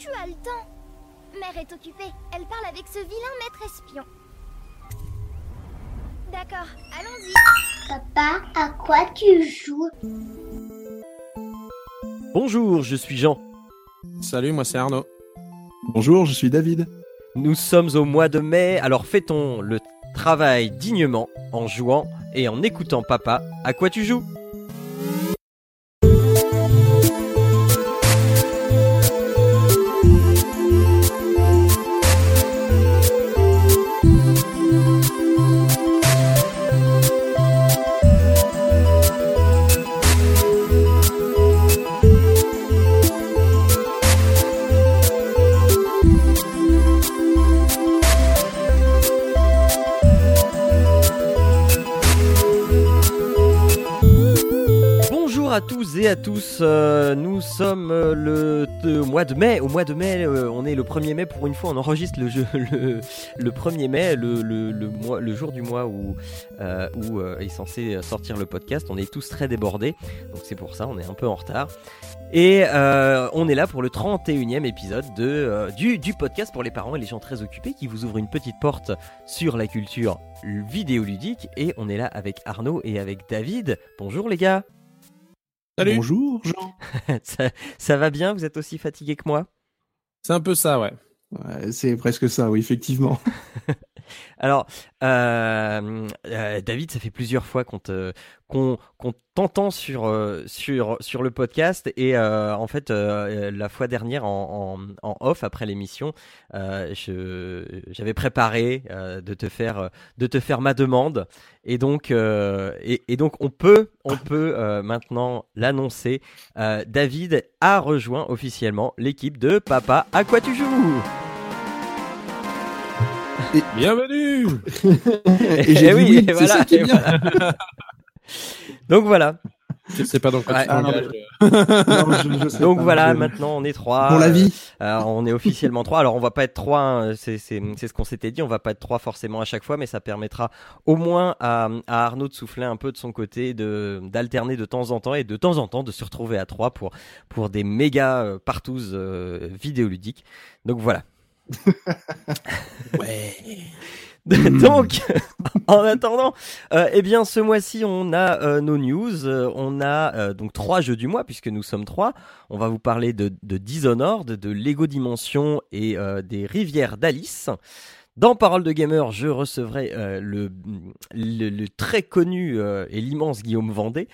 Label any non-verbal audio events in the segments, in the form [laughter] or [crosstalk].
Tu as le temps. Mère est occupée. Elle parle avec ce vilain maître espion. D'accord, allons-y. Papa, à quoi tu joues? Bonjour, je suis Jean. Salut, moi c'est Arnaud. Bonjour, je suis David. Nous sommes au mois de mai, alors fêtons le travail dignement en jouant et en écoutant papa. À quoi tu joues? De mai, au mois de mai, euh, on est le 1er mai pour une fois, on enregistre le, jeu, [laughs] le, le 1er mai, le, jour du mois où, euh, euh, est censé sortir le podcast, on est tous très débordés, donc c'est pour ça, on est un peu en retard. Et on est là pour le 31e épisode de, du, du podcast pour les parents et les gens très occupés qui vous ouvre une petite porte sur la culture vidéoludique. Et on est là avec Arnaud et avec David. Bonjour les gars Salut. Bonjour, Jean. [laughs] ça, ça va bien Vous êtes aussi fatigué que moi? C'est un peu ça, ouais. Ouais, c'est presque ça, oui, effectivement. [laughs] Alors, euh, euh, David, ça fait plusieurs fois qu'on te- qu'on qu'on t'entend sur, euh, sur, sur le podcast et euh, en fait, la fois dernière en, en, en off après l'émission, je- j'avais préparé de te faire de te faire ma demande et donc et, et donc on peut on [laughs] peut maintenant l'annoncer. David a rejoint officiellement l'équipe de Papa à quoi tu joues? Bienvenue [laughs] Et j'ai Eh dit oui, oui, et c'est voilà, ça qui est et bien. [laughs] Donc voilà. Je sais pas dans quoi Ouais, tu ah, non, t'engages. [laughs] Non, je- je sais Donc pas, voilà, je- maintenant on est trois. Pour la vie. Euh, on est officiellement trois. Alors on va pas être trois, hein, c'est c'est c'est ce qu'on s'était dit. On va pas être trois forcément à chaque fois, mais ça permettra au moins à, à Arnaud de souffler un peu de son côté, de d'alterner de temps en temps et de temps en temps de se retrouver à trois pour pour des méga euh, partouzes euh, vidéoludiques. Donc voilà. Ouais. [laughs] Donc, [laughs] en attendant, euh, eh bien, ce mois-ci, on a euh, nos news. Euh, on a donc trois jeux du mois, puisque nous sommes trois. On va vous parler de, de Dishonored, de Lego Dimension et des Rivières d'Alice. Dans Parole de Gamer, je recevrai le, le, le très connu et l'immense Guillaume Vendée.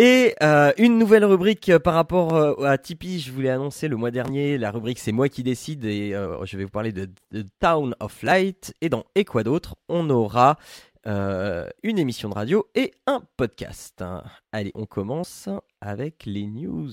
Et euh, une nouvelle rubrique euh, par rapport euh, à Tipeee, je voulais annoncer le mois dernier, la rubrique c'est moi qui décide et je vais vous parler de, de Town of Light. Et dans Et quoi d'autre, on aura une émission de radio et un podcast. Allez, on commence avec les news.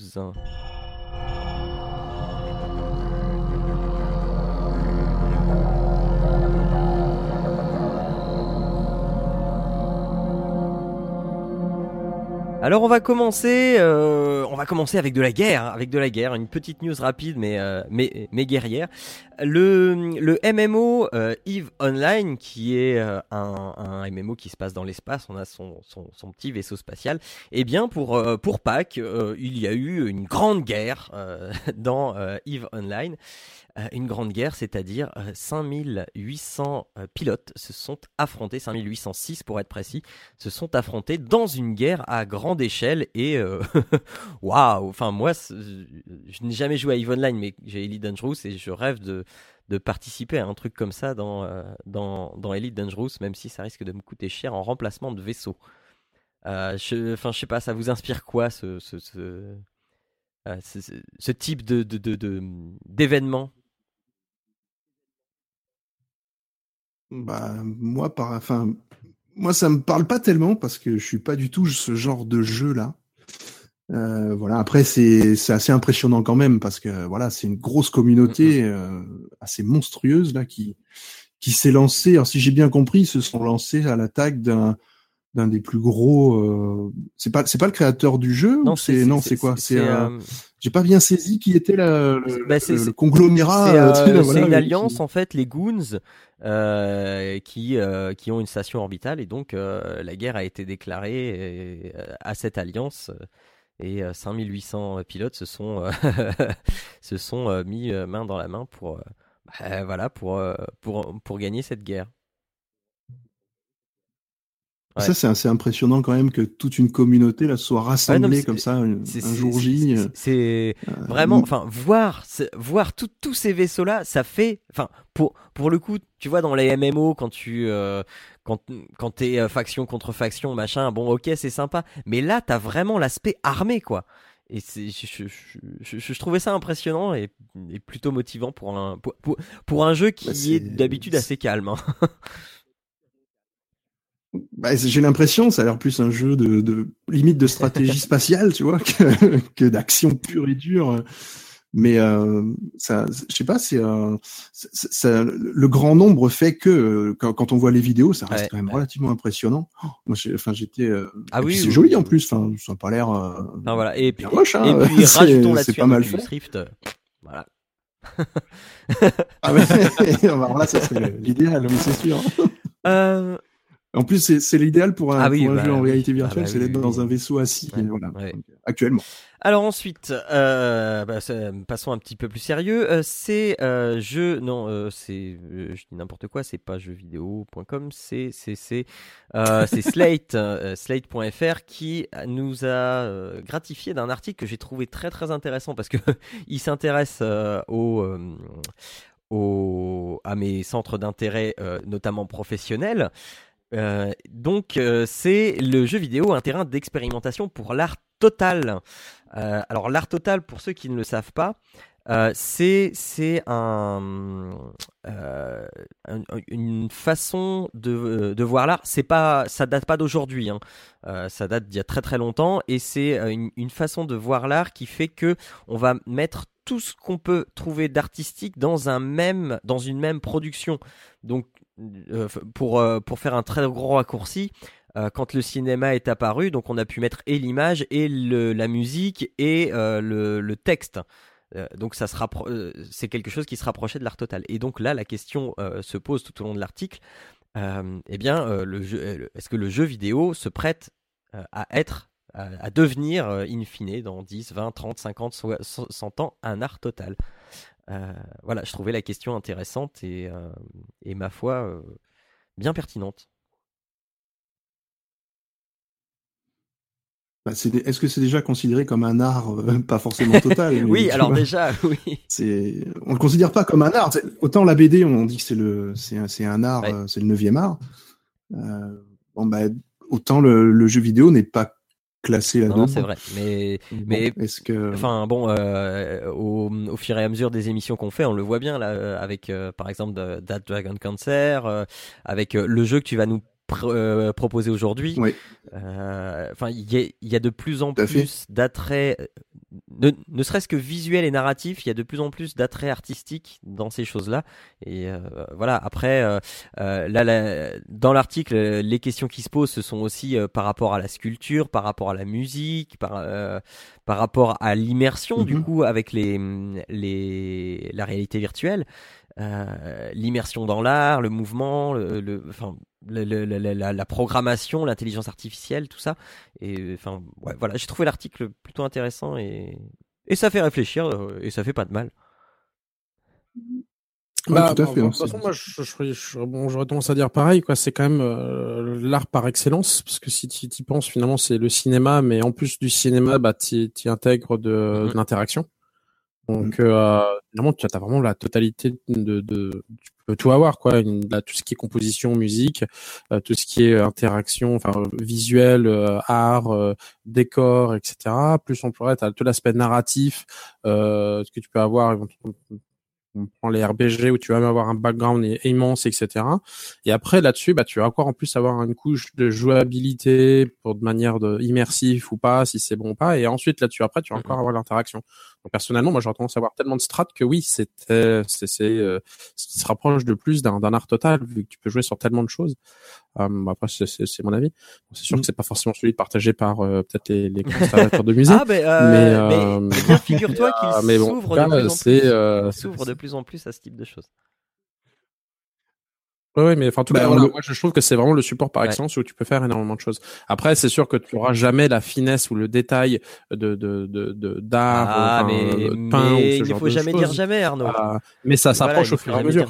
Alors on va commencer, euh, on va commencer avec de la guerre, hein, avec de la guerre, une petite news rapide mais euh, mais, mais guerrière. Le le MMO euh, Eve Online qui est euh, un, un MMO qui se passe dans l'espace, on a son, son son petit vaisseau spatial. Et bien pour euh, pour Pâques, euh, il y a eu une grande guerre [laughs] dans Eve Online. Euh, une grande guerre, c'est-à-dire euh, 5800 euh, pilotes se sont affrontés, 5806 pour être précis, se sont affrontés dans une guerre à grande échelle et euh, [laughs] waouh enfin moi je n'ai jamais joué à EVE Online mais j'ai Elite Dangerous et je rêve de participer à un truc comme ça dans euh, dans dans Elite Dangerous même si ça risque de me coûter cher en remplacement de vaisseau. Euh, je enfin je sais pas ça vous inspire quoi ce euh, type de- d'événement? Bah, moi, par, enfin, moi, ça me parle pas tellement parce que je suis pas du tout ce genre de jeu-là. Euh, voilà. Après, c'est c'est assez impressionnant quand même parce que voilà, c'est une grosse communauté euh, assez monstrueuse là qui qui s'est lancée. Alors, si j'ai bien compris, ils se sont lancés à l'attaque d'un d'un des plus gros. Euh... C'est pas c'est pas le créateur du jeu c'est non c'est quoi? C'est euh, euh, j'ai pas bien saisi qui était la, le, Bah, le- conglomérat. C'est euh, [laughs] voilà, une qui- alliance en fait, les Goons, qui qui ont une station orbitale et donc la guerre a été déclarée à cette alliance. Et euh, 5800 pilotes se sont, [laughs] se sont mis main dans la main pour, bah, voilà, pour, pour, pour gagner cette guerre. Ouais. Ça, c'est assez impressionnant quand même que toute une communauté là soit rassemblée Ouais, non, mais comme ça un, jour J. c'est- euh, euh, vraiment, enfin, voir, voir tous ces vaisseaux-là, ça fait, enfin, pour, pour le coup, tu vois, dans les MMO, quand tu, euh, quand, quand t'es euh, faction contre faction, machin, bon, ok, c'est sympa, mais là, t'as vraiment l'aspect armé, quoi. Et je, je, je, je- trouvais ça impressionnant et, et plutôt motivant pour un, pour, pour, pour un jeu qui Bah, est c'est- d'habitude assez calme. hein. [laughs] bah, j'ai l'impression, ça a l'air plus un jeu de, de limite de stratégie [laughs] spatiale, tu vois, que, que d'action pure et dure. Mais euh, ça, je sais pas, c'est euh, le grand nombre fait que quand, quand on voit les vidéos, ça reste Ouais, quand même ouais. relativement impressionnant. Oh, moi, enfin, j'étais. euh, Ah oui, c'est oui, joli oui. en plus. Enfin, ça a pas l'air. euh, Enfin, voilà. Et puis, moche, hein. et puis [laughs] C'est- rajoutons là-dessus pas mal fait. Rift. euh, Voilà. Ah ouais, [laughs] alors là, ça serait l'idéal, c'est sûr. Euh, En plus, c'est l'idéal pour un, Ah oui, pour un bah jeu en réalité Ah virtuelle, bah c'est d'être oui, dans oui. un vaisseau assis. Ouais, et voilà. ouais. Donc, actuellement. Alors ensuite, euh, bah, passons un petit peu plus sérieux. Euh, c'est euh, jeu, non, euh, c'est, euh, je dis n'importe quoi, c'est pas jeuxvideo.com, c'est c'est c'est euh, [laughs] Slate, euh, Slate.fr qui nous a euh, gratifié d'un article que j'ai trouvé très très intéressant parce que [laughs] il s'intéresse euh, au euh, au- à mes centres d'intérêt, euh, notamment professionnels. Euh, donc, euh, c'est le jeu vidéo, un terrain d'expérimentation pour l'art total. Euh, alors, l'art total, pour ceux qui ne le savent pas, c'est un, un- une façon de, voir l'art. C'est pas, ça date pas d'aujourd'hui. Hein. Ça date d'il y a très très longtemps, et c'est une, une façon de voir l'art qui fait que on va mettre tout ce qu'on peut trouver d'artistique dans un dans une même production. Donc, pour euh, pour faire un très gros raccourci, euh, quand le cinéma est apparu, donc on a pu mettre et l'image et la musique et euh, le, texte. Euh, donc ça se euh, c'est quelque chose qui se rapprochait de l'art total. Et donc là, la question euh, se pose tout au long de l'article. Euh, eh bien, euh, euh, est-ce que le jeu vidéo se prête euh, à être, à, à devenir, euh, in fine, dans 10, 20, 30, 50, soit- 100 ans, un art total? Euh, Voilà, je trouvais la question intéressante et, euh, et ma foi, euh, bien pertinente. Bah, Est-ce que c'est déjà considéré comme un art, euh, [laughs] pas forcément total oui, alors vois, déjà, [laughs] oui. on le considère pas comme un art. Autant la BD, on dit que c'est le, c'est un, art, Ouais. euh, c'est le neuvième art. Euh, bon bah, autant le, le jeu vidéo n'est pas classé Non, là-dedans. non, c'est vrai. Mais Bon, mais- est-ce que, Enfin bon, euh, au, au fur et à mesure des émissions qu'on fait, on le voit bien là, euh, avec euh, par exemple de- That Dragon Cancer, euh, avec euh, le jeu que tu vas nous pr- euh, proposer aujourd'hui. Oui. Euh, Enfin, il y, y a de plus en plus d'attraits, ne, ne serait-ce que visuel et narratif, il y a de plus en plus d'attraits artistiques dans ces choses-là. Et euh, voilà. Après, euh, euh, là, la- dans l'article, les questions qui se posent, ce sont aussi euh, par rapport à la sculpture, par rapport à la musique, par euh, par rapport à l'immersion du Mhm. coup avec les les la réalité virtuelle, euh, l'immersion dans l'art, le mouvement, le, le- enfin le- le- le- la, la programmation, l'intelligence artificielle, tout ça. Et enfin ouais, voilà, j'ai trouvé l'article plutôt intéressant et et ça fait réfléchir euh, et ça fait pas de mal. Ouais, Bah, tout à bah, fait. De toute façon, moi, je, je, je- bon, j'aurais tendance à dire pareil, quoi. C'est quand même euh, l'art par excellence, parce que si tu y penses, finalement, c'est le cinéma, mais en plus du cinéma, bah, tu y intègres de, Mhm. de l'interaction. Donc, euh, finalement, tu as vraiment la totalité de, de, tu peux tout avoir, quoi. Une- là, tout ce qui est composition, musique, euh, tout ce qui est interaction, enfin, visuel, euh, art, euh, décor, etc. Plus on pourrait, t'as tout l'aspect narratif, euh, ce que tu peux avoir on prend les RBG où tu vas même avoir un background immense, etc. Et après là-dessus, bah tu vas encore en plus avoir une couche de jouabilité pour de manière de immersif ou pas, si c'est bon ou pas. Et ensuite là-dessus, après, tu vas encore avoir l'interaction. Personnellement, moi j'aurais tendance à avoir tellement de strates que oui, c'est euh, c'est c'est euh, ce se rapproche de plus d'un d'un art total vu que tu peux jouer sur tellement de choses. Euh, après c'est c'est c'est mon avis. Bon, c'est sûr Mm. que c'est pas forcément celui partagé par euh, peut-être les, les [laughs] conservateurs de musée. Ah mais, mais, euh, mais bien figure-toi [laughs] qu'il de plus en plus. s'ouvre de plus en plus à ce type de choses. Ouais, ouais, mais enfin, en tout Bah, cas, on voilà, le- moi, je trouve que c'est vraiment le support par Ouais. excellence où tu peux faire énormément de choses. Après, c'est sûr que tu auras jamais la finesse ou le détail de, de, de, de- d'art, Ah, enfin, mais, de peint ou mais ce il ne genre faut de jamais dire jamais, Arnaud. Ah, mais ça s'approche au fur et à mesure.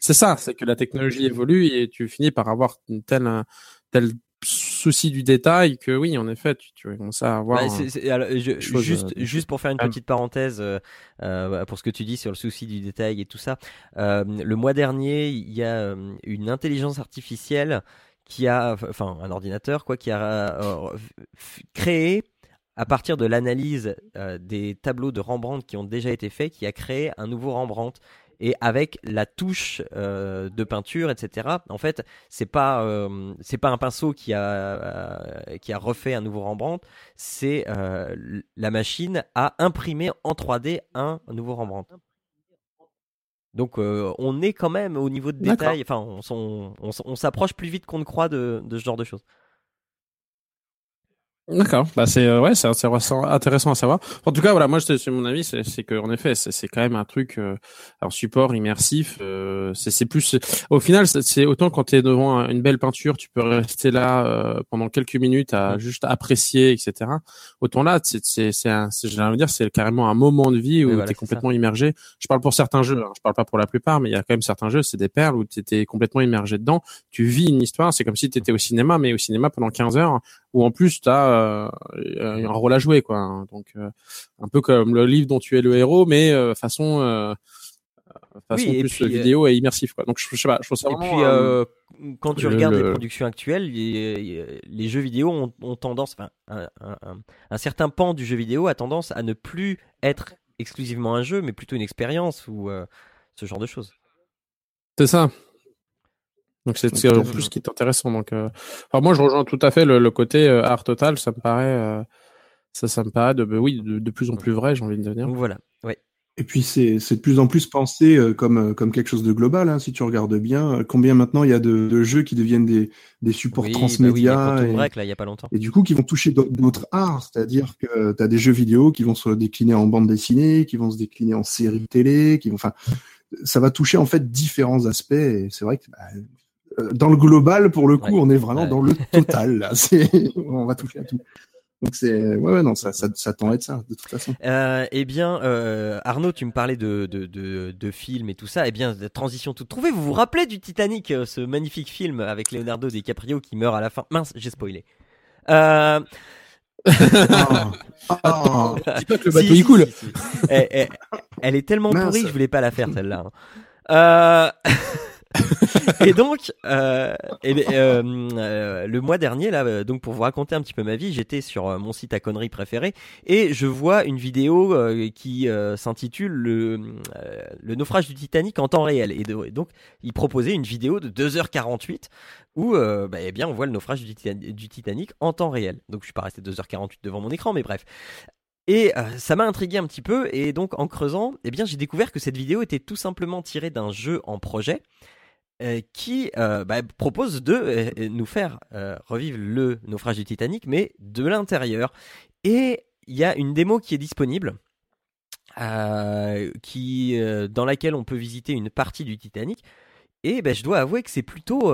C'est ça, c'est que la technologie évolue et tu finis par avoir une telle, un tel souci du détail que oui, en effet, tu, tu vas commencer à avoir. Bah, c'est- c'est- alors, je- choses, juste, euh, juste pour faire une petite parenthèse euh, euh, pour ce que tu dis sur le souci du détail et tout ça. euh, le mois dernier, il y a une intelligence artificielle qui a, enfin, un ordinateur quoi, qui a créé à partir de l'analyse des tableaux de Rembrandt qui ont déjà été faits, qui a créé un nouveau Rembrandt. Et avec la touche euh, de peinture, etc. En fait, c'est pas euh, c'est pas un pinceau qui a euh, qui a refait un nouveau Rembrandt, c'est euh, la machine a imprimé en 3D un nouveau Rembrandt. Donc on est quand même au niveau de détail, enfin on, s'approche plus vite qu'on ne croit de, de ce genre de choses. D'accord. Bah c'est euh, ouais, c'est intéressant, intéressant à savoir. En tout cas, voilà, moi, c'est mon avis, c'est c'est que en effet, c'est c'est quand même un truc, euh, un support immersif. Euh, c'est c'est plus. Au final, c'est- autant quand tu es devant un- une belle peinture, tu peux rester là euh, pendant quelques minutes à juste apprécier, etc. Autant là, c'est c'est c'est un, c'est- j'ai envie de dire, c'est carrément un moment de vie où voilà, tu es complètement immergé. Je parle pour certains jeux, hein, je parle pas pour la plupart, mais il y a quand même certains jeux, c'est des perles où tu étais complètement immergé dedans. Tu vis une histoire, c'est comme si tu étais au cinéma, mais au cinéma pendant 15 heures où en plus tu as un rôle à jouer quoi hein. donc euh, un peu comme le livre dont tu es le héros mais euh, façon euh, façon Oui, et plus puis, euh, vidéo et immersif quoi donc je, je sais pas je trouve ça Et puis euh, euh, quand tu le- regardes les le- productions actuelles, les, les jeux vidéo ont, ont tendance, enfin un, un- un- un certain pan du jeu vidéo a tendance à ne plus être exclusivement un jeu, mais plutôt une expérience ou euh, ce genre de choses. c'est ça donc c'est en plus ce qui est intéressant donc euh, enfin moi je rejoins tout à fait le, le côté euh, art total ça me paraît euh, ça ça me paraît de bah oui de, de plus en plus vrai j'ai envie de dire voilà. Ouais. Et puis c'est c'est de plus en plus pensé euh, comme euh, comme quelque chose de global. Hein, si tu regardes bien, Euh, combien maintenant il y a de, de jeux qui deviennent des des supports Oui, bah oui, il y a transmédia et, Break là, il y a pas longtemps. et du coup qui vont toucher d'autres arts. C'est-à-dire que tu as des jeux vidéo qui vont se décliner en bande dessinée, qui vont se décliner en série télé, qui vont, enfin, ça va toucher en fait différents aspects. Et c'est vrai que bah, dans le global, pour le coup, Ouais. on est vraiment Ouais. dans le total. Là, [laughs] on va toucher à tout. Donc c'est ouais, ouais non ça ça, ça tend à être ça de toute façon. Euh, eh bien, euh, Arnaud, tu me parlais de, de, de, de films et tout ça. Eh bien, de transition toute trouvée. Vous vous rappelez du Titanic, euh, ce magnifique film avec Leonardo DiCaprio qui meurt à la fin? Mince, j'ai spoilé. Euh. Ah. [laughs] dis pas que le si, bateau si, il coule si, si. Elle, est tellement Mince. pourrie je voulais pas la faire celle-là. hein. Euh, [laughs] [laughs] et donc, euh, ben, euh, euh, le mois dernier, là, donc pour vous raconter un petit peu ma vie, j'étais sur mon site à conneries préféré et je vois une vidéo qui s'intitule le, naufrage du Titanic en temps réel. Et, donc, il proposait une vidéo de 2h48 où, bah, eh bien, on voit le naufrage du, Titan- du Titanic en temps réel. Donc, je suis pas resté 2h48 devant mon écran, mais bref. Et ça m'a intrigué un petit peu, et donc en creusant, eh bien j'ai découvert que cette vidéo était tout simplement tirée d'un jeu en projet euh, qui euh, bah, propose de euh, nous faire revivre le naufrage du Titanic, mais de l'intérieur. Et il y a une démo qui est disponible, dans laquelle on peut visiter une partie du Titanic. Et ben, je dois avouer que c'est plutôt,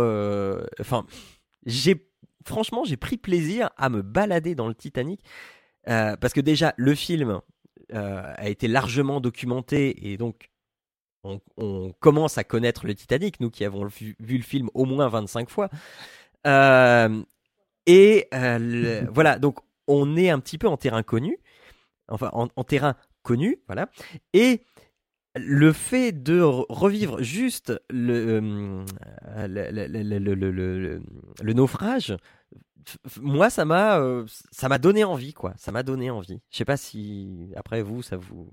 enfin, franchement j'ai pris plaisir à me balader dans le Titanic. Parce que déjà, le film a été largement documenté et donc on, on commence à connaître le Titanic, nous qui avons vu, vu le film au moins 25 fois. Euh, et euh, le- [laughs] voilà, donc on est un petit peu en terrain connu, enfin en, en terrain connu, voilà. Et le fait de re- revivre juste le, euh, le, naufrage, moi ça m'a ça m'a donné envie quoi ça m'a donné envie je sais pas si après vous ça vous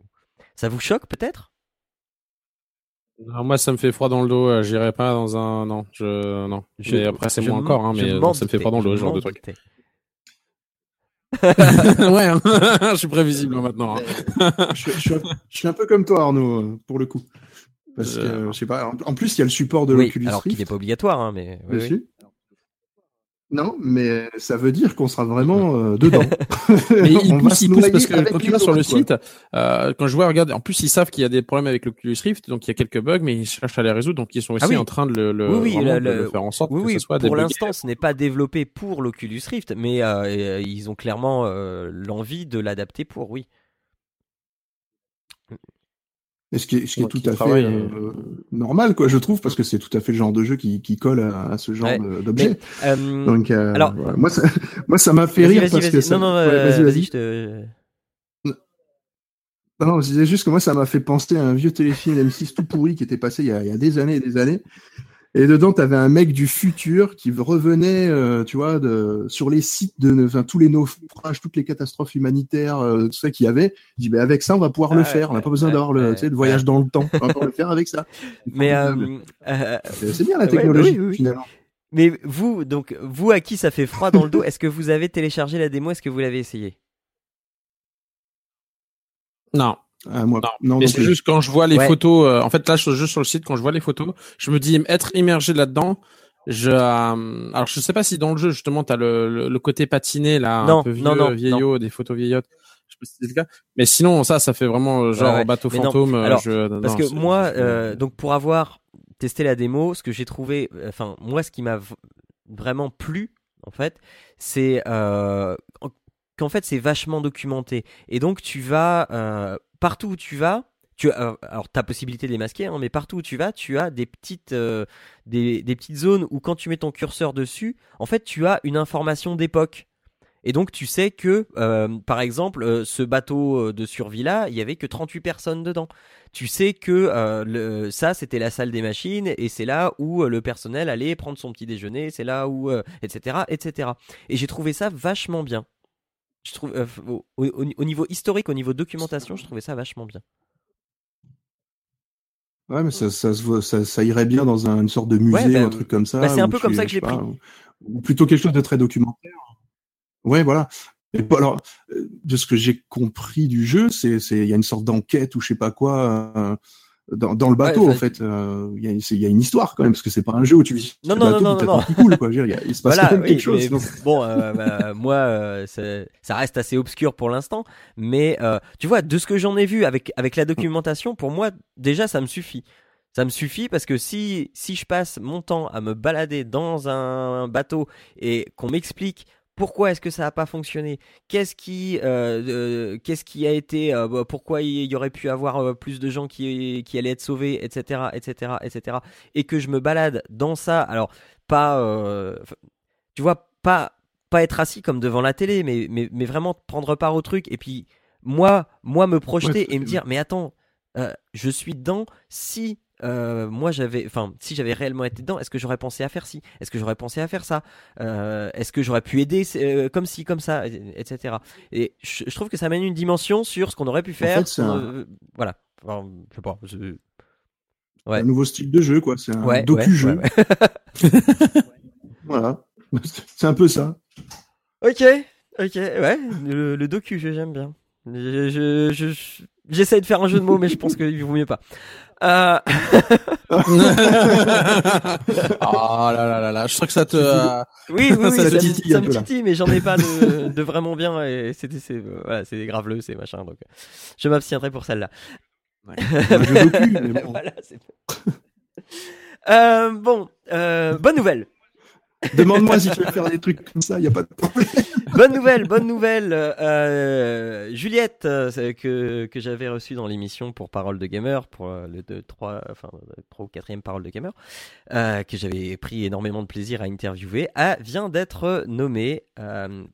ça vous choque peut-être? Alors, moi ça me fait froid dans le dos euh, j'irai pas dans un non je non Je- mais après c'est moi encore hein, mais non, ça me fait froid dans le dos ce genre de truc [laughs] ouais hein. [laughs] je suis prévisible hein, maintenant hein. je, je suis un, je suis un peu comme toi Arnaud euh, pour le coup. Parce que Euh. je sais pas. En, en plus il y a le support de oui l'Oculus alors qu'il n'est pas obligatoire hein, mais oui, oui. Non, mais ça veut dire qu'on sera vraiment euh, dedans. [laughs] [laughs] Mais ils On va poussent, se ils poussent noyer parce que quand tu vas sur le site, euh, quand je vois, regarde, en plus ils savent qu'il y a des problèmes avec l'Oculus Rift, donc il y a quelques bugs, mais ils cherchent à les résoudre, donc ils sont aussi Ah oui. en train de le, le, Oui, oui, vraiment le- de le le- faire en sorte Oui, que oui, ce soit pour l'instant, ce n'est pas développé pour l'Oculus Rift, mais euh, euh, ils ont clairement euh, l'envie de l'adapter pour, oui. Et ce qui est, ce qui est tout à fait travaillent, euh, normal, quoi, je trouve, parce que c'est tout à fait le genre de jeu qui, qui colle à, à ce genre Ouais. d'objet. Euh, Donc, euh, alors- voilà. moi, ça, moi, ça m'a fait rire parce que ça... Non, non, Ouais, euh, vas-y, vas-y, vas-y. je te. Non, non, je disais juste que moi, ça m'a fait penser à un vieux téléfilm M6 tout pourri qui était passé il y a, il y a des années et des années. Et dedans, t'avais un mec du futur qui revenait, euh, tu vois, de, sur les sites de, enfin, tous les naufrages, toutes les catastrophes humanitaires, euh, tout ça qu'il y avait. Il dit, ben avec ça, on va pouvoir Ah le ouais, faire. On n'a pas besoin d'avoir le, tu sais, le voyage dans le temps. On va pouvoir le [laughs] faire avec ça. Mais, euh, C'est bien la ouais, bah technologie, oui, oui, oui. finalement. mais vous, donc, vous à qui ça fait froid dans le dos, est-ce que vous avez téléchargé la démo? Est-ce que vous l'avez essayé? Non, Ah, moi, non. non, c'est juste quand je vois les Ouais. photos, euh, en fait là, je suis juste sur le site, quand je vois les photos, je me dis être immergé là-dedans. Je, euh, alors je sais pas si dans le jeu justement t'as le, le, le côté patiné là, Non, un peu vieux, non, non, vieillot, des photos vieillottes. Je sais pas si c'est le cas. Mais sinon ça, ça fait vraiment euh, genre Ouais, ouais. bateau Mais fantôme. euh, Alors, je, Parce que moi, euh, donc pour avoir testé la démo, ce que j'ai trouvé, enfin moi, ce qui m'a vraiment plu, en fait, c'est euh, qu'en fait c'est vachement documenté. Et donc tu vas euh, partout où tu vas. Tu as, alors, tu as possibilité de les masquer, hein, mais partout où tu vas, tu as des petites, euh, des, petites zones où quand tu mets ton curseur dessus, en fait, tu as une information d'époque. Et donc, tu sais que, euh, par exemple, euh, ce bateau de survie là, il y avait que 38 personnes dedans. Tu sais que ça, c'était la salle des machines et c'est là où le personnel allait prendre son petit déjeuner, c'est là où, etc., etc. Et j'ai trouvé ça vachement bien. Je trouve, euh, au, au- au niveau historique, au niveau documentation, je trouvais ça vachement bien. Ouais, mais ça, ça, irait bien dans un- une sorte de musée Ouais, bah, ou un truc comme ça. bah, c'est un peu comme ça que pas, pris. Ou, ou plutôt quelque chose de très documentaire. Ouais, voilà. Et alors, euh, de ce que j'ai compris du jeu, c'est, il y a une sorte d'enquête ou je sais pas quoi euh, dans, dans le bateau Ouais, en fait. euh, Il y, a, y une histoire quand même parce que c'est pas un jeu où tu vis Non, non, bateau non, non, non. coule quoi. Je veux dire, il se passe Voilà, quand même oui, quelque chose. donc. bon, euh, bah, moi, euh, ça reste assez obscur pour l'instant, mais tu vois, de ce que j'en ai vu avec avec la documentation, pour moi, déjà, ça me suffit. Ça me suffit parce que si si je passe mon temps à me balader dans un bateau et qu'on m'explique pourquoi est-ce que ça n'a pas fonctionné? Qu'est-ce qui, euh, qu'est-ce qui a été, euh, bah, pourquoi il y aurait pu avoir euh, plus de gens qui, qui allaient être sauvés, etc., etc., etc. Et que je me balade dans ça, alors pas, tu vois, pas pas être assis comme devant la télé, mais mais, mais vraiment prendre part au truc et puis moi moi me projeter Ouais, et me dire mais attends, je suis dedans si euh, moi j'avais, enfin, si j'avais réellement été dedans, est-ce que j'aurais pensé à faire ci? Est-ce que j'aurais pensé à faire ça? Euh, Est-ce que j'aurais pu aider euh, comme ci, comme ça, et- etc. Et je, je trouve que ça amène une dimension sur ce qu'on aurait pu faire. fait, un- voilà. Enfin, je sais pas. je- Un Ouais. nouveau style de jeu quoi. C'est un Ouais, docu-jeu. ouais, ouais, [laughs] Voilà. C'est un peu ça. Ok, ok, ouais. Le, le docu, je- j'aime bien. Je- je- je- je- J'essaie de faire un jeu de mots, mais je pense qu'il vaut mieux pas. Euh, oh [laughs] là là là là, je crois que ça te. euh, Oui, oui, [laughs] oui, Ça te me- titille ça me titille, mais j'en ai pas de, [laughs] de vraiment bien. Et c'est, euh, voilà, c'est graveleux, c'est machin. Donc, euh, je m'abstiendrai pour celle-là. Mais bon. voilà. Euh, bon, euh, bonne nouvelle. Demande-moi si tu veux faire des trucs comme ça, il y a pas de problème. Bonne nouvelle, bonne nouvelle. Euh, Juliette, euh, que, que j'avais reçue dans l'émission pour Parole de Gamer, pour euh, le 2, 3, enfin, le 3 ou 4 Parole de Gamer, que j'avais pris énormément de plaisir à interviewer, a, vient d'être nommée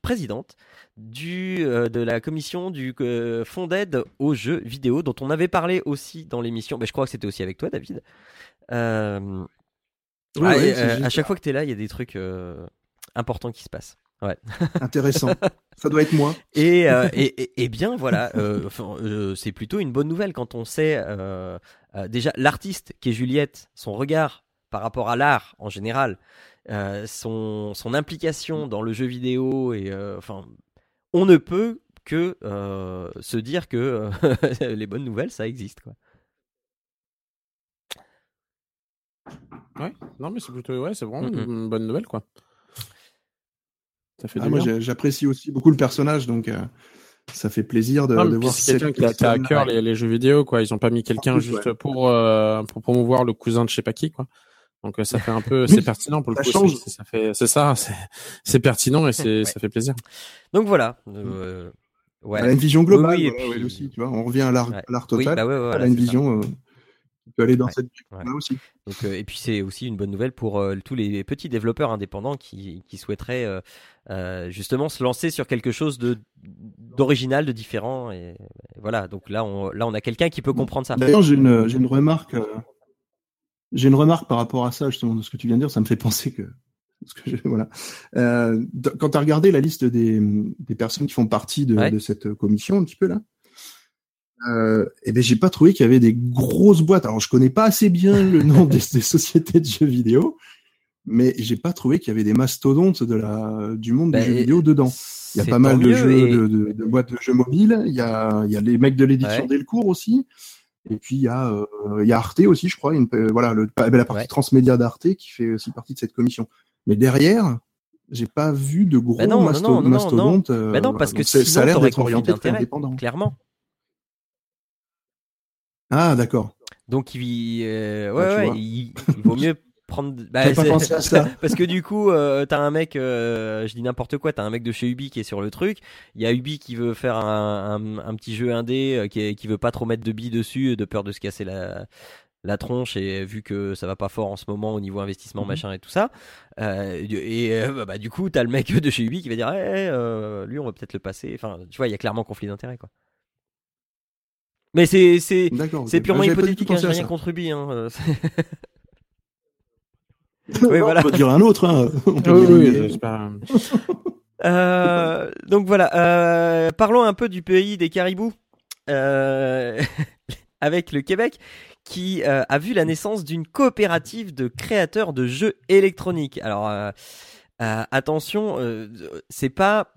présidente du, de la commission du fonds d'aide aux jeux vidéo, dont on avait parlé aussi dans l'émission. Mais je crois que c'était aussi avec toi, David. Ouais, ah, ouais, euh, juste à chaque fois que tu es là, il y a des trucs euh, importants qui se passent. [laughs] Intéressant. Ça doit être moi. Et, euh, [laughs] et, et, et bien voilà, euh, euh, c'est plutôt une bonne nouvelle quand on sait euh, euh, déjà l'artiste qui est Juliette, son regard par rapport à l'art en général, euh, son, son implication dans le jeu vidéo et euh, enfin, on ne peut que euh, se dire que [laughs] les bonnes nouvelles ça existe quoi. Ouais, non mais c'est plutôt ouais, c'est vraiment Mm, une bonne nouvelle quoi. Ça fait Ah, moi, j'apprécie aussi beaucoup le personnage, donc euh, ça fait plaisir de, Non, de voir c'est quelqu'un qui a, à cœur les, les jeux vidéo, quoi. Ils ont pas mis quelqu'un juste ouais. pour euh, pour promouvoir le cousin de je sais pas qui, quoi. Donc euh, ça fait un peu, [laughs] c'est pertinent pour le ça coup. change. Ça fait, c'est ça, c'est pertinent et c'est Ouais. ça fait plaisir. Donc voilà. euh, ouais. Elle a une vision globale, Oui, oui, et puis- aussi, tu vois. On revient à l'art Ouais. à l'art Oui, total. bah ouais, ouais, a une vision euh, qui peut aller dans Ouais. cette aussi. Donc, euh, et puis c'est aussi une bonne nouvelle pour euh, tous les petits développeurs indépendants qui, qui souhaiteraient euh, justement se lancer sur quelque chose de d'original, de différent. Et, voilà. Donc là, on, là, on a quelqu'un qui peut comprendre ça. D'ailleurs, j'ai une, remarque. j'ai une remarque par rapport à ça, justement, de ce que tu viens de dire. Ça me fait penser que. que je- [laughs] voilà. Quand tu as regardé la liste des, des personnes qui font partie de, Ouais. de cette commission, un petit peu là, euh, eh ben, j'ai pas trouvé qu'il y avait des grosses boîtes. Alors, je connais pas assez bien le nom [laughs] des, des sociétés de jeux vidéo, mais j'ai pas trouvé qu'il y avait des mastodontes de la, du monde des jeux et- vidéo dedans. Il y a pas mal de jeux, et- de, de- de boîtes de jeux mobiles. Il y a, il y a les mecs de l'édition Ouais. Delcourt aussi. Et puis il y a, euh, il y a Arte aussi, je crois. Une, euh, voilà, le, la partie Ouais. transmédia d'Arte qui fait aussi partie de cette commission. Mais derrière, j'ai pas vu de gros Bah non, non, masto- non, non, non, mastodontes. euh, Bah non, parce que c'est- ça a sinon, l'air d'être orienté très indépendant. clairement. Ah d'accord. Donc il, euh, Bah, ouais, ouais, il, il vaut mieux [laughs] prendre. bah, pas pensé à ça. [laughs] Parce que du coup, euh, t'as un mec, euh, je dis n'importe quoi, t'as un mec de chez Ubi qui est sur le truc. Il y a Ubi qui veut faire un, un, un petit jeu indé, euh, qui, est- qui veut pas trop mettre de billes dessus, de peur de se casser la, la tronche. Et vu que ça va pas fort en ce moment au niveau investissement, Mhm. machin et tout ça. Euh, et euh, bah, bah, du coup, t'as le mec [laughs] de chez Ubi qui va dire, eh, euh, lui, on va peut-être le passer. Enfin, tu vois, il y a clairement conflit d'intérêt, quoi. Mais c'est c'est D'accord. ok. c'est purement hypothétique, hein, j'ai rien contre Ubi. Hein. euh, [laughs] Oui, voilà. On peut dire un autre. Hein. On peut Oui, dire oui, une- j'espère. Euh, donc voilà, euh, parlons un peu du pays des caribous, euh, [laughs] avec le Québec, qui euh, a vu la naissance d'une coopérative de créateurs de jeux électroniques. Alors euh, euh, attention, euh, c'est pas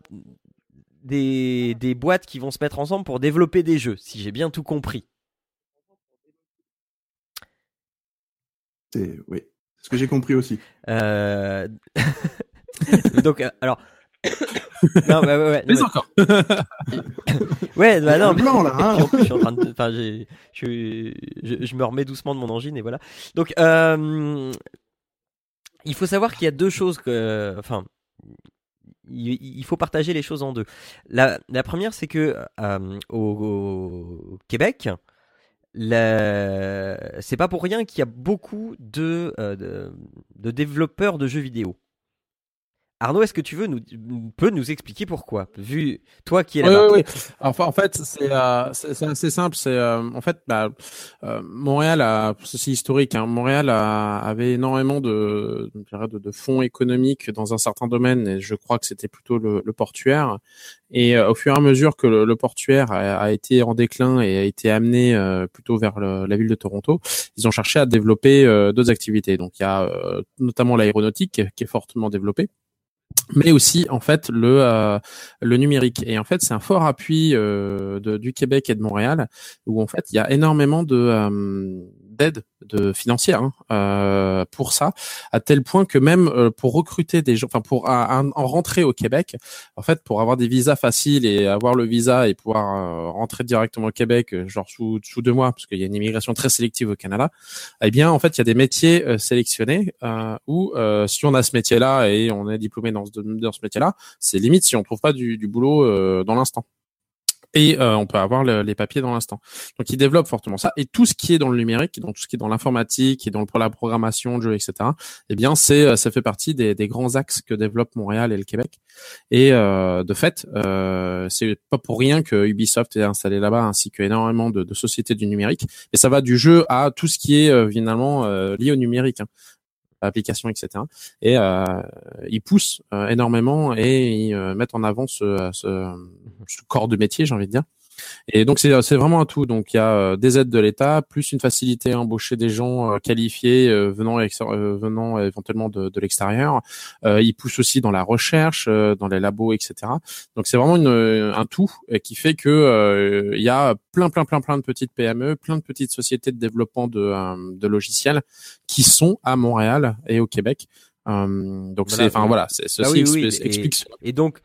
des, des boîtes qui vont se mettre ensemble pour développer des jeux, si j'ai bien tout compris. C'est oui. C'est ce que j'ai compris aussi. Euh... [laughs] donc euh, alors. [laughs] non, bah, ouais, ouais, Mais non, encore. [laughs] Ouais, bah non, blanc, là, hein. puis, en plus, je suis en train de, enfin, j'ai, je, je, je me remets doucement de mon angine et voilà. Donc, euh, il faut savoir qu'il y a deux choses que, enfin, il, faut partager les choses en deux. La, première, c'est que euh, au, Québec, c'est pas pour rien qu'il y a beaucoup de, euh, développeurs de jeux vidéo. Arnaud, est-ce que tu veux nous, peux nous expliquer pourquoi Vu toi qui es là-bas? oui, oui. Enfin, en fait, c'est euh, assez simple. C'est euh, en fait, bah, euh, Montréal a, c'est historique. Hein, Montréal a, avait énormément de, de, de fonds économiques dans un certain domaine, et je crois que c'était plutôt le, le portuaire. Et euh, au fur et à mesure que le, le portuaire a, été en déclin et a été amené euh, plutôt vers le- la ville de Toronto, ils ont cherché à développer euh, d'autres activités. Donc, il y a notamment l'aéronautique qui est fortement développée mais aussi en fait le euh, le numérique. Et en fait c'est un fort appui euh, du Québec et de Montréal où en fait il y a énormément de euh, d'aide de financière hein, euh, pour ça à tel point que même euh, pour recruter des gens enfin pour en rentrer au Québec en fait pour avoir des visas faciles et avoir le visa et pouvoir euh, rentrer directement au Québec euh, genre sous sous deux mois parce qu'il y a une immigration très sélective au Canada eh bien en fait il y a des métiers euh, sélectionnés euh, où si on a ce métier là et on est diplômé dans ce dans ce métier là c'est limite si on trouve pas du, du boulot dans l'instant et euh, on peut avoir le- les papiers dans l'instant. Donc, ils développent fortement ça. Et tout ce qui est dans le numérique, donc tout ce qui est dans l'informatique et dans le, la programmation de jeux, etc. Eh bien, c'est euh, ça fait partie des, des grands axes que développent Montréal et le Québec. Et euh, de fait, euh, c'est pas pour rien que Ubisoft est installé là-bas, ainsi que énormément de, de sociétés du numérique. Et ça va du jeu à tout ce qui est euh, finalement euh, lié au numérique. Hein applications, etc. Et euh, ils poussent euh, énormément et ils euh, mettent en avant ce, corps de métier, j'ai envie de dire. Et donc c'est c'est vraiment un tout. Donc il y a euh, des aides de l'État, plus une facilité à embaucher des gens euh, qualifiés euh, venant euh, venant éventuellement de, de l'extérieur. Euh, ils poussent aussi dans la recherche, euh, dans les labos, etc. Donc c'est vraiment une, un tout qui fait que euh, il y a plein plein plein plein de petites PME, plein de petites sociétés de développement de, de logiciels qui sont à Montréal et au Québec. Euh, donc Voilà, c'est, enfin voilà, c'est ceci Ah explique. Et donc,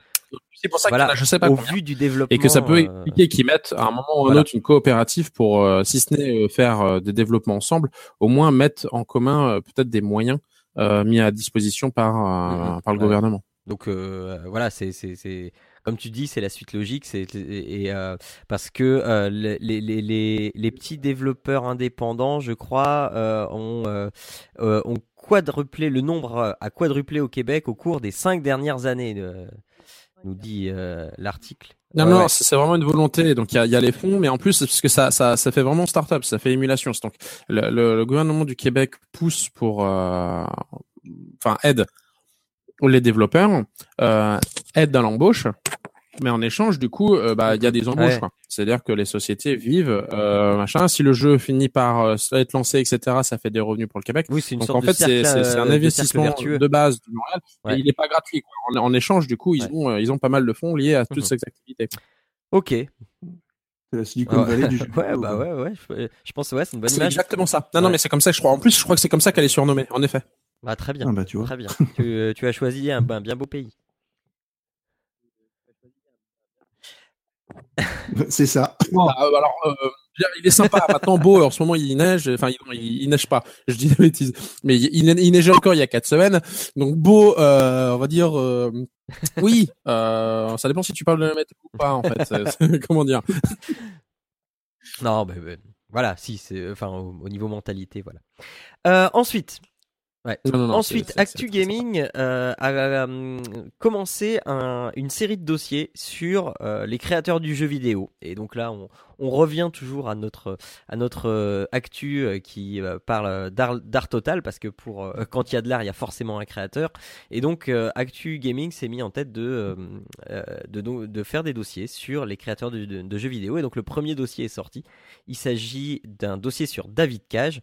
C'est pour ça voilà, a, je sais pas au combien. vu du développement, et que ça peut euh, expliquer qu'ils mettent à un moment ou à un voilà. autre une coopérative pour, euh, si ce n'est euh, faire des développements ensemble, au moins mettre en commun peut-être des moyens euh, mis à disposition par euh, Mhm. par le Ouais. gouvernement. Donc euh, voilà, c'est c'est c'est comme tu dis, c'est la suite logique, c'est et euh, parce que euh, les, les les les petits développeurs indépendants, je crois, euh, ont ont quadruplé le nombre a quadruplé au Québec au cours des cinq dernières années, nous dit euh, l'article. Non, Ouais, non, ouais. c'est vraiment une volonté. Donc il y a, il y a les fonds, mais en plus parce que ça, ça, ça fait vraiment start-up, ça fait émulation. C'est Donc le, le, le gouvernement du Québec pousse pour, euh, enfin aide les développeurs, euh, aide dans l'embauche, mais en échange du coup, euh, bah il y a des embauches. Ouais. C'est-à-dire que les sociétés vivent, euh, machin. Si le jeu finit par euh, être lancé, etc., ça fait des revenus pour le Québec. Oui, c'est une Donc sorte en fait, de cercle, c'est c'est- c'est un de investissement vertueux. de base du Montréal, Ouais. et il n'est pas gratuit. Quoi. En, en échange, du coup, ils Ouais. ont euh, ils ont pas mal de fonds liés à toutes Mhm. ces activités. Ok. C'est la Silicon Ouais, Valley du [laughs] jeu. ouais, bah ouais, ouais. Je, je pense ouais, c'est une bonne C'est image. exactement ça. Non, non, mais c'est comme ça que je crois. En plus, je crois que c'est comme ça qu'elle est surnommée. En effet. Bah très bien, Ah bah tu vois. très bien. tu, tu as choisi un, un bien beau pays. [laughs] C'est ça. Bah, euh, alors, euh, il est sympa. Maintenant, beau. En ce moment, il neige. Enfin, il, il, il neige pas. Je dis des bêtises. Mais il, il, neigeait encore il y a quatre semaines. Donc beau, euh, on va dire. euh, oui. Euh, ça dépend si tu parles de la météo ou pas. En fait. [laughs] [laughs] Comment dire? Non, mais, mais, voilà, si c'est enfin au, au niveau mentalité, voilà. Euh, ensuite, ouais. Non, non, non, Ensuite, Actu. Gaming euh, a euh, commencé un- une série de dossiers sur euh, les créateurs du jeu vidéo. Et donc là, on, on revient toujours à notre à notre euh, actu euh, qui euh, parle d'art d'art total parce que pour euh, quand il y a de l'art, il y a forcément un créateur. Et donc euh, Actu Gaming s'est mis en tête de de, de faire des dossiers sur les créateurs de, de- de jeux vidéo. Et donc le premier dossier est sorti. Il s'agit d'un dossier sur David Cage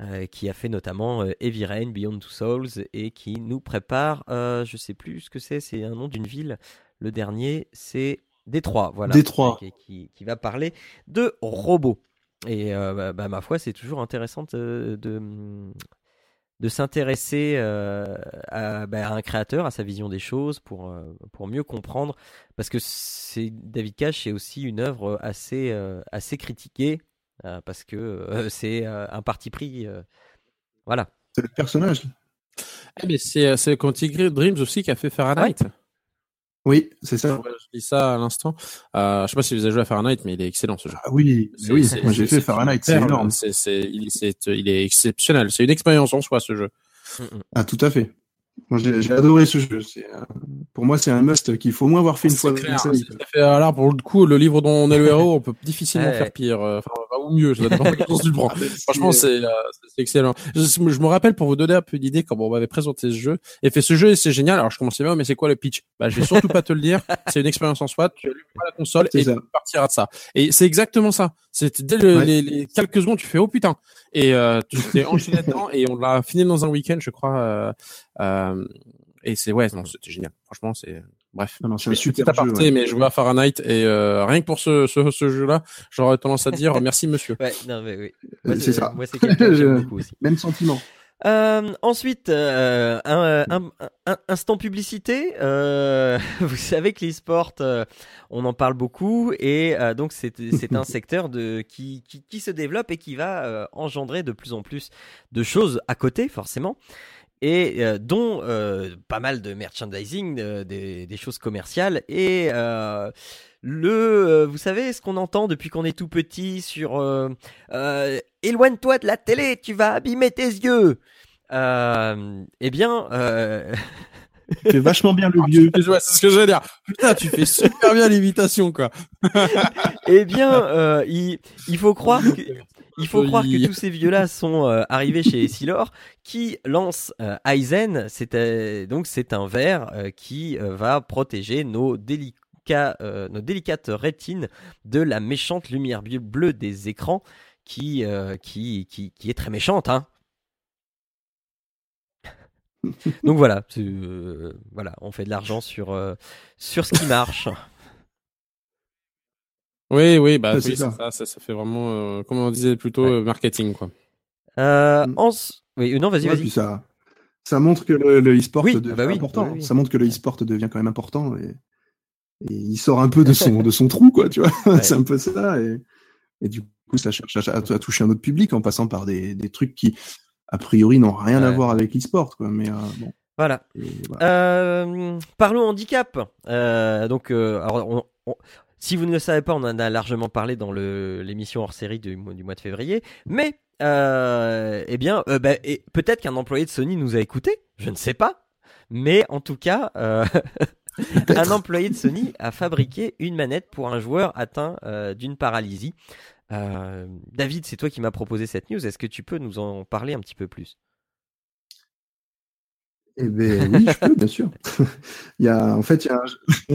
euh, qui a fait notamment euh, Heavy Rain, Beyond Two Souls et qui nous prépare, euh, je sais plus ce que c'est, c'est un nom d'une ville. Le dernier, c'est Détroit, voilà. Détroit. Qui, qui- qui va parler de robots. Et euh, bah, bah, ma foi, c'est toujours intéressant de, de, de s'intéresser euh, à, bah, à un créateur, à sa vision des choses, pour, pour mieux comprendre. Parce que David Cage, c'est aussi une œuvre assez, assez critiquée, parce que euh, [laughs] c'est euh, un parti pris. euh, voilà. C'est le personnage. Eh, mais c'est c'est Quantic Dreams aussi qui a fait Fahrenheit. Oui, c'est ça. Ouais, je dis ça à l'instant. Euh, je sais pas si vous avez joué à Fahrenheit, mais il est excellent ce jeu. Ah oui, oui. c'est- Moi j'ai c'est- fait Fahrenheit, c'est énorme. C'est, c'est, il, c'est, il est exceptionnel. C'est une expérience en soi ce jeu. Ah tout à fait. Moi j'ai j'ai adoré ce jeu. C'est, euh, pour moi c'est un must qu'il faut au moins avoir fait une fois dans sa vie. fait- alors pour le coup, le livre dont on est le héros, on peut difficilement Ouais. faire pire, euh, enfin ou mieux. Ça dépend de tu le prends. Ah, Franchement, c'est, euh, excellent. Je, je me rappelle pour vous donner un peu d'idée quand on m'avait présenté ce jeu et fait ce jeu et c'est génial. Alors je commençais bien, mais c'est quoi le pitch? Bah je vais surtout pas te le dire. [laughs] C'est une expérience en soi. Tu allumes la console et ça. tu partiras de ça. Et c'est exactement ça. C'était dès le- Ouais. les, les quelques secondes, tu fais oh putain et euh, tu t'es enchaîné dedans et on l'a fini dans un week-end, je crois. Euh, euh, et c'est ouais, non, c'était génial. Franchement, c'est bref. Non, c'est un Petit super jeu. aparté, ouais. mais je vois Fahrenheit et euh, rien que pour ce, ce, ce jeu-là, j'aurais tendance à dire [laughs] merci monsieur. Ouais, non, mais oui. Moi, Euh, c'est ça. Moi, c'est quelqu'un que j'aime Je- [laughs] beaucoup aussi. Même sentiment. Euh, ensuite, euh, un, un- un- instant publicité. Euh, [laughs] vous savez que l'e-sport, euh, on en parle beaucoup et euh, donc c'est c'est un secteur de qui, qui qui se développe et qui va euh, engendrer de plus en plus de choses à côté, forcément. Et euh, dont euh, pas mal de merchandising, euh, des, des choses commerciales et euh, le, euh, vous savez, ce qu'on entend depuis qu'on est tout petit sur euh, euh, éloigne-toi de la télé, tu vas abîmer tes yeux. Euh, eh bien, euh, Tu fais vachement bien le vieux. [laughs] Ouais, c'est ce que je veux dire. Putain, tu fais super bien l'imitation, quoi. [laughs] eh bien, euh, il, il faut croire que, il faut croire que tous ces vieux-là sont euh, arrivés chez [laughs] Silor, qui lance euh, Aizen. C'est euh, donc c'est un verre qui va protéger nos délicats, euh, nos délicates rétines de la méchante lumière bleu- bleue des écrans, qui, euh, qui, qui, qui est très méchante, hein. [laughs] Donc voilà, euh, voilà, on fait de l'argent sur sur ce qui marche. [laughs] Oui, oui, bah oui, ça. ça. ça, ça fait vraiment, euh, comme on disait plutôt, Ouais. euh, marketing, quoi. Euh, Mm. en s- oui, non, vas-y, Ouais, vas-y. ça, ça montre que le, le e-sport Oui, devient bah oui, important. Ça montre que le e-sport devient quand même important et, et il sort un peu de son [laughs] de son trou quoi, tu vois. Ouais. C'est un peu ça et, et du coup ça cherche à, à toucher un autre public en passant par des, des trucs qui a priori n'ont rien à voir avec l'e-sport quoi. Mais euh, bon. Voilà. et voilà. Euh, parlons handicap. Euh, donc, euh, alors, on- on- si vous ne le savez pas, on en a largement parlé dans l'émission hors série du, mois- du mois de février. Mais, euh, eh bien, euh, bah, peut-être qu'un employé de Sony nous a écoutés. Je ne sais pas. Mais en tout cas, euh, [laughs] un employé de Sony a fabriqué une manette pour un joueur atteint d'une paralysie. David, c'est toi qui m'as proposé cette news. Est-ce que tu peux nous en parler un petit peu plus? Eh ben oui, je peux, bien sûr. [laughs] il y a, en fait, il y a un...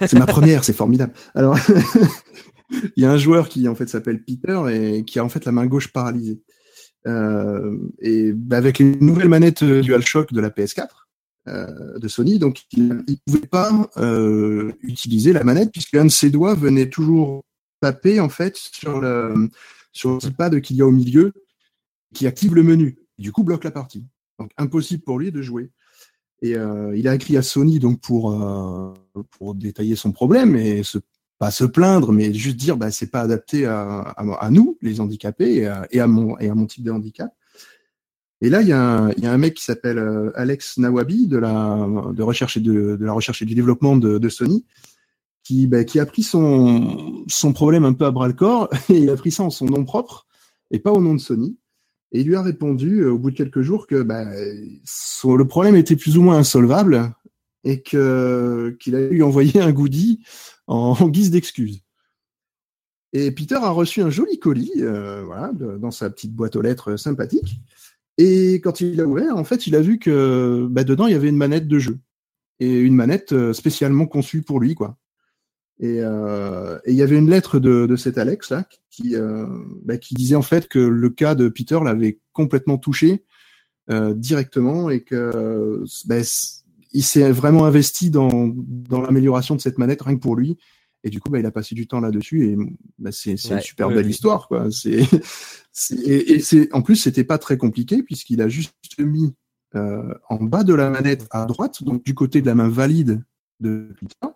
[laughs] c'est ma première, c'est formidable. Alors, [laughs] il y a un joueur qui en fait s'appelle Peter et qui a en fait la main gauche paralysée. Euh, et bah, avec les nouvelles manettes euh, DualShock de la PS4 euh, de Sony, donc il ne pouvait pas euh, utiliser la manette puisque un de ses doigts venait toujours taper en fait sur le sur le pad qu'il y a au milieu qui active le menu. Du coup, bloque la partie. Donc impossible pour lui de jouer. Et euh, il a écrit à Sony donc pour euh, pour détailler son problème et pas se plaindre, mais juste dire bah c'est pas adapté à, nous les handicapés et à, mon et à mon type de handicap. Et là il y a un, mec qui s'appelle euh, Alex Nawabi de la de recherche et de, la recherche et du développement de, de Sony qui bah, qui a pris son son problème un peu à bras le corps [laughs] et il a pris ça en son nom propre et pas au nom de Sony. Et il lui a répondu euh, au bout de quelques jours que bah, le problème était plus ou moins insolvable et qu'il a lui envoyé un goodie en, guise d'excuse. Et Peter a reçu un joli colis, euh, voilà, dans sa petite boîte aux lettres sympathique. Et quand il l'a ouvert, en fait, il a vu que bah, dedans il y avait une manette de jeu et une manette euh, spécialement conçue pour lui, quoi. Et, euh, et il y avait une lettre de, de cet Alex là qui, euh, bah, qui disait en fait que le cas de Peter l'avait complètement touché euh, directement et que bah, il s'est vraiment investi dans, dans l'amélioration de cette manette rien que pour lui. Et du coup, bah, il a passé du temps là-dessus et bah, c'est c'est Ouais, une super ouais, belle histoire, quoi. C'est [laughs] c'est- et, et c'est en plus c'était pas très compliqué puisqu'il a juste mis euh, en bas de la manette à droite, donc du côté de la main valide de Peter,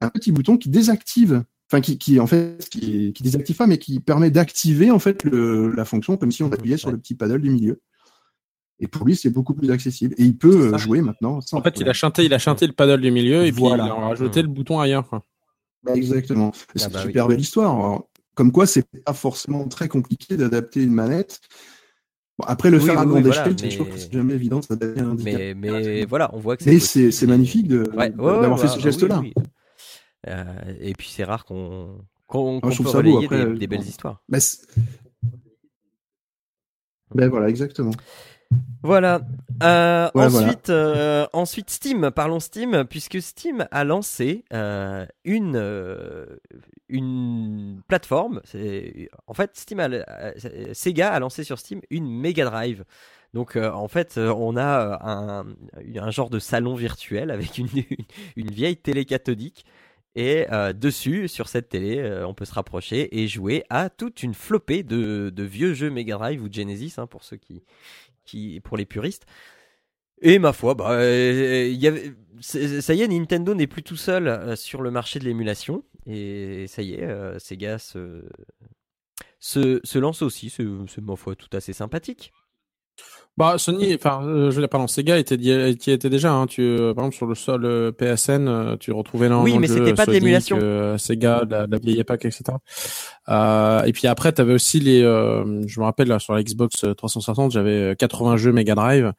un petit bouton qui désactive, enfin qui, qui en fait qui, qui désactive pas, mais qui permet d'activer en fait le, la fonction comme si on appuyait sur le petit paddle du milieu. Et pour lui, c'est beaucoup plus accessible. Et il peut euh, Ça. jouer maintenant. sans En fait, il a chanté, il a chanté le paddle du milieu et puis Voilà. il a rajouté Mmh. le bouton ailleurs. Quoi. Bah, exactement. C'est Ah une bah super belle histoire. Alors, comme quoi, c'est pas forcément très compliqué d'adapter une manette. Bon, après, le Oui, faire à grande échelle, mais- je trouve que c'est jamais évident d'adapter un handicap. Mais, mais voilà, on voit que Mais c'est c'est possible. c'est magnifique de- Ouais, ouais, d'avoir ouais, fait ce bah, geste-là. oui, oui. Euh, et puis c'est rare qu'on qu'on trouve peut beau, relayer après, des, euh, des belles histoires. Ben voilà, exactement. Voilà. Euh, Ouais, ensuite, euh, ensuite Steam. Parlons Steam, puisque Steam a lancé euh, une une plateforme. En fait Steam, a, Sega a lancé sur Steam une Mega Drive. Donc euh, en fait, euh, on a un, un genre de salon virtuel avec une, une, [laughs] une vieille télé cathodique. Et euh, dessus, sur cette télé, euh, on peut se rapprocher et jouer à toute une flopée de, vieux jeux Mega Drive ou Genesis, hein, pour ceux qui, pour les puristes. Et ma foi, bah, euh, ça y est, Nintendo n'est plus tout seul sur le marché de l'émulation. Et ça y est, Sega se, se, se lance aussi. C'est, ma foi, tout assez sympathique. Bah Sony, enfin, euh, je veux dire, pardon, Sega était qui était déjà. Hein, tu, euh, par exemple, sur le sol euh, PSN, tu retrouvais énormément Oui, mais c'était pas l'émulation. euh, Sega, la, la vieille époque, etc. Euh, et puis après, tu avais aussi les. euh, je me rappelle là, sur la Xbox 360, j'avais euh, 80 jeux Mega Drive.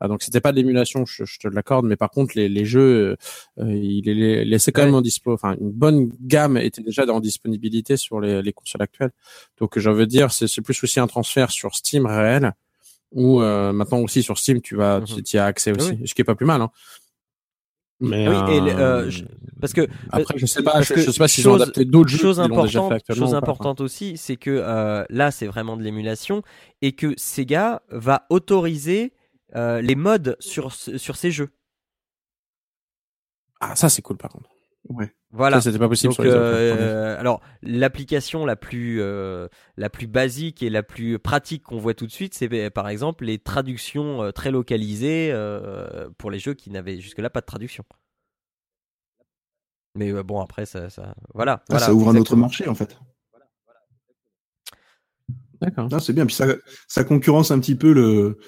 Ah, donc c'était pas de l'émulation, je, je te l'accorde, mais par contre les, les jeux, euh, il les laissait quand Ouais. même en dispo. Enfin, une bonne gamme était déjà en disponibilité sur les, les consoles actuelles. Donc je veux dire, c'est c'est plus aussi un transfert sur Steam réel, ou euh, maintenant aussi sur Steam, tu vas, tu tu y as accès aussi, Oui. ce qui est pas plus mal. Hein. Mais Oui, et euh, euh, je- parce que après, je sais pas, je, je sais pas s'ils ont adapté d'autres jeux chose importante, chose importante aussi, c'est que euh, là, c'est vraiment de l'émulation et que Sega va autoriser euh, les modes sur sur ces jeux. Ah, ça c'est cool par contre. Ouais. Voilà. C'était pas possible Donc, sur les autres. hein. euh, alors l'application la plus euh, la plus basique et la plus pratique qu'on voit tout de suite, c'est euh, par exemple les traductions euh, très localisées euh, pour les jeux qui n'avaient jusque-là pas de traduction. Mais euh, bon après ça, ça voilà. Ah, voilà, ça ouvre un autre marché en fait. D'accord. Non, c'est bien. Puis ça, ça concurrence un petit peu le,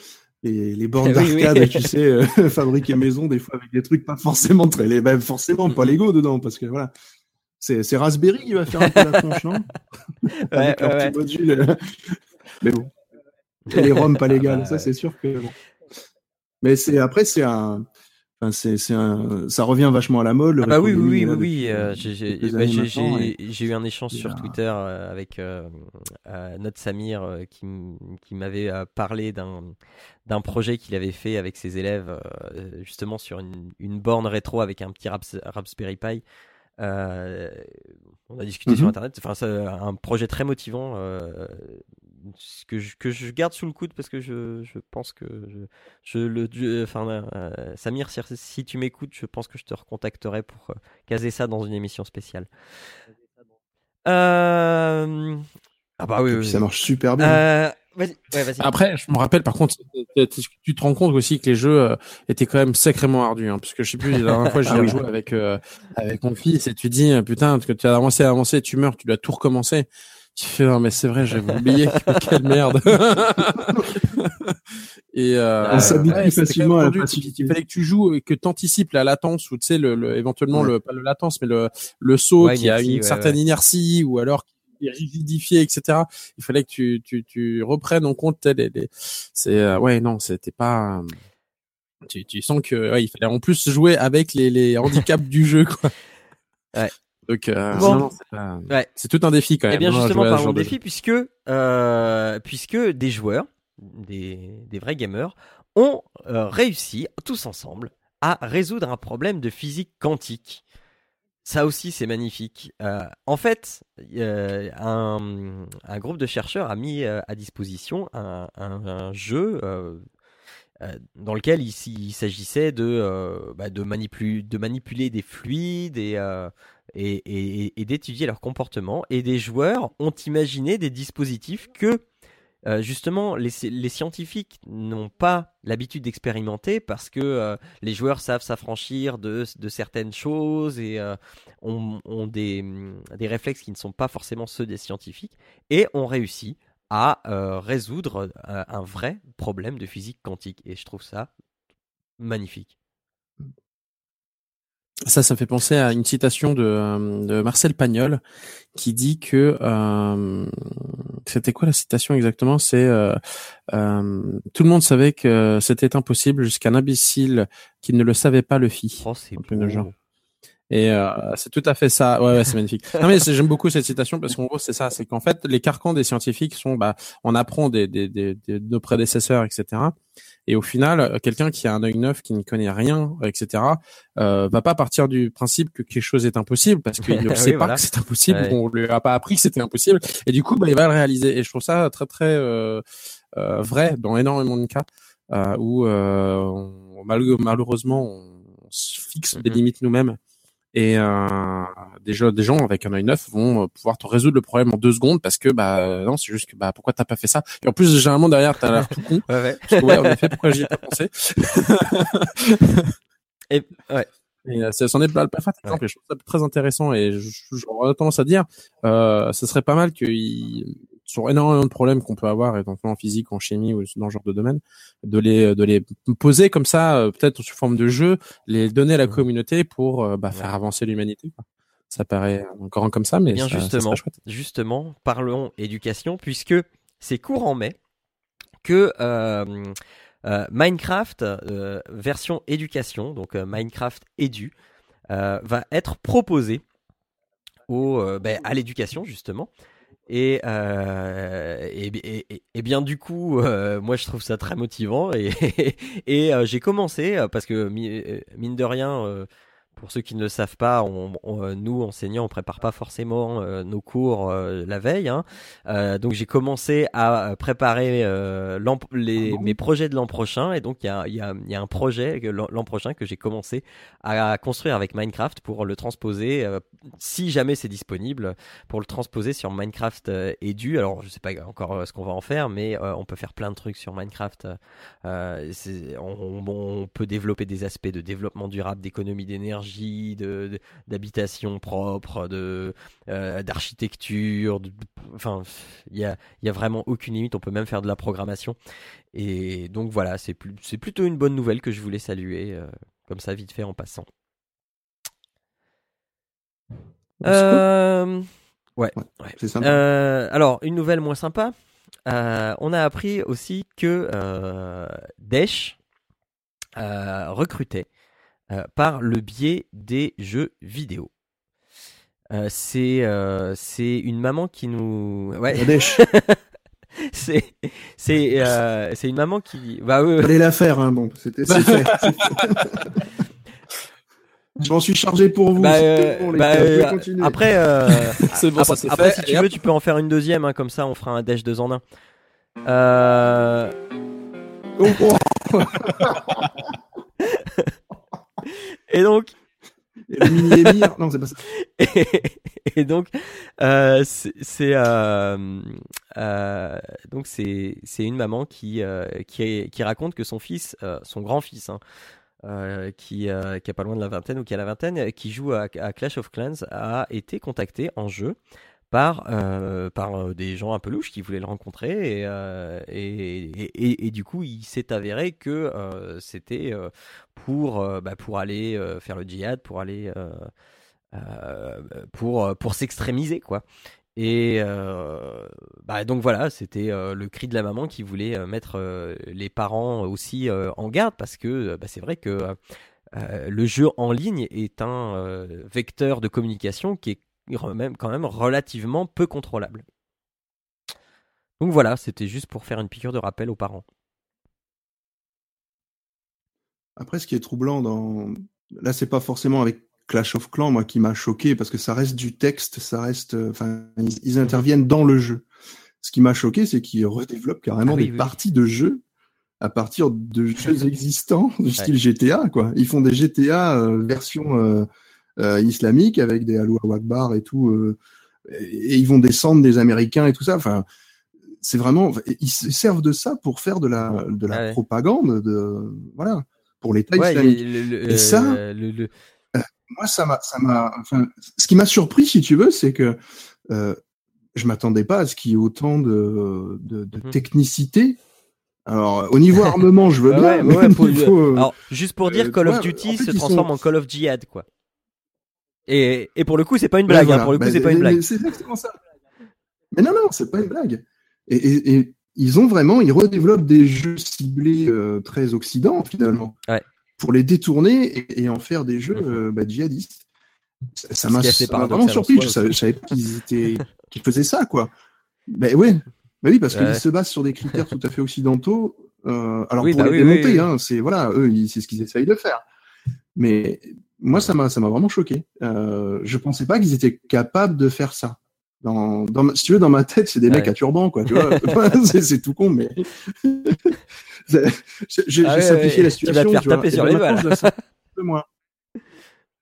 les, les [laughs] bornes Oui, oui. d'arcade, tu sais, euh, [laughs] fabriquées maison, des fois avec des trucs pas forcément très, les, ben, forcément pas Lego dedans, parce que voilà. C'est, c'est Raspberry qui va faire un peu la tronche, [laughs] non Avec Ouais, leur ouais, petit module. euh. Mais bon. Et les ROM pas légales, bah, ça ouais. c'est sûr que bon. Mais c'est, après, c'est un, enfin, c'est, c'est un, ça revient vachement à la mode. le Ah bah oui, oui, oui, oui, là, oui, depuis, euh, j'ai- bah, j'ai- et- eu un échange sur Twitter euh, avec euh, euh, notre Samir qui, qui m'avait parlé d'un d'un projet qu'il avait fait avec ses élèves justement sur une, une borne rétro avec un petit Raps- Raspberry Pi. On a discuté sur Mhm. internet, enfin c'est un projet très motivant que je, que je garde sous le coude parce que je, je pense que je, je le je- enfin euh, Samir si, si tu m'écoutes je pense que je te recontacterai pour euh, caser ça dans une émission spéciale euh... ah bah oui, ça marche super bien. Euh, vas-y ouais, vas-y Après, je me rappelle par contre, tu- te rends compte aussi que les jeux euh, étaient quand même sacrément ardus, hein, parce que je sais plus, la dernière fois [laughs] j'ai Ah oui. joué avec euh, avec mon fils et tu dis euh, putain, que tu as avancé, avancé, tu meurs, tu dois tout recommencer. Tu fais non mais c'est vrai, j'avais oublié, [laughs] [laughs] quelle merde. [laughs] et euh, On s'habitue facilement à la. Il- fallait que tu joues et que t'anticipes la latence ou tu sais le, le- éventuellement Ouais. le pas le latence mais le le saut Ouais, qui a inertie, une ouais, certaine ouais. inertie ou alors qui est rigidifié etc. Il fallait que tu tu tu reprennes en compte tel les, les- c'est euh, ouais non c'était pas tu, tu sens que ouais, il fallait en plus jouer avec les, les handicaps du jeu quoi. Ouais. Donc euh, Bon. c'est Ouais. tout un défi quand même. Eh bien hein, justement de de défi puisque euh, puisque des joueurs, des, des vrais gamers, ont euh, réussi tous ensemble à résoudre un problème de physique quantique. Ça aussi c'est magnifique. Euh, en fait, euh, un, un groupe de chercheurs a mis à disposition un, un- un jeu. dans lequel il, il s'agissait de, euh, bah, de, manipu- de manipuler des fluides et, euh, et, d'étudier leur comportement. Et des joueurs ont imaginé des dispositifs que euh, justement les, scientifiques n'ont pas l'habitude d'expérimenter parce que euh, les joueurs savent s'affranchir de, certaines choses et euh, ont, des, des réflexes qui ne sont pas forcément ceux des scientifiques et ont réussi à résoudre un vrai problème de physique quantique. Et je trouve ça magnifique. Ça, ça me fait penser à une citation de, euh, de Marcel Pagnol qui dit que euh, c'était quoi la citation exactement? C'est euh, euh, tout le monde savait que c'était impossible jusqu'un imbécile qui ne le savait pas le fit. Oh, c'est Un truc de beau. genre. Et euh, c'est tout à fait ça. Ouais, ouais c'est magnifique. Non mais j'aime beaucoup cette citation parce qu'en gros c'est ça, c'est qu'en fait les carcans des scientifiques sont, bah, on apprend des, des, des, des- de nos prédécesseurs, etc. Et au final, euh, quelqu'un qui a un œil neuf, qui ne connaît rien, etc., euh, va pas partir du principe que quelque chose est impossible parce qu'il [laughs] ne Oui, sait pas voilà. que c'est impossible. Ouais. On lui a pas appris que c'était impossible. Et du coup, bah, il va le réaliser. Et je trouve ça très très euh, euh, vrai dans énormément de cas euh, où euh, on- mal- malheureusement on, on se fixe des Mhm. limites nous-mêmes. Et euh, des, gens, des gens avec un œil neuf vont euh, pouvoir te résoudre le problème en deux secondes parce que bah euh, non c'est juste que bah pourquoi t'as pas fait ça? Et en plus généralement derrière t'as l'air tout con. [laughs] Ouais, ouais. parce que, ouais en effet pourquoi j'y ai pas pensé? [laughs] Et, ouais. et euh, c'est- c'en est pas le parfait exemple et je trouve ça très intéressant et j'aurais tendance à dire euh, ce serait pas mal qu'il sur énormément de problèmes qu'on peut avoir éventuellement en physique en chimie ou dans ce genre de domaine de les de les poser comme ça euh, peut-être sous forme de jeu les donner à la Mhm. communauté pour euh, bah, faire avancer l'humanité ça paraît encore comme ça mais bien ça- justement, justement, parlons éducation puisque c'est courant mai que euh, euh, Minecraft euh, version éducation, donc Minecraft Edu, va être proposé au, ben, à l'éducation justement. Et, euh, et, et- bien du coup, euh, moi je trouve ça très motivant. Et, [laughs] euh, j'ai commencé parce que mi- mine de rien, pour ceux qui ne le savent pas, on, on, euh, nous enseignants, on prépare pas forcément euh, nos cours euh, la veille. Hein. Euh, donc j'ai commencé à préparer les, mes projets de l'an prochain, et donc il y a, y, a, y a, un projet l'an prochain que j'ai commencé à construire avec Minecraft pour le transposer, si jamais c'est disponible, pour le transposer sur Minecraft Edu. Alors je sais pas encore ce qu'on va en faire, mais on peut faire plein de trucs sur Minecraft. On, on peut développer des aspects de développement durable, d'économie d'énergie de d'habitation propre, de euh, d'architecture. Enfin, il y a, y a vraiment aucune limite. On peut même faire de la programmation. Et donc voilà, c'est c'est plutôt une bonne nouvelle que je voulais saluer euh, comme ça vite fait en passant. Euh, ouais, ouais. c'est sympa. alors, une nouvelle moins sympa. on a appris aussi que Daesh recrutait euh, par le biais des jeux vidéo. Euh, c'est euh, c'est une maman qui nous ouais [laughs] c'est c'est euh, c'est une maman qui bah allez la faire hein bon c'était c'est fait [laughs] Je m'en suis chargé pour vous. Bah, bon, bah, [laughs] après, bon, si tu veux, tu peux en faire une deuxième, hein, comme ça, on fera un dash 2 en 1. Euh... Oh, oh. [laughs] Et donc. non, c'est pas ça. [laughs] Et, donc, euh, c'est euh, euh, donc c'est c'est une maman qui euh, qui, qui raconte que son fils, euh, son grand-fils, hein, euh, qui, qui a pas loin de la vingtaine ou qui a la vingtaine, qui joue à, à Clash of Clans, a été contacté en jeu par, euh, par euh, des gens un peu louches qui voulaient le rencontrer et, euh, et, et, du coup il s'est avéré que c'était pour, bah, pour aller faire le djihad, pour aller pour, pour s'extrémiser quoi. Et bah, donc voilà, c'était le cri de la maman qui voulait mettre les parents aussi en garde parce que bah, c'est vrai que le jeu en ligne est un vecteur de communication qui est même, quand même relativement peu contrôlable. Donc voilà, c'était juste pour faire une piqûre de rappel aux parents. Après, ce qui est troublant dans. Là, c'est pas forcément avec Clash of Clans, moi, qui m'a choqué, parce que ça reste du texte, ça reste. Enfin, ils, mhm. interviennent dans le jeu. Ce qui m'a choqué, c'est qu'ils redéveloppent carrément ah des parties de jeu à partir de [laughs] jeux existants, du style GTA, quoi. Ils font des GTA euh, version. Euh, euh, islamique avec des Alou Akbar et tout, euh, et, ils vont descendre des Américains et tout ça. Enfin, c'est vraiment, ils se servent de ça pour faire de la, de la propagande, de, voilà, pour l'État islamique. et ça, euh, moi, ça m'a, ça m'a, enfin, ce qui m'a surpris, si tu veux, c'est que euh, je m'attendais pas à ce qu'il y ait autant de, de, de mmh. technicité. Alors, au niveau armement, je veux [laughs] bien. Ouais, Alors, juste pour dire, Call of Duty se transforme en Call of Jihad, quoi. Et, et pour le coup, c'est pas une blague. Hein, pour le coup, bah, c'est pas une blague. C'est exactement ça. Mais non, non, c'est pas une blague. Et, et, et, ils ont vraiment, ils redéveloppent des jeux ciblés euh, très occidentaux finalement, ouais. pour les détourner et, en faire des jeux mm-hmm. euh, bah, djihadistes. Ça m'a vraiment surpris. Je savais, je savais pas qu'ils étaient, qu'ils faisaient ça, quoi. Ben ouais. Ben oui, parce qu'ils se basent sur des critères tout à fait occidentaux. Euh, alors pour bah les démonter, hein, c'est voilà, eux, c'est ce qu'ils essayent de faire. Mais moi, ça m'a, ça m'a vraiment choqué. Euh, je pensais pas qu'ils étaient capables de faire ça. Dans, dans, si tu veux, dans ma tête, c'est des mecs à turban, quoi. Tu [laughs] vois, c'est, tout con, mais [laughs] j'ai, ah simplifié la situation. Tu vas te faire taper sur les balles. un peu moins. [laughs]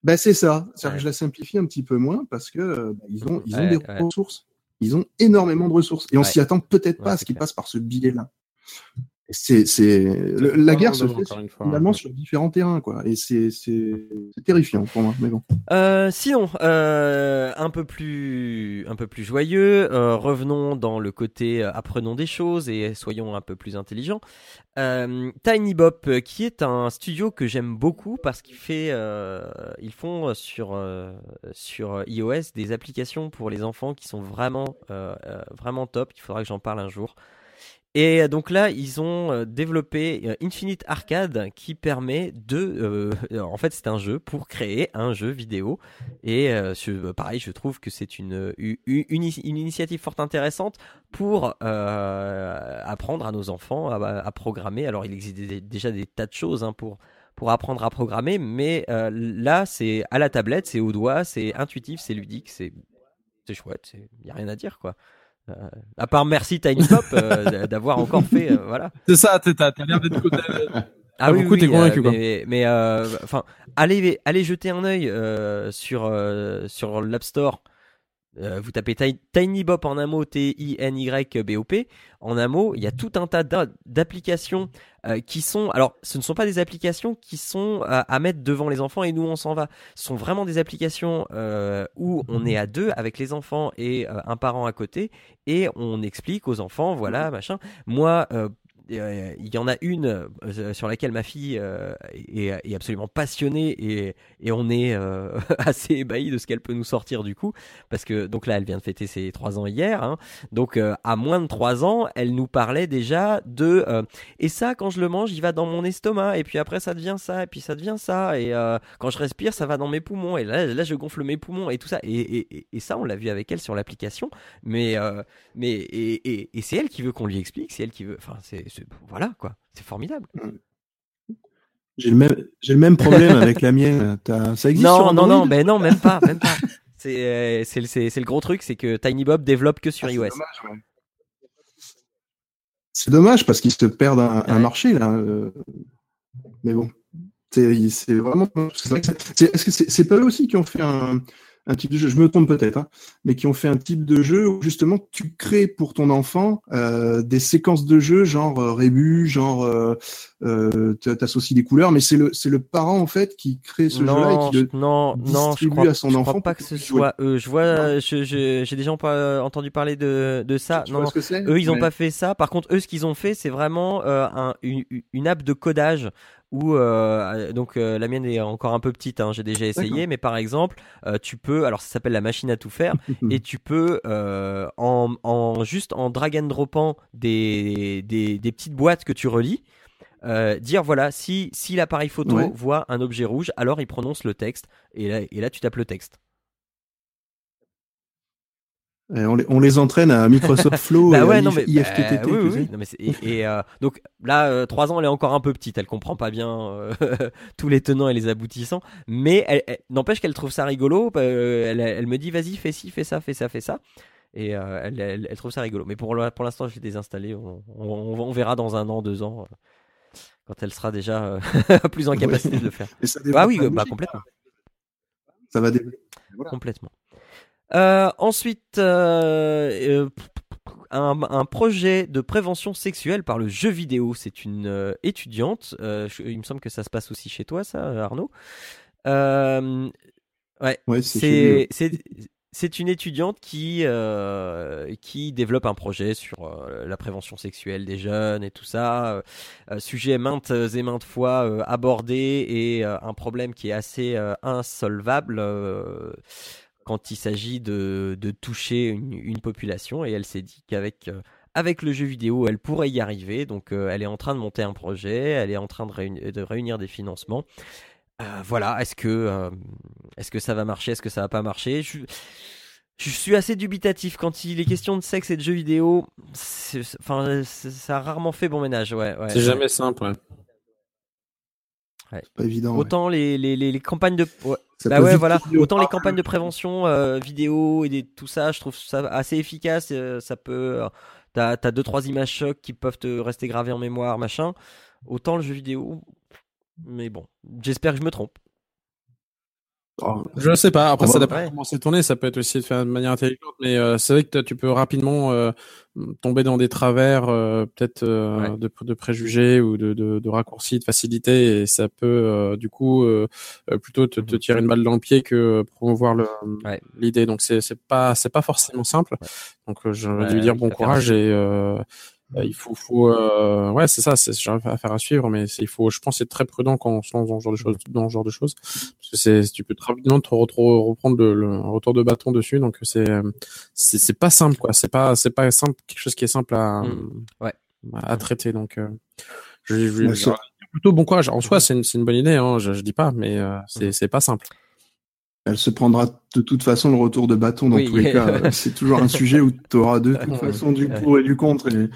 Ben c'est ça. Que je la simplifie un petit peu moins parce que bah, ils ont, ils ont des ressources. Ils ont énormément de ressources et on s'y attend peut-être pas à ce qu'ils passent par ce biais-là c'est c'est la guerre se fait finalement sur différents terrains quoi. Et c'est c'est terrifiant pour moi mais bon. Euh, sinon euh, un peu plus un peu plus joyeux. Euh, revenons dans le côté euh, apprenons des choses et soyons un peu plus intelligents. Euh, Tiny Bop qui est un studio que j'aime beaucoup parce qu'il fait ils font sur sur iOS des applications pour les enfants qui sont vraiment vraiment top. Il faudra que j'en parle un jour et donc là, ils ont euh, développé euh, Infinite Arcade qui permet de... Euh, [laughs] en fait, c'est un jeu pour créer un jeu vidéo. Et pareil, je trouve que c'est une, une, initiative fort intéressante pour apprendre à nos enfants à, programmer. Alors, il existe déjà des tas de choses hein, pour pour apprendre à programmer, mais euh, là c'est à la tablette, c'est au doigt, c'est intuitif, c'est ludique, c'est chouette, il y a rien à dire quoi. Euh, à part merci Tiny Pop euh, [laughs] d'avoir encore fait euh, voilà. C'est ça, t'as t'as l'air d'être Ah oui, beaucoup, oui, t'es convaincu, quoi. mais, mais euh, enfin, allez, allez jeter un œil euh, sur euh, sur l'App Store. Euh, vous tapez Ti- TinyBop en un mot, T-I-N-Y-B-O-P. En un mot, il y a tout un tas d'a- d'applications euh, qui sont. Alors, ce ne sont pas des applications qui sont à, à mettre devant les enfants et nous on s'en va. Ce sont vraiment des applications euh, où on est à deux avec les enfants et euh, un parent à côté et on explique aux enfants, voilà, machin. Moi, euh, euh, il y en a une euh, sur laquelle ma fille euh, est, absolument passionnée et, et on est euh, [laughs] assez ébahi de ce qu'elle peut nous sortir du coup parce que donc là elle vient de fêter ses trois ans hier hein. donc euh, à moins de trois ans elle nous parlait déjà de euh, et ça quand je le mange il va dans mon estomac et puis après ça devient ça et puis ça devient ça et euh, quand je respire ça va dans mes poumons et là là je gonfle mes poumons et tout ça et, et, et- ça on l'a vu avec elle sur l'application mais euh, mais et, et, c'est elle qui veut qu'on lui explique, c'est elle qui veut. Enfin, c'est- voilà quoi, c'est formidable. J'ai le même, j'ai le même problème [laughs] avec la mienne. T'as- Ça existe Non, non, non, ben non, même pas, même pas. C'est euh, c'est le- c'est c'est le gros truc, c'est que Tiny Bob développe que sur Ah, iOS. dommage, ouais. C'est dommage parce qu'ils se perdent un, marché là. euh, Mais bon, c'est c'est vraiment. que c'est- Est-ce que c'est c'est pas eux aussi qui ont fait un, un type de jeu Je me trompe peut-être, hein, mais qui ont fait un type de jeu où justement tu crées pour ton enfant euh, des séquences de jeu genre euh, rébus, genre euh, euh, t'a- t'associes des couleurs, mais c'est le c'est le parent en fait qui crée ce jeu-là et qui le non, non, je distribue crois, à son je enfant crois pas que ce jouer. soit eux. Je vois, je- je- j'ai déjà pas entendu parler de de ça. Tu Non, Eux, ils ont pas fait ça. Par contre, eux, ce qu'ils ont fait, c'est vraiment euh, un, une, une app de codage où euh, donc euh, la mienne est encore un peu petite. Hein, J'ai déjà essayé, mais par exemple, euh, tu peux. Alors, ça s'appelle la machine à tout faire, [laughs] et tu peux euh, en, en juste en drag and dropant des, des des petites boîtes que tu relis. dire voilà si si l'appareil photo Ouais. voit un objet rouge alors il prononce le texte et là et là tu tapes le texte on, les, on les entraîne à Microsoft [laughs] Flow Bah et ouais, à non, mais, IFTTT. bah, oui, tu oui, sais. oui. Non, mais c'est- et, et, euh, donc là, euh, 3 ans, elle est encore un peu petite, elle comprend pas bien euh, [laughs] tous les tenants et les aboutissants, mais elle, elle- n'empêche qu'elle trouve ça rigolo. euh, elle, elle me dit, vas-y, fais ci, fais ça, fais ça, fais ça. Et elle, trouve ça rigolo. Mais pour, l'instant, je l'ai désinstallé. On, on, on verra dans un an, deux ans, quand elle sera déjà [laughs] plus en capacité de le faire. Et ça Ah oui, bah complètement. Ça va développer. Voilà. Complètement. Euh, ensuite, euh, euh, un, un projet de prévention sexuelle par le jeu vidéo. C'est une euh, étudiante. euh, je- il me semble que ça se passe aussi chez toi, ça, Arnaud. Euh, ouais, Ouais, c'est c'est une étudiante qui euh, qui développe un projet sur euh, la prévention sexuelle des jeunes et tout ça, euh, sujet maintes et maintes fois abordé et un problème qui est assez euh, insolvable quand il s'agit de, de toucher une, une population et elle s'est dit qu'avec euh, avec le jeu vidéo, elle pourrait y arriver. Donc, euh, elle est en train de monter un projet, elle est en train de, réuni- de réunir des financements. Euh, voilà, est-ce que, euh, est-ce que ça va marcher, est-ce que ça va pas marcher? Je, je suis assez dubitatif quand il est question de sexe et de jeux vidéo. Enfin, ça a rarement fait bon ménage, ouais. ouais C'est jamais simple. ouais. Pas évident. ouais. Autant les, les, les, les campagnes de. Ça Bah ouais, voilà. Autant les campagnes de prévention euh, vidéo et des, tout ça, je trouve ça assez efficace. euh, ça peut. euh, T'as as deux trois images chocs qui peuvent te rester gravées en mémoire, machin. Autant le jeu vidéo. Mais bon, j'espère que je me trompe. Oh, Je sais pas. Après, On ça va- dépend comment c'est tourné. Ça peut être aussi fait de manière intelligente, mais euh, c'est vrai que tu peux rapidement euh, tomber dans des travers, euh, peut-être euh, Ouais. de, de préjugés ou de, de, de raccourcis, de facilité, et ça peut euh, du coup euh, plutôt te, te Mhm. tirer une balle dans le pied que promouvoir Ouais. l'idée. Donc c'est pas c'est pas forcément simple. Donc euh, de Ouais, lui dire bon faire courage et il faut, faut euh, ouais, c'est ça, c'est j'ai affaire à suivre, mais c'est- il faut, je pense, être très prudent quand on se lance dans ce genre de choses, dans ce genre de choses, parce que c'est, tu peux très rapidement te re- re- reprendre le, le un retour de bâton dessus, donc c'est, euh, c'est, pas simple, quoi. C'est pas, c'est pas simple, quelque chose qui est simple à, Mm. Ouais. à, à traiter, donc. Euh, je, je, je- plutôt bon courage. En soi, c'est une, c'est une bonne idée, hein, je, je dis pas, mais euh, c'est, c'est pas simple. Elle se prendra de toute façon le retour de bâton dans Oui. tous les cas. [laughs] C'est toujours un sujet où tu auras de toute façon du pour et du contre. Et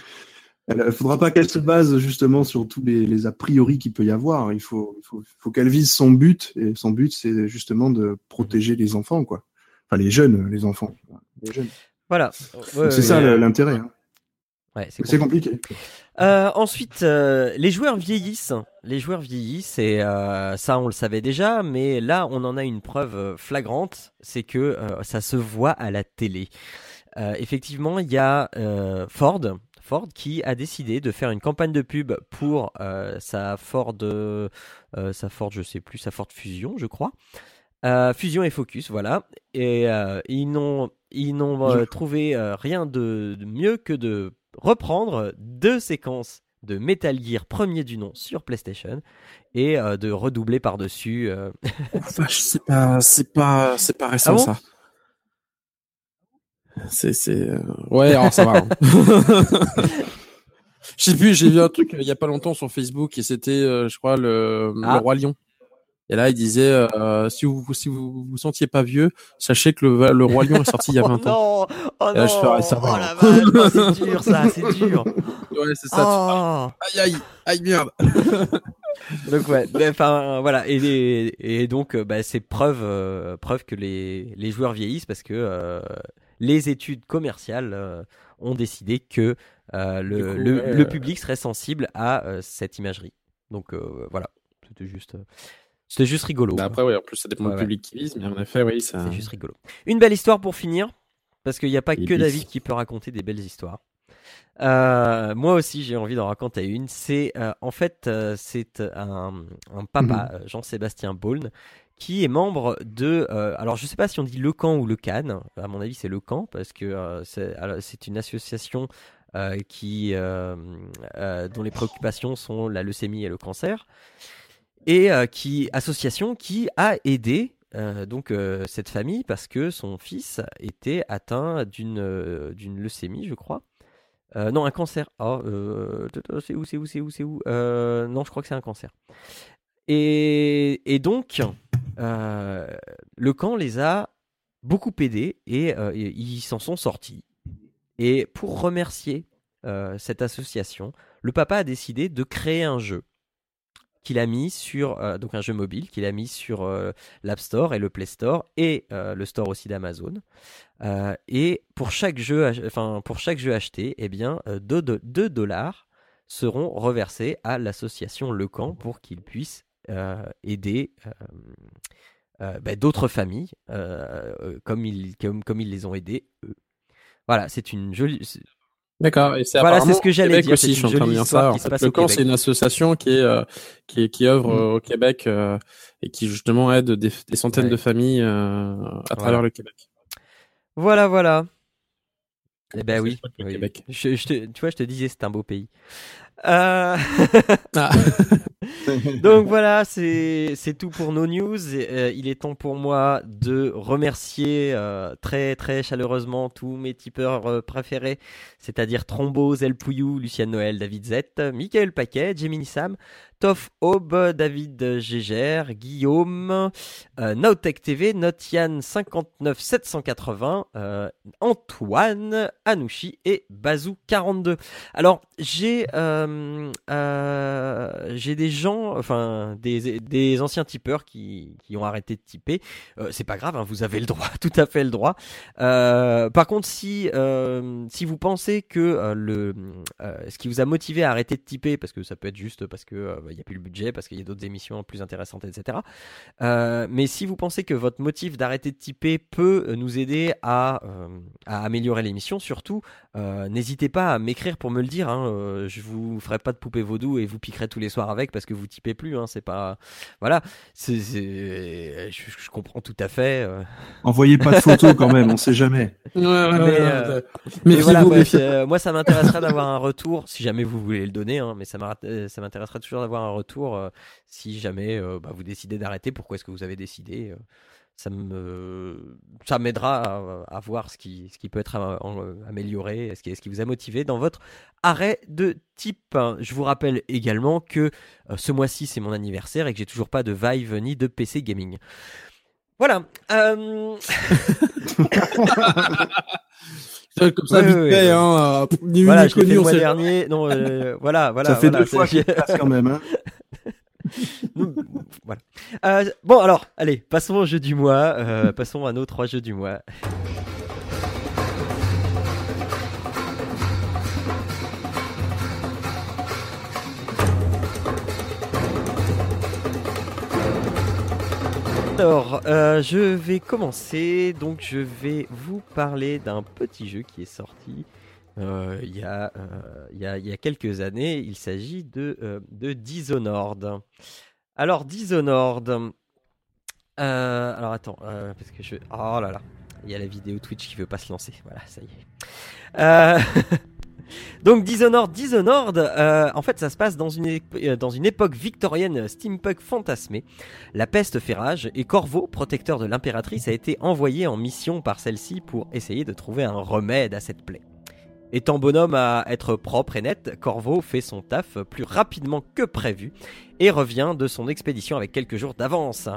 Il faudra pas qu'elle se base justement sur tous les, les a priori qu'il peut y avoir. Il faut, il faut, faut qu'elle vise son but et son but c'est justement de protéger les enfants, quoi. Enfin les jeunes, les enfants. Les jeunes. Voilà. C'est ça l'intérêt. hein. C'est compliqué. Euh, ensuite, euh, les joueurs vieillissent. Les joueurs vieillissent et euh, ça, on le savait déjà, mais là, on en a une preuve flagrante, c'est que ça se voit à la télé. Effectivement, il y a Ford, Ford qui a décidé de faire une campagne de pub pour sa Ford, sa Ford, je sais plus, sa Ford Fusion, je crois. Fusion et Focus, voilà. Et ils n'ont ils n'ont trouvé rien de, de mieux que de reprendre deux séquences de Metal Gear premier du nom sur PlayStation et euh, de redoubler par-dessus. euh, Oh, vache, c'est pas, c'est pas, c'est pas récent Ah bon? ça. C'est, c'est, euh, ouais, alors ça va. hein. Je sais plus, j'ai vu un truc euh, il y a pas longtemps sur Facebook et c'était, euh, je crois, le, Ah. le roi lion. Et là, il disait, euh, si vous si vous vous sentiez pas vieux, sachez que le, le roi lion est sorti il y a 20 [laughs] oh ans. non Oh Et là, je non ferais ça va, Oh la oh, C'est dur ça, c'est dur [laughs] Ouais, c'est ça. tu Oh Aïe, aïe, aïe, merde. [laughs] Donc ouais, enfin voilà, et, et donc euh, bah, c'est preuve, euh, preuve que les, les joueurs vieillissent parce que euh, les études commerciales ont décidé que le, coup, le, ouais, le public serait sensible à cette imagerie. Donc voilà, c'était juste, c'était juste rigolo. Bah après, ouais, en plus, ça dépend Ouais, du ouais. public qui vise, mais en effet, oui, ça. C'est juste rigolo. Une belle histoire pour finir, parce qu'il n'y a pas Et que bis. David qui peut raconter des belles histoires. Euh, moi aussi, j'ai envie d'en raconter une. C'est euh, en fait, euh, c'est un, un papa, euh, Jean-Sébastien Baulne, qui est membre de. alors, je sais pas si on dit le camp ou le Cannes. À mon avis, c'est le camp parce que c'est une association qui dont les préoccupations sont la leucémie et le cancer et euh, qui association qui a aidé euh, donc euh, cette famille parce que son fils était atteint d'une d'une leucémie, je crois. Non, un cancer. Euh, c'est où, c'est où, c'est où, c'est où? Non, je crois que c'est un cancer. Et, et donc, le camp les a beaucoup aidés et ils s'en sont sortis. Et pour remercier cette association, le papa a décidé de créer un jeu qu'il a mis sur euh, donc un jeu mobile qu'il a mis sur euh, l'App Store et le Play Store et euh, le store aussi d'Amazon. Et pour chaque jeu, enfin pour chaque jeu acheté, eh bien 2 dollars seront reversés à l'association Le Camp pour qu'ils puissent euh, aider bah, d'autres familles comme ils comme, comme ils les ont aidés eux. Voilà, c'est une jolie. D'accord. Et c'est Voilà, c'est ce que j'allais dire, aussi. Je suis en train de dire ça. En fait, le camp, c'est une association qui est euh, qui, qui œuvre Mm. euh, au Québec euh, et qui justement aide des, des centaines Ouais. de familles euh, à travers le Québec. Voilà, voilà. Eh ben oui, oui. Je te, tu vois, je te disais, c'est un beau pays. Euh, Ah. [laughs] [laughs] Donc voilà, c'est c'est tout pour nos news. Et, euh, il est temps pour moi de remercier euh, très très chaleureusement tous mes tipeurs euh, préférés, c'est-à-dire Trombose, El Pouillou, Lucien Noël, David Z, Michael Paquet, Gemini Sam, Toff Aube, David Gégère, Guillaume, euh, TV, Notian 59 780, euh, Antoine, Anouchi et Bazou 42. Alors j'ai euh, euh, j'ai des gens, enfin des, des anciens tipeurs qui, qui ont arrêté de typer. Euh, c'est pas grave, hein, vous avez le droit, [laughs] tout à fait le droit. Par contre, si si vous pensez que le ce qui vous a motivé à arrêter de typer, parce que ça peut être juste parce que euh, il y a plus le budget, parce qu'il y a d'autres émissions plus intéressantes, etc. Euh, mais si vous pensez que votre motif d'arrêter de typer peut nous aider à, euh, à améliorer l'émission, surtout, euh, n'hésitez pas à m'écrire pour me le dire. Hein, euh, je vous ferai pas de poupée vaudou et vous piquerai tous les soirs avec parce que vous typez plus. Hein, c'est pas, voilà, c'est, c'est- je, je comprends tout à fait. euh. Envoyez pas de [laughs] photos quand même, on sait jamais. Ouais, ouais, Mais, euh, voilà, euh, moi ça m'intéresserait d'avoir un retour, si jamais vous voulez le donner, hein, mais ça euh, ça m'intéresserait toujours d'avoir un retour euh, si jamais euh, bah, vous décidez d'arrêter, pourquoi est-ce que vous avez décidé euh, ça me ça m'aidera à, à voir ce qui, ce qui peut être amélioré, ce qui, ce qui vous a motivé dans votre arrêt de type. Je vous rappelle également que euh, ce mois-ci c'est mon anniversaire et que j'ai toujours pas de Vive ni de PC gaming. Voilà. euh, [laughs] [laughs] [laughs] Comme ça, Ouais, vite ouais, fait, ouais. hein, euh, ni Voilà, ni connu, le mois dernier. [laughs] Non, euh, voilà, voilà. ça fait voilà, deux fois qu'il passe quand même. Hein. [laughs] Voilà. Euh, bon, alors, allez, passons au jeu du mois. euh, passons à nos trois jeux du mois. Alors, euh, je vais commencer. Donc, je vais vous parler d'un petit jeu qui est sorti euh, il y, a, euh, il y, a, quelques années. Il s'agit de, Dishonored. Alors, Dishonored. alors, attends, parce que je. Oh là là. Il y a la vidéo Twitch qui veut pas se lancer. Voilà, ça y est. [laughs] Donc Dishonored, Dishonored, euh, en fait ça se passe dans une, euh, dans une époque victorienne steampunk fantasmée. La peste fait rage et Corvo, protecteur de l'impératrice, a été envoyé en mission par celle-ci pour essayer de trouver un remède à cette plaie. Étant bonhomme à être propre et net, Corvo fait son taf plus rapidement que prévu et revient de son expédition avec quelques jours d'avance.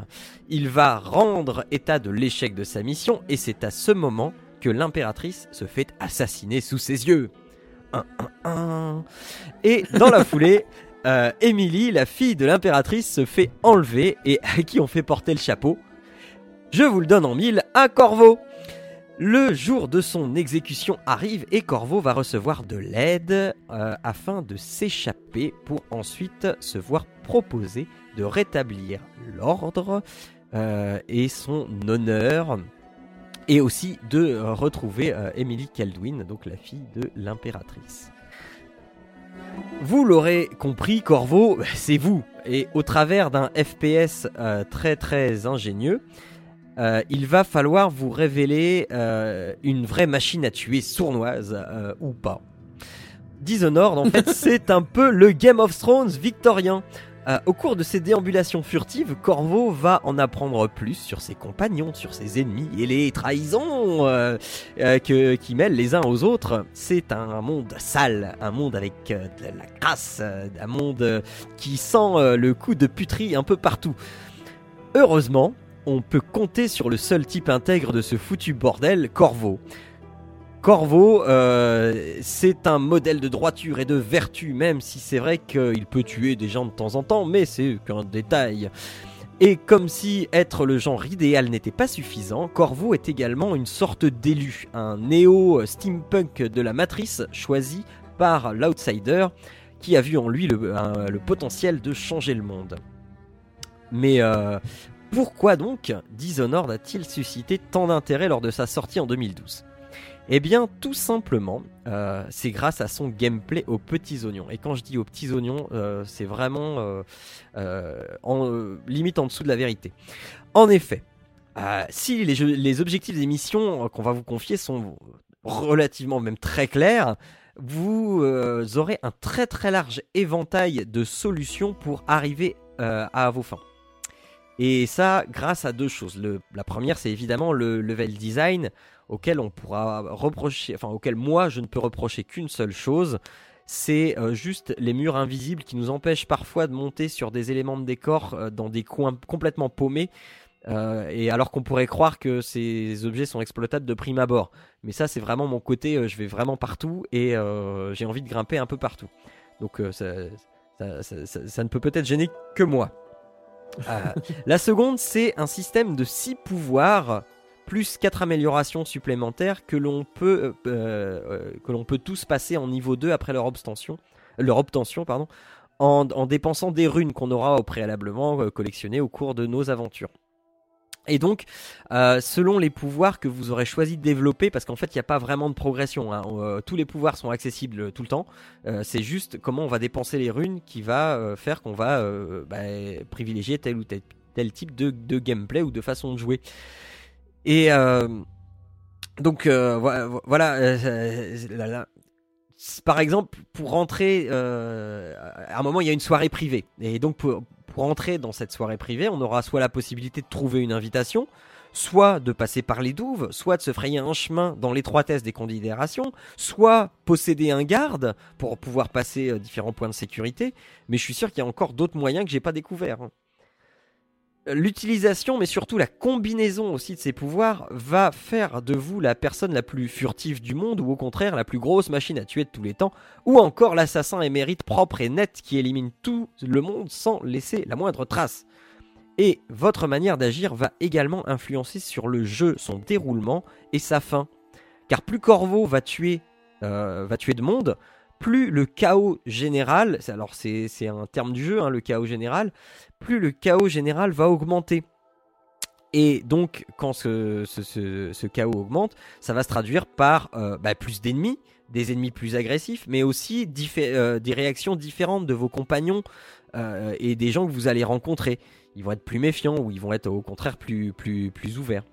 Il va rendre état de l'échec de sa mission et c'est à ce moment que l'impératrice se fait assassiner sous ses yeux. Et dans la foulée, [laughs] euh, Emily, la fille de l'impératrice, se fait enlever et [laughs] à qui on fait porter le chapeau. Je vous le donne en mille, à Corvo. Le jour de son exécution arrive et Corvo va recevoir de l'aide euh, afin de s'échapper pour ensuite se voir proposer de rétablir l'ordre euh, et son honneur et aussi de euh, retrouver euh, Emily Caldwin, donc la fille de l'impératrice. Vous l'aurez compris, Corvo, [laughs] c'est vous. Et au travers d'un FPS euh, très très ingénieux, euh, il va falloir vous révéler euh, une vraie machine à tuer sournoise euh, ou pas. Dishonored, en fait, [laughs] c'est un peu le Game of Thrones victorien. Euh, au cours de ses déambulations furtives, Corvo va en apprendre plus sur ses compagnons, sur ses ennemis et les trahisons euh, euh, que, qui mêlent les uns aux autres. C'est un monde sale, un monde avec euh, de la crasse, un monde qui sent le coup de puterie un peu partout. Heureusement, on peut compter sur le seul type intègre de ce foutu bordel, Corvo. Corvo, euh, c'est un modèle de droiture et de vertu, même si c'est vrai qu'il peut tuer des gens de temps en temps, mais c'est qu'un détail. Et comme si être le genre idéal n'était pas suffisant, Corvo est également une sorte d'élu, un néo-steampunk de la matrice choisi par l'outsider qui a vu en lui le, potentiel de changer le monde. Mais euh, pourquoi donc Dishonored a-t-il suscité tant d'intérêt lors de sa sortie en 2012 eh bien, tout simplement, euh, c'est grâce à son gameplay aux petits oignons. Et quand je dis aux petits oignons, euh, c'est vraiment euh, en, limite en dessous de la vérité. En effet, si les, objectifs des missions qu'on va vous confier sont relativement même très clairs, vous aurez un très très large éventail de solutions pour arriver à vos fins. Et ça, grâce à deux choses. La première, c'est évidemment le level design auquel on pourra reprocher, enfin auquel moi je ne peux reprocher qu'une seule chose, c'est euh, juste les murs invisibles qui nous empêchent parfois de monter sur des éléments de décor euh, dans des coins complètement paumés. euh, et alors qu'on pourrait croire que ces objets sont exploitables de prime abord. Mais ça, c'est vraiment mon côté, je vais vraiment partout et j'ai envie de grimper un peu partout. Donc ça, ça- ça- ça- ne peut peut-être gêner que moi. La seconde, c'est un système de 6 pouvoirs plus 4 améliorations supplémentaires que l'on peut, euh, euh, que l'on peut tous passer en niveau 2 après leur obtention, en, en dépensant des runes qu'on aura au préalablement euh, collectionnées au cours de nos aventures. Et donc, euh, selon les pouvoirs que vous aurez choisi de développer, parce qu'en fait, il n'y a pas vraiment de progression, hein, euh, tous les pouvoirs sont accessibles tout le temps, euh, c'est juste comment on va dépenser les runes qui va euh, faire qu'on va euh, bah, privilégier tel ou tel, type de gameplay ou de façon de jouer. Et donc voilà, voilà là, là. par exemple, pour rentrer, euh, à un moment il y a une soirée privée, et donc pour, pour entrer dans cette soirée privée, on aura soit la possibilité de trouver une invitation, soit de passer par les douves, soit de se frayer un chemin dans l'étroitesse des considérations, soit posséder un garde pour pouvoir passer euh, différents points de sécurité. Mais je suis sûr qu'il y a encore d'autres moyens que j'ai pas découverts. L'utilisation, mais surtout la combinaison aussi de ces pouvoirs, va faire de vous la personne la plus furtive du monde, ou au contraire la plus grosse machine à tuer de tous les temps, ou encore l'assassin émérite propre et net qui élimine tout le monde sans laisser la moindre trace. Et votre manière d'agir va également influencer sur le jeu, son déroulement et sa fin. Car plus Corvo va tuer, euh, va tuer de monde, plus le chaos général, alors c'est un terme du jeu, hein, le chaos général, plus le chaos général va augmenter. Et donc, quand ce, chaos augmente, ça va se traduire par euh, bah, plus d'ennemis, des ennemis plus agressifs, mais aussi euh, des réactions différentes de vos compagnons euh, et des gens que vous allez rencontrer. Ils vont être plus méfiants ou ils vont être au contraire plus, plus, plus ouverts.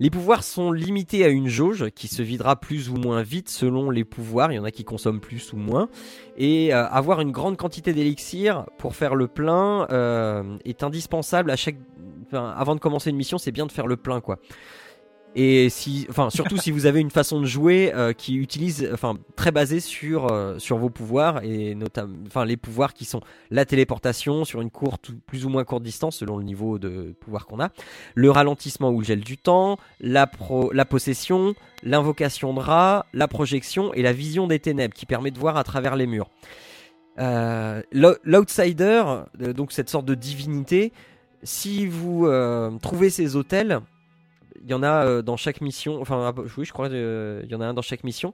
Les pouvoirs sont limités à une jauge qui se videra plus ou moins vite selon les pouvoirs. Il y en a qui consomment plus ou moins. Et euh, avoir une grande quantité d'élixir pour faire le plein euh, est indispensable à chaque. avant de commencer une mission, c'est bien de faire le plein, quoi. Et si, enfin, surtout si vous avez une façon de jouer euh, qui utilise, enfin, très basée sur euh, sur vos pouvoirs et notamment, enfin, les pouvoirs qui sont la téléportation sur une courte, plus ou moins courte distance selon le niveau de pouvoir qu'on a, le ralentissement ou le gel du temps, la possession, l'invocation de rat, la projection et la vision des ténèbres qui permet de voir à travers les murs. Euh, L'outsider, donc cette sorte de divinité, si vous trouvez ces hôtels il y en a euh, dans chaque mission. Enfin, ah, oui, je crois euh, y en a un dans chaque mission.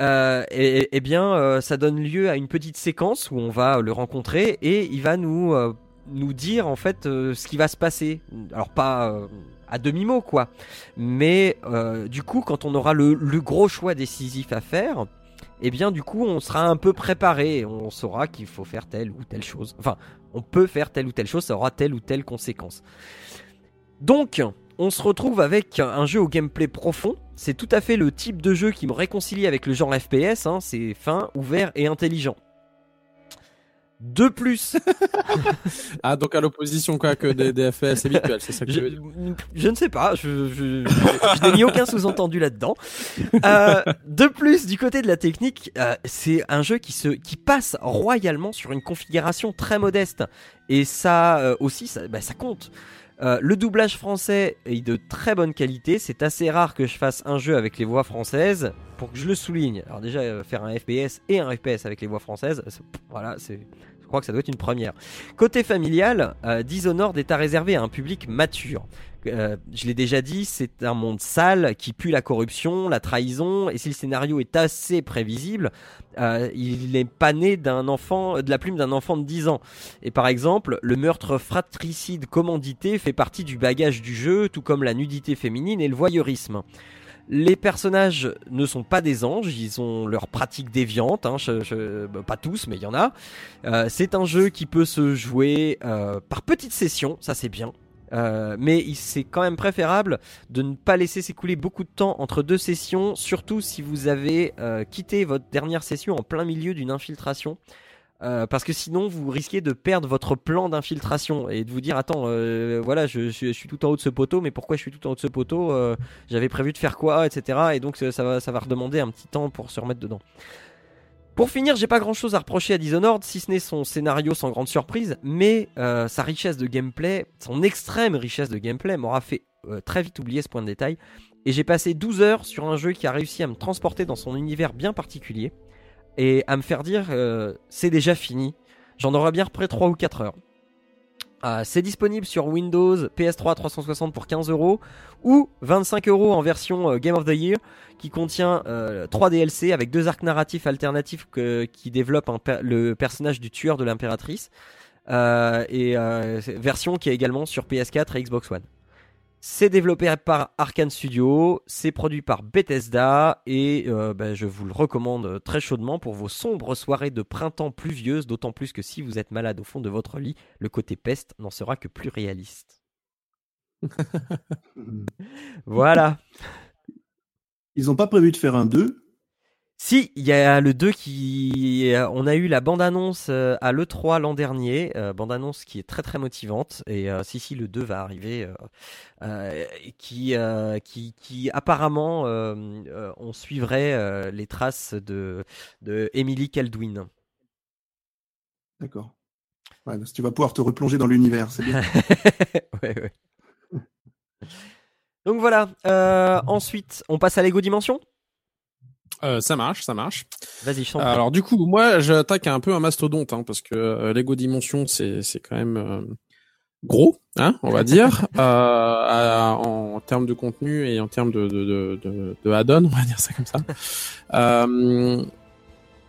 Euh, et, bien, ça donne lieu à une petite séquence où on va le rencontrer et il va nous nous dire en fait ce qui va se passer. Alors pas à demi mot quoi, mais du coup, quand on aura le, gros choix décisif à faire, et eh bien du coup, on sera un peu préparé. On saura qu'il faut faire telle ou telle chose. Enfin, on peut faire telle ou telle chose, ça aura telle ou telle conséquence. Donc, on se retrouve avec un jeu au gameplay profond. C'est tout à fait le type de jeu qui me réconcilie avec le genre FPS. Hein. C'est fin, ouvert et intelligent. De plus. [laughs] ah, donc à l'opposition quoi que des, FPS habituels, c'est ça que je, veux dire je ne sais pas, je, n'ai mis aucun sous-entendu là-dedans. Euh, de plus, du côté de la technique, euh, c'est un jeu qui, se, qui passe royalement sur une configuration très modeste. Et ça euh, aussi, ça, bah, ça compte. Euh, le doublage français est de très bonne qualité. C'est assez rare que je fasse un jeu avec les voix françaises pour que je le souligne. Alors déjà euh, faire un FPS et un FPS avec les voix françaises, voilà, c'est crois que ça doit être une première. Côté familial, euh, Dishonored est à réserver à un public mature. Euh, je l'ai déjà dit, c'est un monde sale qui pue la corruption, la trahison, et si le scénario est assez prévisible, euh, il n'est pas né d'un enfant, de la plume d'un enfant de 10 ans. Et par exemple, le meurtre fratricide commandité fait partie du bagage du jeu, tout comme la nudité féminine et le voyeurisme. Les personnages ne sont pas des anges, ils ont leur pratique déviante, hein, bah, pas tous, mais il y en a. Euh, c'est un jeu qui peut se jouer par petites sessions, ça c'est bien. Euh, mais c'est quand même préférable de ne pas laisser s'écouler beaucoup de temps entre deux sessions, surtout si vous avez euh, quitté votre dernière session en plein milieu d'une infiltration. Euh, parce que sinon vous risquez de perdre votre plan d'infiltration et de vous dire attends voilà je, suis tout en haut de ce poteau mais pourquoi je suis tout en haut de ce poteau j'avais prévu de faire quoi etc et donc ça va, ça va redemander un petit temps pour se remettre dedans pour finir, j'ai pas grand chose à reprocher à Dishonored, si ce n'est son scénario sans grande surprise, mais euh, sa richesse de gameplay, son extrême richesse de gameplay m'aura fait euh, très vite oublier ce point de détail. Et j'ai passé 12 heures sur un jeu qui a réussi à me transporter dans son univers bien particulier et à me faire dire euh, c'est déjà fini. J'en aurais bien repris 3 ou 4 heures. Ah, c'est disponible sur Windows, PS3 360 pour 15 euros ou 25 euros en version euh, Game of the Year qui contient 3 euh, DLC avec deux arcs narratifs alternatifs qui développent le personnage du tueur de l'impératrice et version qui est également sur PS4 et Xbox One. C'est développé par Arkane Studio, c'est produit par Bethesda et euh, ben, je vous le recommande très chaudement pour vos sombres soirées de printemps pluvieuses, d'autant plus que si vous êtes malade au fond de votre lit, le côté peste n'en sera que plus réaliste. [laughs] voilà. Ils n'ont pas prévu de faire un 2 si, il y a le 2 qui. Euh, on a eu la bande-annonce euh, à l'E3 l'an dernier, euh, bande-annonce qui est très très motivante. Et si, si, le 2 va arriver, qui, qui, qui apparemment on suivrait les traces de, de Emily Caldwin. D'accord. Ouais, parce que tu vas pouvoir te replonger dans l'univers, c'est bien. [laughs] ouais, ouais. Donc voilà. Euh, ensuite, on passe à Lego Dimension. Euh, ça marche, ça marche. Vas-y, prie. Alors du coup, moi, j'attaque un peu un mastodonte, hein, parce que euh, Lego Dimension, c'est c'est quand même euh, gros, hein, on va dire, [laughs] euh, à- en termes de contenu et en termes de de de, de, de add-on, on va dire ça comme ça. Euh,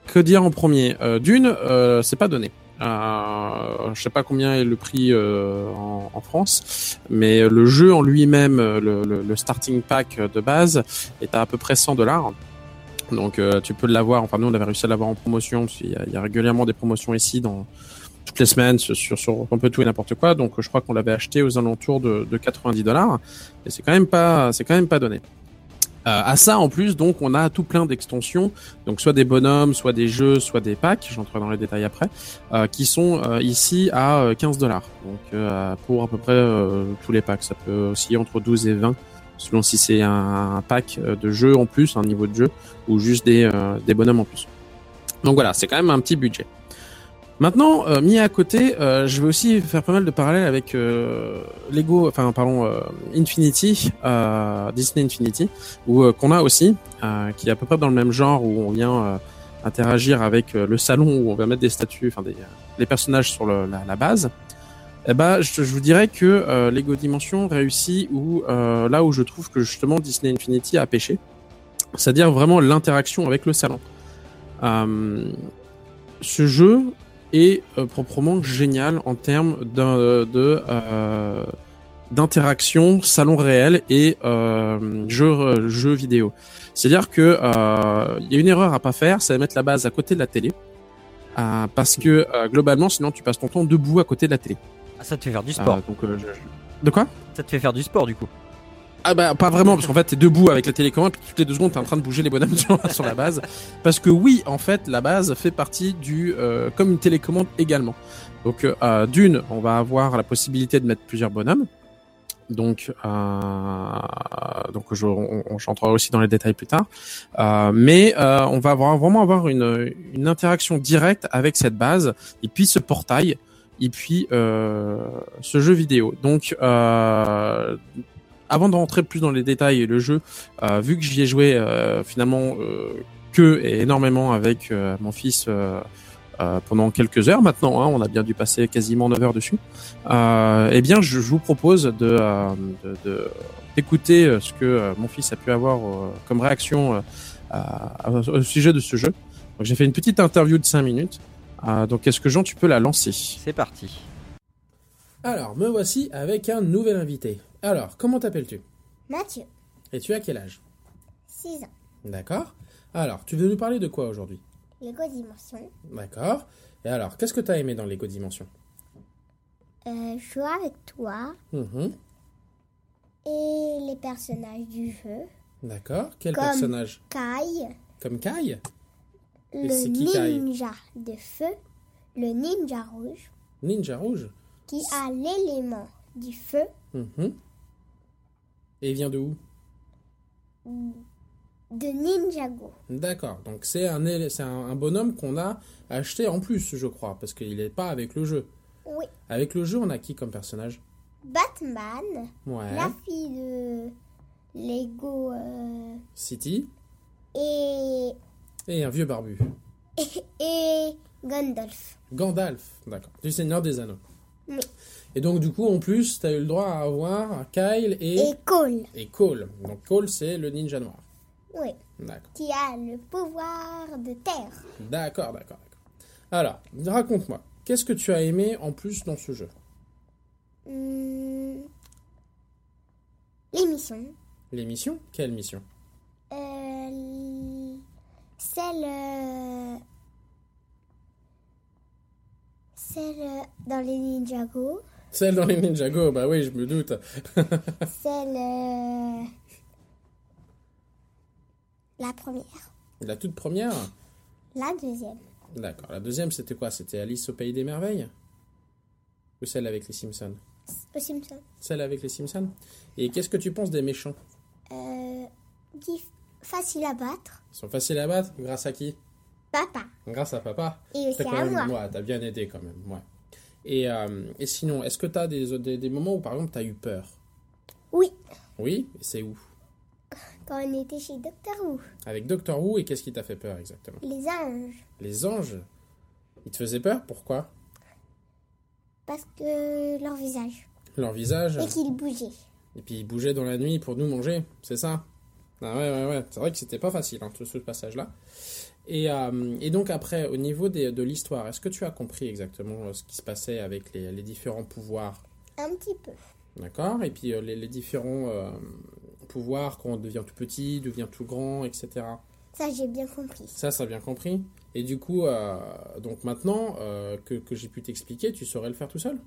que dire en premier? Euh, D'une, euh, c'est pas donné. Euh, je sais pas combien est le prix euh, en, en France, mais le jeu en lui-même, le, le, le starting pack de base, est à à peu près 100 dollars. Donc euh, tu peux l'avoir. Enfin nous on avait réussi à l'avoir en promotion. qu'il y, a, il y a régulièrement des promotions ici dans toutes les semaines sur, sur, un peu tout et n'importe quoi. Donc je crois qu'on l'avait acheté aux alentours de, de 90 dollars. Et c'est quand même pas, c'est quand même pas donné. Euh, à ça en plus donc on a tout plein d'extensions. Donc soit des bonhommes, soit des jeux, soit des packs. J'entrerai dans les détails après. euh, qui sont euh, ici à euh, 15 dollars. Donc euh, pour à peu près euh, tous les packs. Ça peut osciller entre 12 et 20 selon si c'est un, pack euh, de jeux en plus, un niveau de jeu ou juste des, euh, des bonhommes en plus. Donc voilà, c'est quand même un petit budget. Maintenant, euh, mis à côté, euh, je vais aussi faire pas mal de parallèles avec euh, Lego, enfin pardon, euh, Infinity, euh, Disney Infinity, euh, qu'on a aussi, qui est à peu près dans le même genre où on vient interagir avec le salon où on va mettre des statues, enfin des les personnages sur le, la base. Eh ben, je, je vous dirais que euh, Lego Dimension réussit où euh, là où je trouve que justement Disney Infinity a pêché c'est-à-dire vraiment l'interaction avec le salon. Euh, ce jeu est euh, proprement génial en termes de euh, d'interaction salon réel et euh, jeu jeu vidéo. C'est-à-dire que euh, il y a une erreur à pas faire, c'est de mettre la base à côté de la télé. Euh, parce que euh, globalement, sinon tu passes ton temps debout à côté de la télé. Ah, ça te fait faire du sport. Euh, donc, euh, je- je- De quoi Ça te fait faire du sport du coup. Ah bah pas vraiment parce qu'en fait t'es debout avec la télécommande puis toutes les deux secondes t'es en train de bouger les bonhommes [laughs] sur, sur la base. Parce que oui en fait la base fait partie du euh, comme une télécommande également. Donc euh, d'une on va avoir la possibilité de mettre plusieurs bonhommes. Donc euh, donc je, on, on j'entrerai aussi dans les détails plus tard. Euh, mais euh, on va avoir, vraiment avoir une, une interaction directe avec cette base. Et puis ce portail et puis euh, ce jeu vidéo donc euh, avant de rentrer plus dans les détails et le jeu, euh, vu que j'y ai joué finalement que et énormément avec mon fils euh, pendant quelques heures maintenant, hein, on a bien dû passer quasiment 9 heures dessus, euh, eh bien je, vous propose de, euh, de- d'écouter ce que mon fils a pu avoir comme réaction au sujet de ce jeu. Donc j'ai fait une petite interview de 5 minutes. Euh, donc est-ce que Jean, tu peux la lancer? C'est parti. Alors, me voici avec un nouvel invité. Alors, comment t'appelles-tu? Mathieu, Et tu as quel âge? 6 ans. D'accord. Alors, tu veux nous parler de quoi aujourd'hui? Lego Dimension. D'accord. Et alors, qu'est-ce que tu as aimé dans Lego Dimension Euh, jouer avec toi Mhm. et les personnages du jeu. D'accord. Quel Comme- personnage? Kai, Comme Kai? Le ninja de feu, le ninja rouge Ninja Rouge qui a l'élément du feu Mhm. Et il vient de où? De Ninjago. D'accord. Donc, c'est un, un, un bonhomme qu'on a acheté en plus, je crois, parce qu'il n'est pas avec le jeu. Oui, Avec le jeu, on a qui comme personnage? Batman, Ouais. la fille de Lego euh, City. et, Et un vieux barbu. [laughs] et Gandalf. Gandalf, d'accord. Du Seigneur des Anneaux. Oui. Et donc, du coup, en plus, tu as eu le droit à avoir Kyle et, Et Cole, et Cole. Donc, Cole, c'est le ninja noir. oui, D'accord. qui a le pouvoir de terre. D'accord, d'accord, d'accord. Alors, raconte-moi, qu'est-ce que tu as aimé en plus dans ce jeu? Hmm, L'émission, L'émission? Quelle mission? Euh, l- celle, euh, celle euh, dans les Ninjago, Celle dans les Ninjago, bah oui, je me doute. [laughs] celle, euh, la première, La toute première? La deuxième, D'accord. La deuxième, c'était quoi? C'était Alice au Pays des Merveilles? Ou celle avec les Simpsons? Aux Simpsons. Celle avec les Simpsons? Et qu'est-ce que tu penses des méchants? Euh, facile à battre, Ils sont faciles à battre? Grâce à qui? Papa, Grâce à papa? Et aussi T'as quand à même... moi. Ouais, t'as bien aidé quand même, ouais. Et, euh, et sinon, est-ce que tu as des, des, des moments où, par exemple, tu as eu peur? Oui, Oui? Et C'est où? Quand on était chez Doctor Who. Avec Doctor Who, et qu'est-ce qui t'a fait peur exactement? Les anges. Les anges? Ils te faisaient peur? Pourquoi? Parce que leur visage. Leur visage? Et qu'ils bougeaient. Et puis ils bougeaient dans la nuit pour nous manger, c'est ça? Ah ouais, ouais, ouais. C'est vrai que c'était pas facile, hein, tout ce passage-là. Et, euh, et donc après, au niveau des- de l'histoire, est-ce que tu as compris exactement euh, ce qui se passait avec les, les différents pouvoirs? Un petit peu. D'accord Et puis euh, les, les différents euh, pouvoirs quand on devient tout petit, devient tout grand, etc. Ça, j'ai bien compris. Ça, ça a bien compris. Et du coup, donc maintenant que, que j'ai pu t'expliquer, tu saurais le faire tout seul?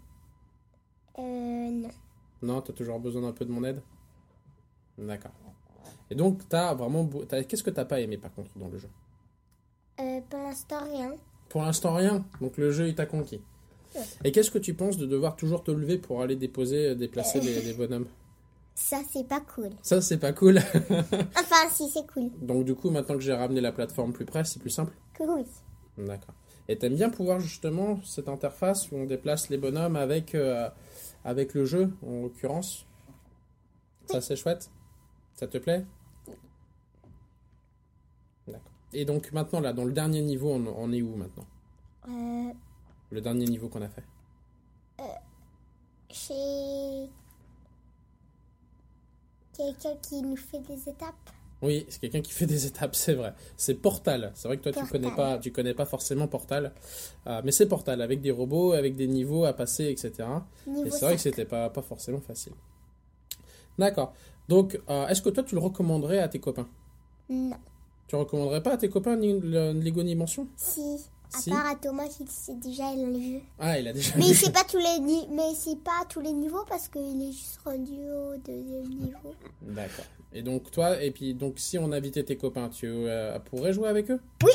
Euh, non. Non, t'as toujours besoin d'un peu de mon aide? D'accord. Et donc, t'as vraiment... Qu'est-ce que t'as pas aimé par contre dans le jeu? Euh, pour l'instant, rien. Pour l'instant, rien. Donc le jeu, il t'a conquis. Ouais. Et qu'est-ce que tu penses de devoir toujours te lever pour aller déposer, euh, déplacer les, les bonhommes? Ça, c'est pas cool. Ça, c'est pas cool. [laughs] Enfin, si, c'est cool. Donc du coup, maintenant que j'ai ramené la plateforme plus près, c'est plus simple? Oui. D'accord. Et t'aimes bien pouvoir justement cette interface où on déplace les bonhommes avec, euh, avec le jeu, en l'occurrence? Ça, c'est chouette? Ça te plaît? Et donc maintenant, là, dans le dernier niveau, on, on est où maintenant Euh, Le dernier niveau qu'on a fait chez quelqu'un qui nous fait des étapes. Oui, c'est quelqu'un qui fait des étapes, c'est vrai. C'est Portal. C'est vrai que toi, tu Portal. connais pas, tu connais pas forcément Portal, Euh, mais c'est Portal avec des robots, avec des niveaux à passer, etc. Niveau Et c'est vrai que 5. c'était pas, pas forcément facile. D'accord. Donc, euh, est-ce que toi, tu le recommanderais à tes copains? Non. Tu recommanderais pas à tes copains Lego Dimension Si. À Si. part à Thomas qui sait déjà le jeu. Ah, il a déjà Mais vu. il sait pas tous les mais c'est pas tous les niveaux parce qu'il est juste rendu au deuxième niveau. D'accord. Et donc, toi, et puis, donc, si on invitait tes copains, tu euh, pourrais jouer avec eux? Oui.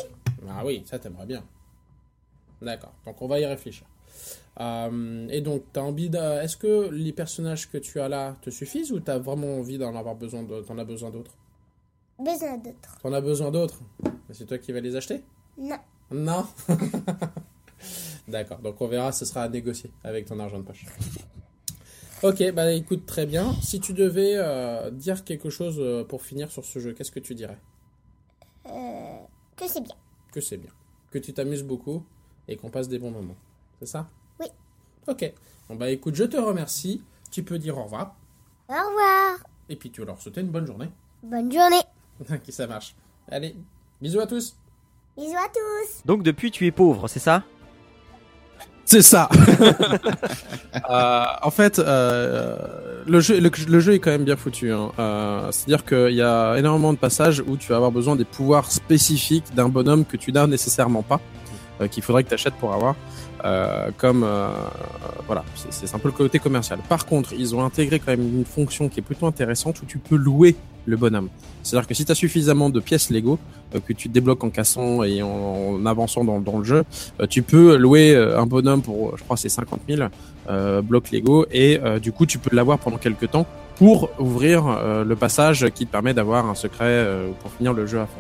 Ah oui, ça t'aimerais bien. D'accord. Donc, on va y réfléchir. Euh, et donc, t'as envie de... Est-ce que les personnages que tu as là te suffisent ou t'as vraiment envie d'en avoir besoin de... T'en as besoin d'autres? Besoin d'autres. T'en as besoin d'autres Mais C'est toi qui vas les acheter? Non. Non [laughs] D'accord, donc on verra, ce sera à négocier avec ton argent de poche. Ok, bah écoute, très bien. Si tu devais euh, dire quelque chose euh, pour finir sur ce jeu, qu'est-ce que tu dirais? Euh, que c'est bien. Que c'est bien, que tu t'amuses beaucoup et qu'on passe des bons moments. C'est ça? Oui. Ok. Bon bah écoute, je te remercie. Tu peux dire au revoir. Au revoir. Et puis tu veux leur souhaiter une bonne journée. Bonne journée. [laughs] ok, ça marche. Allez, bisous à tous. Bisous à tous. Donc depuis tu es pauvre, c'est ça? C'est ça. [laughs] Euh, en fait, euh, le, jeu, le, le jeu est quand même bien foutu. Hein. Euh, C'est-à-dire qu'il y a énormément de passages où tu vas avoir besoin des pouvoirs spécifiques d'un bonhomme que tu n'as nécessairement pas, qu'il faudrait que tu achètes pour avoir. Euh, comme euh, voilà, c'est un peu le côté commercial. Par contre, ils ont intégré quand même une fonction qui est plutôt intéressante où tu peux louer le bonhomme. C'est-à-dire que si tu as suffisamment de pièces Lego euh, que tu débloques en cassant et en, avançant dans, dans le jeu, euh, tu peux louer euh, un bonhomme pour, je crois, c'est 50 000 euh, blocs Lego et euh, du coup tu peux l'avoir pendant quelques temps pour ouvrir euh, le passage qui te permet d'avoir un secret euh, pour finir le jeu à fond.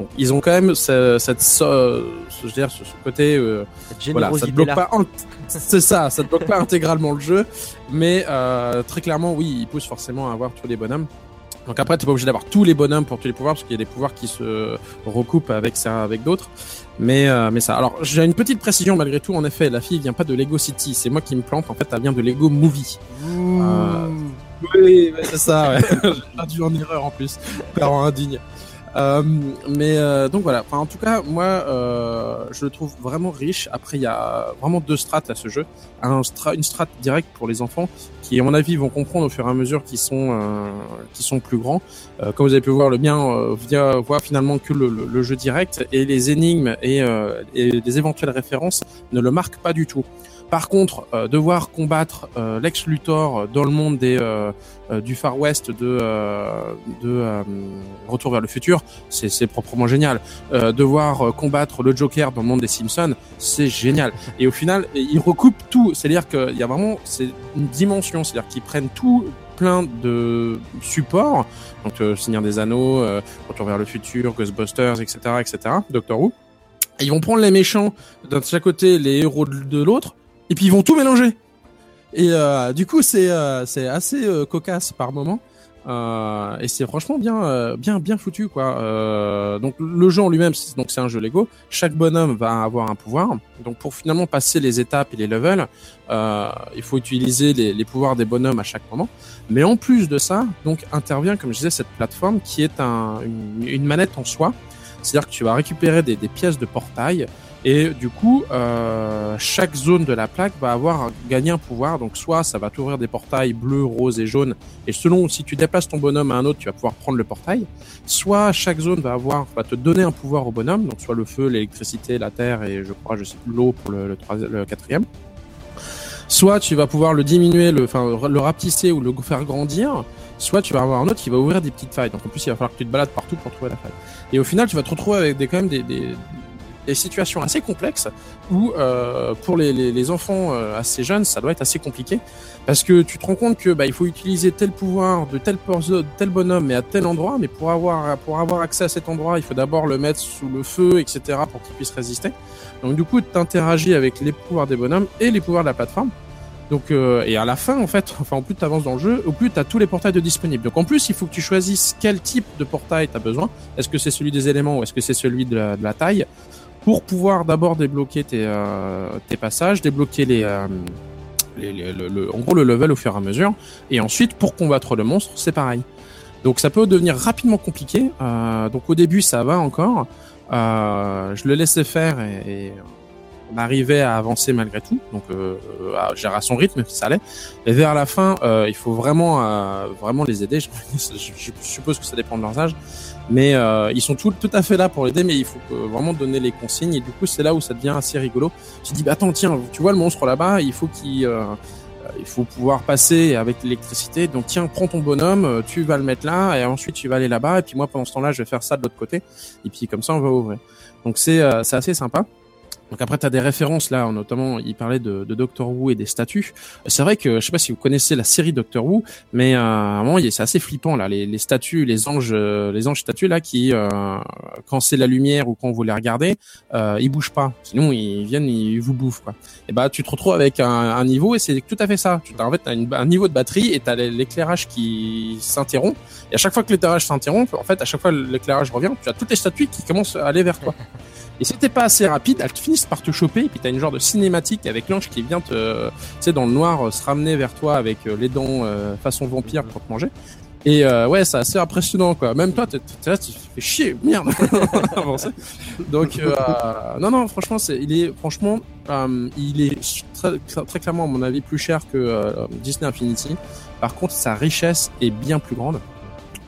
Donc ils ont quand même ce, cette ce- je veux dire ce, ce côté euh, voilà, ça te bloque pas [laughs] c'est ça, ça te bloque pas intégralement le jeu, mais euh, très clairement oui, il pousse forcément à avoir tous les bonhommes. Donc après, t'es pas obligé d'avoir tous les bonhommes pour tous les pouvoirs parce qu'il y a des pouvoirs qui se recoupent avec ça, avec d'autres. Mais euh, mais ça. Alors j'ai une petite précision malgré tout. En effet, la fille vient pas de Lego City. C'est moi qui me plante. En fait, elle vient de Lego Movie. Euh, oui, c'est ça. Ouais. [laughs] j'ai perdu en erreur en plus. Parent indigne. Euh, mais euh, donc voilà. Enfin, en tout cas, moi, euh, je le trouve vraiment riche. Après, il y a vraiment deux strates à ce jeu. Un stra- une strate directe pour les enfants qui, à mon avis, vont comprendre au fur et à mesure qu'ils sont euh, qui sont plus grands. Euh, comme vous avez pu voir, le euh, vient voit finalement que le, le- jeu direct et les énigmes et, et les éventuelles références ne le marquent pas du tout. Par contre, euh, devoir combattre euh, Lex Luthor dans le monde des euh, euh, du Far West de euh, de euh, Retour vers le futur, c'est proprement génial. Euh, devoir euh, combattre le Joker dans le monde des Simpsons, c'est génial. Et au final, ils recoupent tout. C'est-à-dire qu'il y a vraiment une dimension, c'est-à-dire qu'ils prennent tout plein de supports, donc euh, Seigneur des Anneaux, euh, Retour vers le futur, Ghostbusters, etc., etc., Doctor Who. Et ils vont prendre les méchants d'un de chaque côté, les héros de l'autre, et puis ils vont tout mélanger. Et euh, du coup, c'est euh, assez euh, cocasse par moment. Et c'est franchement bien, bien, bien foutu quoi. Donc le jeu en lui-même, donc c'est un jeu Lego. Chaque bonhomme va avoir un pouvoir. Donc pour finalement passer les étapes et les levels, il faut utiliser les, pouvoirs des bonhommes à chaque moment. Mais en plus de ça, donc intervient, comme je disais, cette plateforme qui est un, une, une manette en soi. C'est-à-dire que tu vas récupérer des, des pièces de portail et du coup, euh, chaque zone de la plaque va avoir gagné un pouvoir. Donc soit ça va t'ouvrir des portails bleus, roses et jaunes. Et selon si tu déplaces ton bonhomme à un autre, tu vas pouvoir prendre le portail. Soit chaque zone va avoir va te donner un pouvoir au bonhomme. Donc soit le feu, l'électricité, la terre et je crois je sais plus l'eau pour le, le, quatrième. Soit tu vas pouvoir le diminuer, le, enfin le rapetisser ou le faire grandir. Soit tu vas avoir un autre qui va ouvrir des petites failles. Donc en plus il va falloir que tu te balades partout pour trouver la faille. Et au final tu vas te retrouver avec des quand même des, des situations assez complexes où euh, pour les, les, les enfants euh, assez jeunes ça doit être assez compliqué. Parce que tu te rends compte que bah, il faut utiliser tel pouvoir de tel de tel bonhomme mais à tel endroit. Mais pour avoir pour avoir accès à cet endroit il faut d'abord le mettre sous le feu etc pour qu'il puisse résister. Donc du coup tu interagis avec les pouvoirs des bonhommes et les pouvoirs de la plateforme. Donc euh, et à la fin en fait [laughs] enfin au plus tu avances dans le jeu au plus tu as tous les portails de disponibles. Donc en plus il faut que tu choisisses quel type de portail tu as besoin. Est-ce que c'est celui des éléments ou est-ce que c'est celui de la taille? Pour pouvoir d'abord débloquer tes, euh, tes passages, débloquer les, euh, les, les- le, le- en gros le level au fur et à mesure, et ensuite pour combattre le monstre, c'est pareil. Donc ça peut devenir rapidement compliqué. Euh, donc au début ça va encore, euh, je le laissais faire et, et on arrivait à avancer malgré tout, donc euh, à gérer à son rythme, ça allait. Et vers la fin, euh, il faut vraiment euh, vraiment les aider. Je, [laughs] je- je suppose que ça dépend de leur âge mais euh, ils sont tout, tout à fait là pour l'aider, mais il faut que- vraiment donner les consignes. Et du coup, c'est là où ça devient assez rigolo. Tu dis, bah, attends, tiens, tu vois le monstre là-bas, il faut qu'il, euh, euh, il faut pouvoir passer avec l'électricité. Donc tiens, prends ton bonhomme, euh, tu vas le mettre là, et ensuite tu vas aller là-bas. Et puis moi, pendant ce temps-là, je vais faire ça de l'autre côté. Et puis comme ça, on va ouvrir. Donc c'est, euh, c'est assez sympa. Donc après, tu as des références là, notamment, il parlait de, de Doctor Who et des statues. C'est vrai que, je sais pas si vous connaissez la série Doctor Who, mais euh, à un moment, il est- c'est assez flippant là, les, les statues, les anges, euh, les anges statues là, qui, euh, quand c'est la lumière ou quand vous les regardez, euh, ils bougent pas. Sinon, ils viennent, ils vous bouffent quoi. Et bah, tu te retrouves avec un, un niveau et c'est tout à fait ça. Tu as en fait t'as une- un niveau de batterie et t'as l'éclairage qui s'interrompt. Et à chaque fois que l'éclairage s'interrompt, en fait, à chaque fois l'éclairage revient, tu as toutes les statues qui commencent à aller vers toi. [laughs] Et si t'es pas assez rapide, elles finissent par te choper, et puis t'as une genre de cinématique avec l'ange qui vient te, tu sais, dans le noir, euh, se ramener vers toi avec euh, les dents euh, façon vampire pour te manger. Et euh, ouais, c'est assez impressionnant, quoi. Même toi, t'es là, tu fais chier, merde. [laughs] Donc, non, non, franchement, c'est, il est, franchement, il est très, très, clairement, à mon avis, plus cher que Disney Infinity. Par contre, sa richesse est bien plus grande.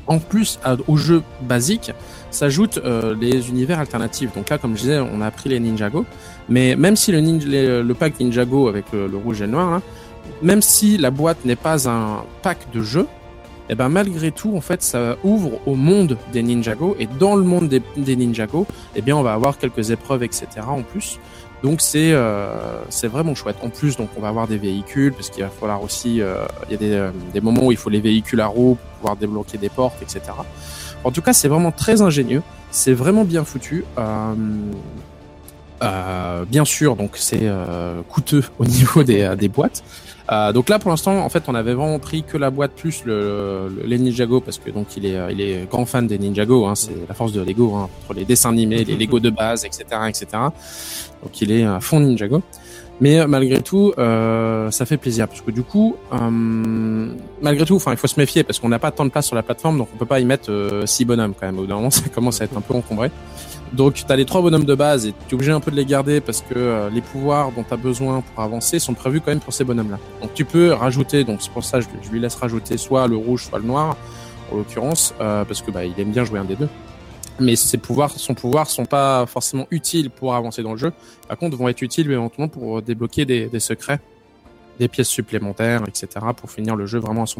En plus, au jeu basique, s'ajoutent euh, les univers alternatifs. Donc là, comme je disais, on a appris les Ninjago. Mais même si le, ninja, le pack Ninjago avec le, le rouge et le noir, là, même si la boîte n'est pas un pack de jeux, eh ben malgré tout, en fait, ça ouvre au monde des Ninjago. Et dans le monde des, des Ninjago, eh bien, on va avoir quelques épreuves, etc. en plus. Donc c'est euh, c'est vraiment chouette. En plus, donc on va avoir des véhicules parce qu'il va falloir aussi, euh, il y a des, euh, des moments où il faut les véhicules à roues pour pouvoir débloquer des portes, etc. En tout cas, c'est vraiment très ingénieux. C'est vraiment bien foutu. Euh, euh, bien sûr, donc c'est euh, coûteux au [laughs] niveau des, boîtes. Donc là, pour l'instant, en fait, on avait vraiment pris que la boîte plus le, le- les Ninjago parce que donc il est, il est grand fan des Ninjago. Hein, c'est la force de Lego hein, entre les dessins animés, les Lego de base, etc., etc. Donc il est à fond Ninjago. Mais euh, malgré tout, euh, ça fait plaisir parce que du coup, euh, malgré tout, enfin, il faut se méfier parce qu'on n'a pas tant de place sur la plateforme, donc on peut pas y mettre euh, six bonhommes quand même. Au bout d'un moment, [laughs] ça commence à être un peu encombré. Donc tu as les trois bonhommes de base et tu es obligé un peu de les garder parce que les pouvoirs dont tu as besoin pour avancer sont prévus quand même pour ces bonhommes-là. Donc tu peux rajouter, donc c'est pour ça je, je lui laisse rajouter soit le rouge, soit le noir, en l'occurrence, parce que bah, il aime bien jouer un des deux. Mais ses pouvoirs, son pouvoir sont pas forcément utiles pour avancer dans le jeu. Par contre, vont être utiles éventuellement pour débloquer des, des secrets, des pièces supplémentaires, etc. pour finir le jeu vraiment à 100%.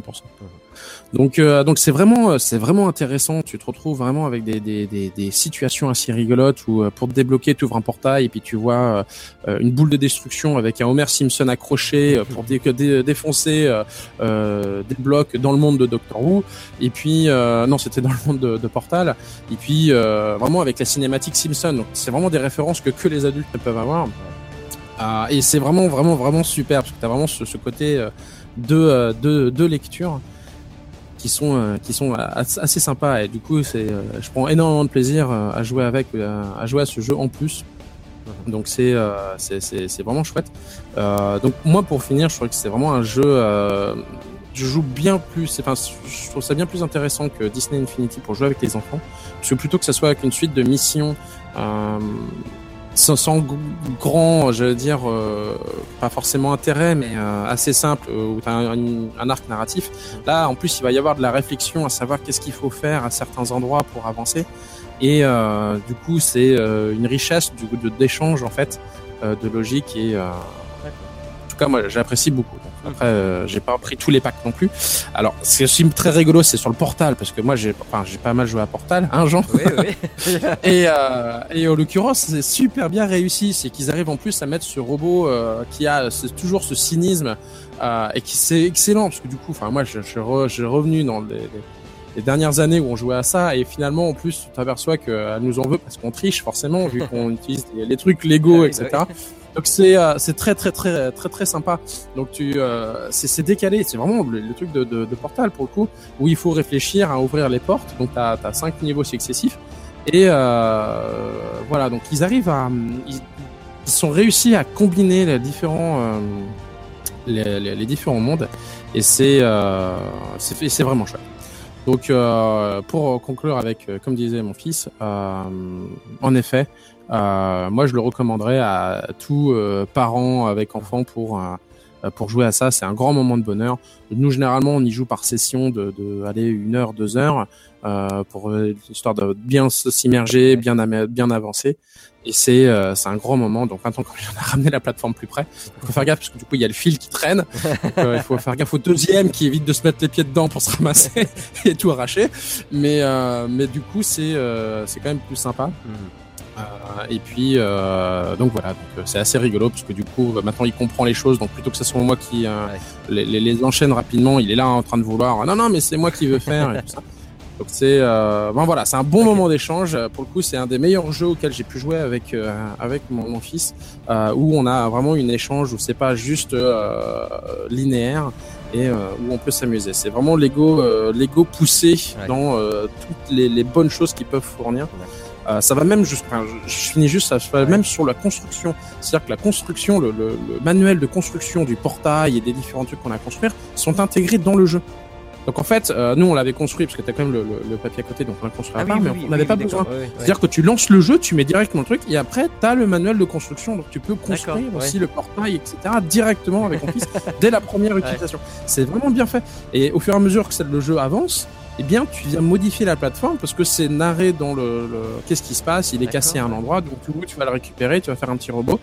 Donc, euh, donc c'est vraiment, c'est vraiment intéressant. Tu te retrouves vraiment avec des, des, des, des situations assez rigolotes où euh, pour te débloquer, tu ouvres un portail et puis tu vois euh, une boule de destruction avec un Homer Simpson accroché euh, [laughs] pour dé- dé- défoncer euh, euh, des blocs dans le monde de Doctor Who. Et puis, euh, non, c'était dans le monde de, de Portal. Et puis, euh, vraiment avec la cinématique Simpson. Donc, c'est vraiment des références que que les adultes ne peuvent avoir. Euh, et c'est vraiment, vraiment, vraiment super parce que tu as vraiment ce, côté euh, de, euh, de, de lecture qui sont, qui sont assez sympas. Et du coup, je prends énormément de plaisir à jouer avec, à jouer à ce jeu en plus. Donc c'est c'est vraiment chouette. Donc moi pour finir, je trouve que c'est vraiment un jeu. Je joue bien plus. Enfin, je trouve ça bien plus intéressant que Disney Infinity pour jouer avec les enfants, parce que plutôt que ça soit avec une suite de missions. Sans, sans grand, je veux dire, euh, pas forcément intérêt, mais euh, assez simple, euh, où tu as un, un arc narratif. Là, en plus, il va y avoir de la réflexion à savoir qu'est-ce qu'il faut faire à certains endroits pour avancer. Et euh, du coup, c'est euh, une richesse du coup de d'échange en fait, euh, de logique et en tout cas, moi, j'apprécie beaucoup. Après, euh, j'ai pas pris tous les packs non plus. Alors, ce qui est très rigolo, c'est sur le Portal, parce que moi, j'ai, enfin, j'ai pas mal joué à Portal, hein, Jean. Oui, oui. [laughs] Et, euh, et en l'occurrence, c'est super bien réussi. C'est qu'ils arrivent en plus à mettre ce robot euh, qui a toujours ce cynisme euh, et qui c'est excellent parce que du coup, enfin moi, je, je, re- je suis revenu dans les, les- les dernières années où on jouait à ça et finalement, en plus, tu t'aperçois qu'elle nous en veut parce qu'on triche forcément vu qu'on [laughs] utilise les, les trucs Lego, Ah oui, etc. oui. Donc c'est euh, c'est très très très très très sympa. Donc tu euh, c'est décalé, c'est vraiment le, truc de, de, de Portal pour le coup où il faut réfléchir à ouvrir les portes. Donc t'as as cinq niveaux successifs et euh, voilà donc ils arrivent à ils, sont réussis à combiner les différents les, les, les différents mondes et c'est euh, c'est vraiment chouette. Donc euh, pour conclure avec comme disait mon fils, euh, en effet. Euh, moi, je le recommanderais à tous euh, parents avec enfants pour euh, pour jouer à ça. C'est un grand moment de bonheur. Nous, généralement, on y joue par session de, de aller une heure, deux heures, euh, pour euh, histoire de bien s'immerger, bien bien avancer. Et c'est euh, c'est un grand moment. Donc maintenant, quand on a ramené la plateforme plus près, il faut faire gaffe parce que du coup, il y a le fil qui traîne. Donc, euh, il faut faire gaffe au deuxième qui évite de se mettre les pieds dedans pour se ramasser [laughs] et tout arracher. Mais euh, mais du coup, c'est euh, c'est quand même plus sympa. Euh, et puis euh, donc voilà, donc euh, c'est assez rigolo parce que du coup maintenant il comprend les choses. Donc plutôt que ce soit moi qui euh, Ouais. les, les, les enchaîne rapidement, il est là en train de vouloir. Non non mais c'est moi qui veux faire. et tout ça. Donc c'est euh, bon voilà, c'est un bon moment d'échange. Pour le coup, c'est un des meilleurs jeux auxquels j'ai pu jouer avec euh, avec mon, mon fils, euh, où on a vraiment une échange où c'est pas juste euh, linéaire et euh, où on peut s'amuser. C'est vraiment Lego euh, Lego poussé Ouais. dans euh, toutes les, les bonnes choses qu'ils peuvent fournir. Euh, ça va même juste, enfin, je, je finis juste, ça va même sur la construction. C'est-à-dire que la construction, le, le, le manuel de construction du portail et des différents trucs qu'on a à construire sont intégrés dans le jeu. Donc en fait, euh, nous on l'avait construit parce que t'as quand même le, papier à côté, donc on l'a construit à Ah part, oui, mais oui, on n'avait oui, pas besoin. C'est-à-dire que tu lances le jeu, tu mets directement le truc, et après t'as le manuel de construction, donc tu peux construire aussi le portail, etc. directement avec ton fils dès la première [laughs] utilisation. C'est vraiment bien fait. Et au fur et à mesure que le jeu avance, eh bien, tu viens modifier la plateforme parce que c'est narré dans le, le- qu'est-ce qui se passe. Il est cassé à un endroit, donc du coup, tu vas le récupérer, tu vas faire un petit robot.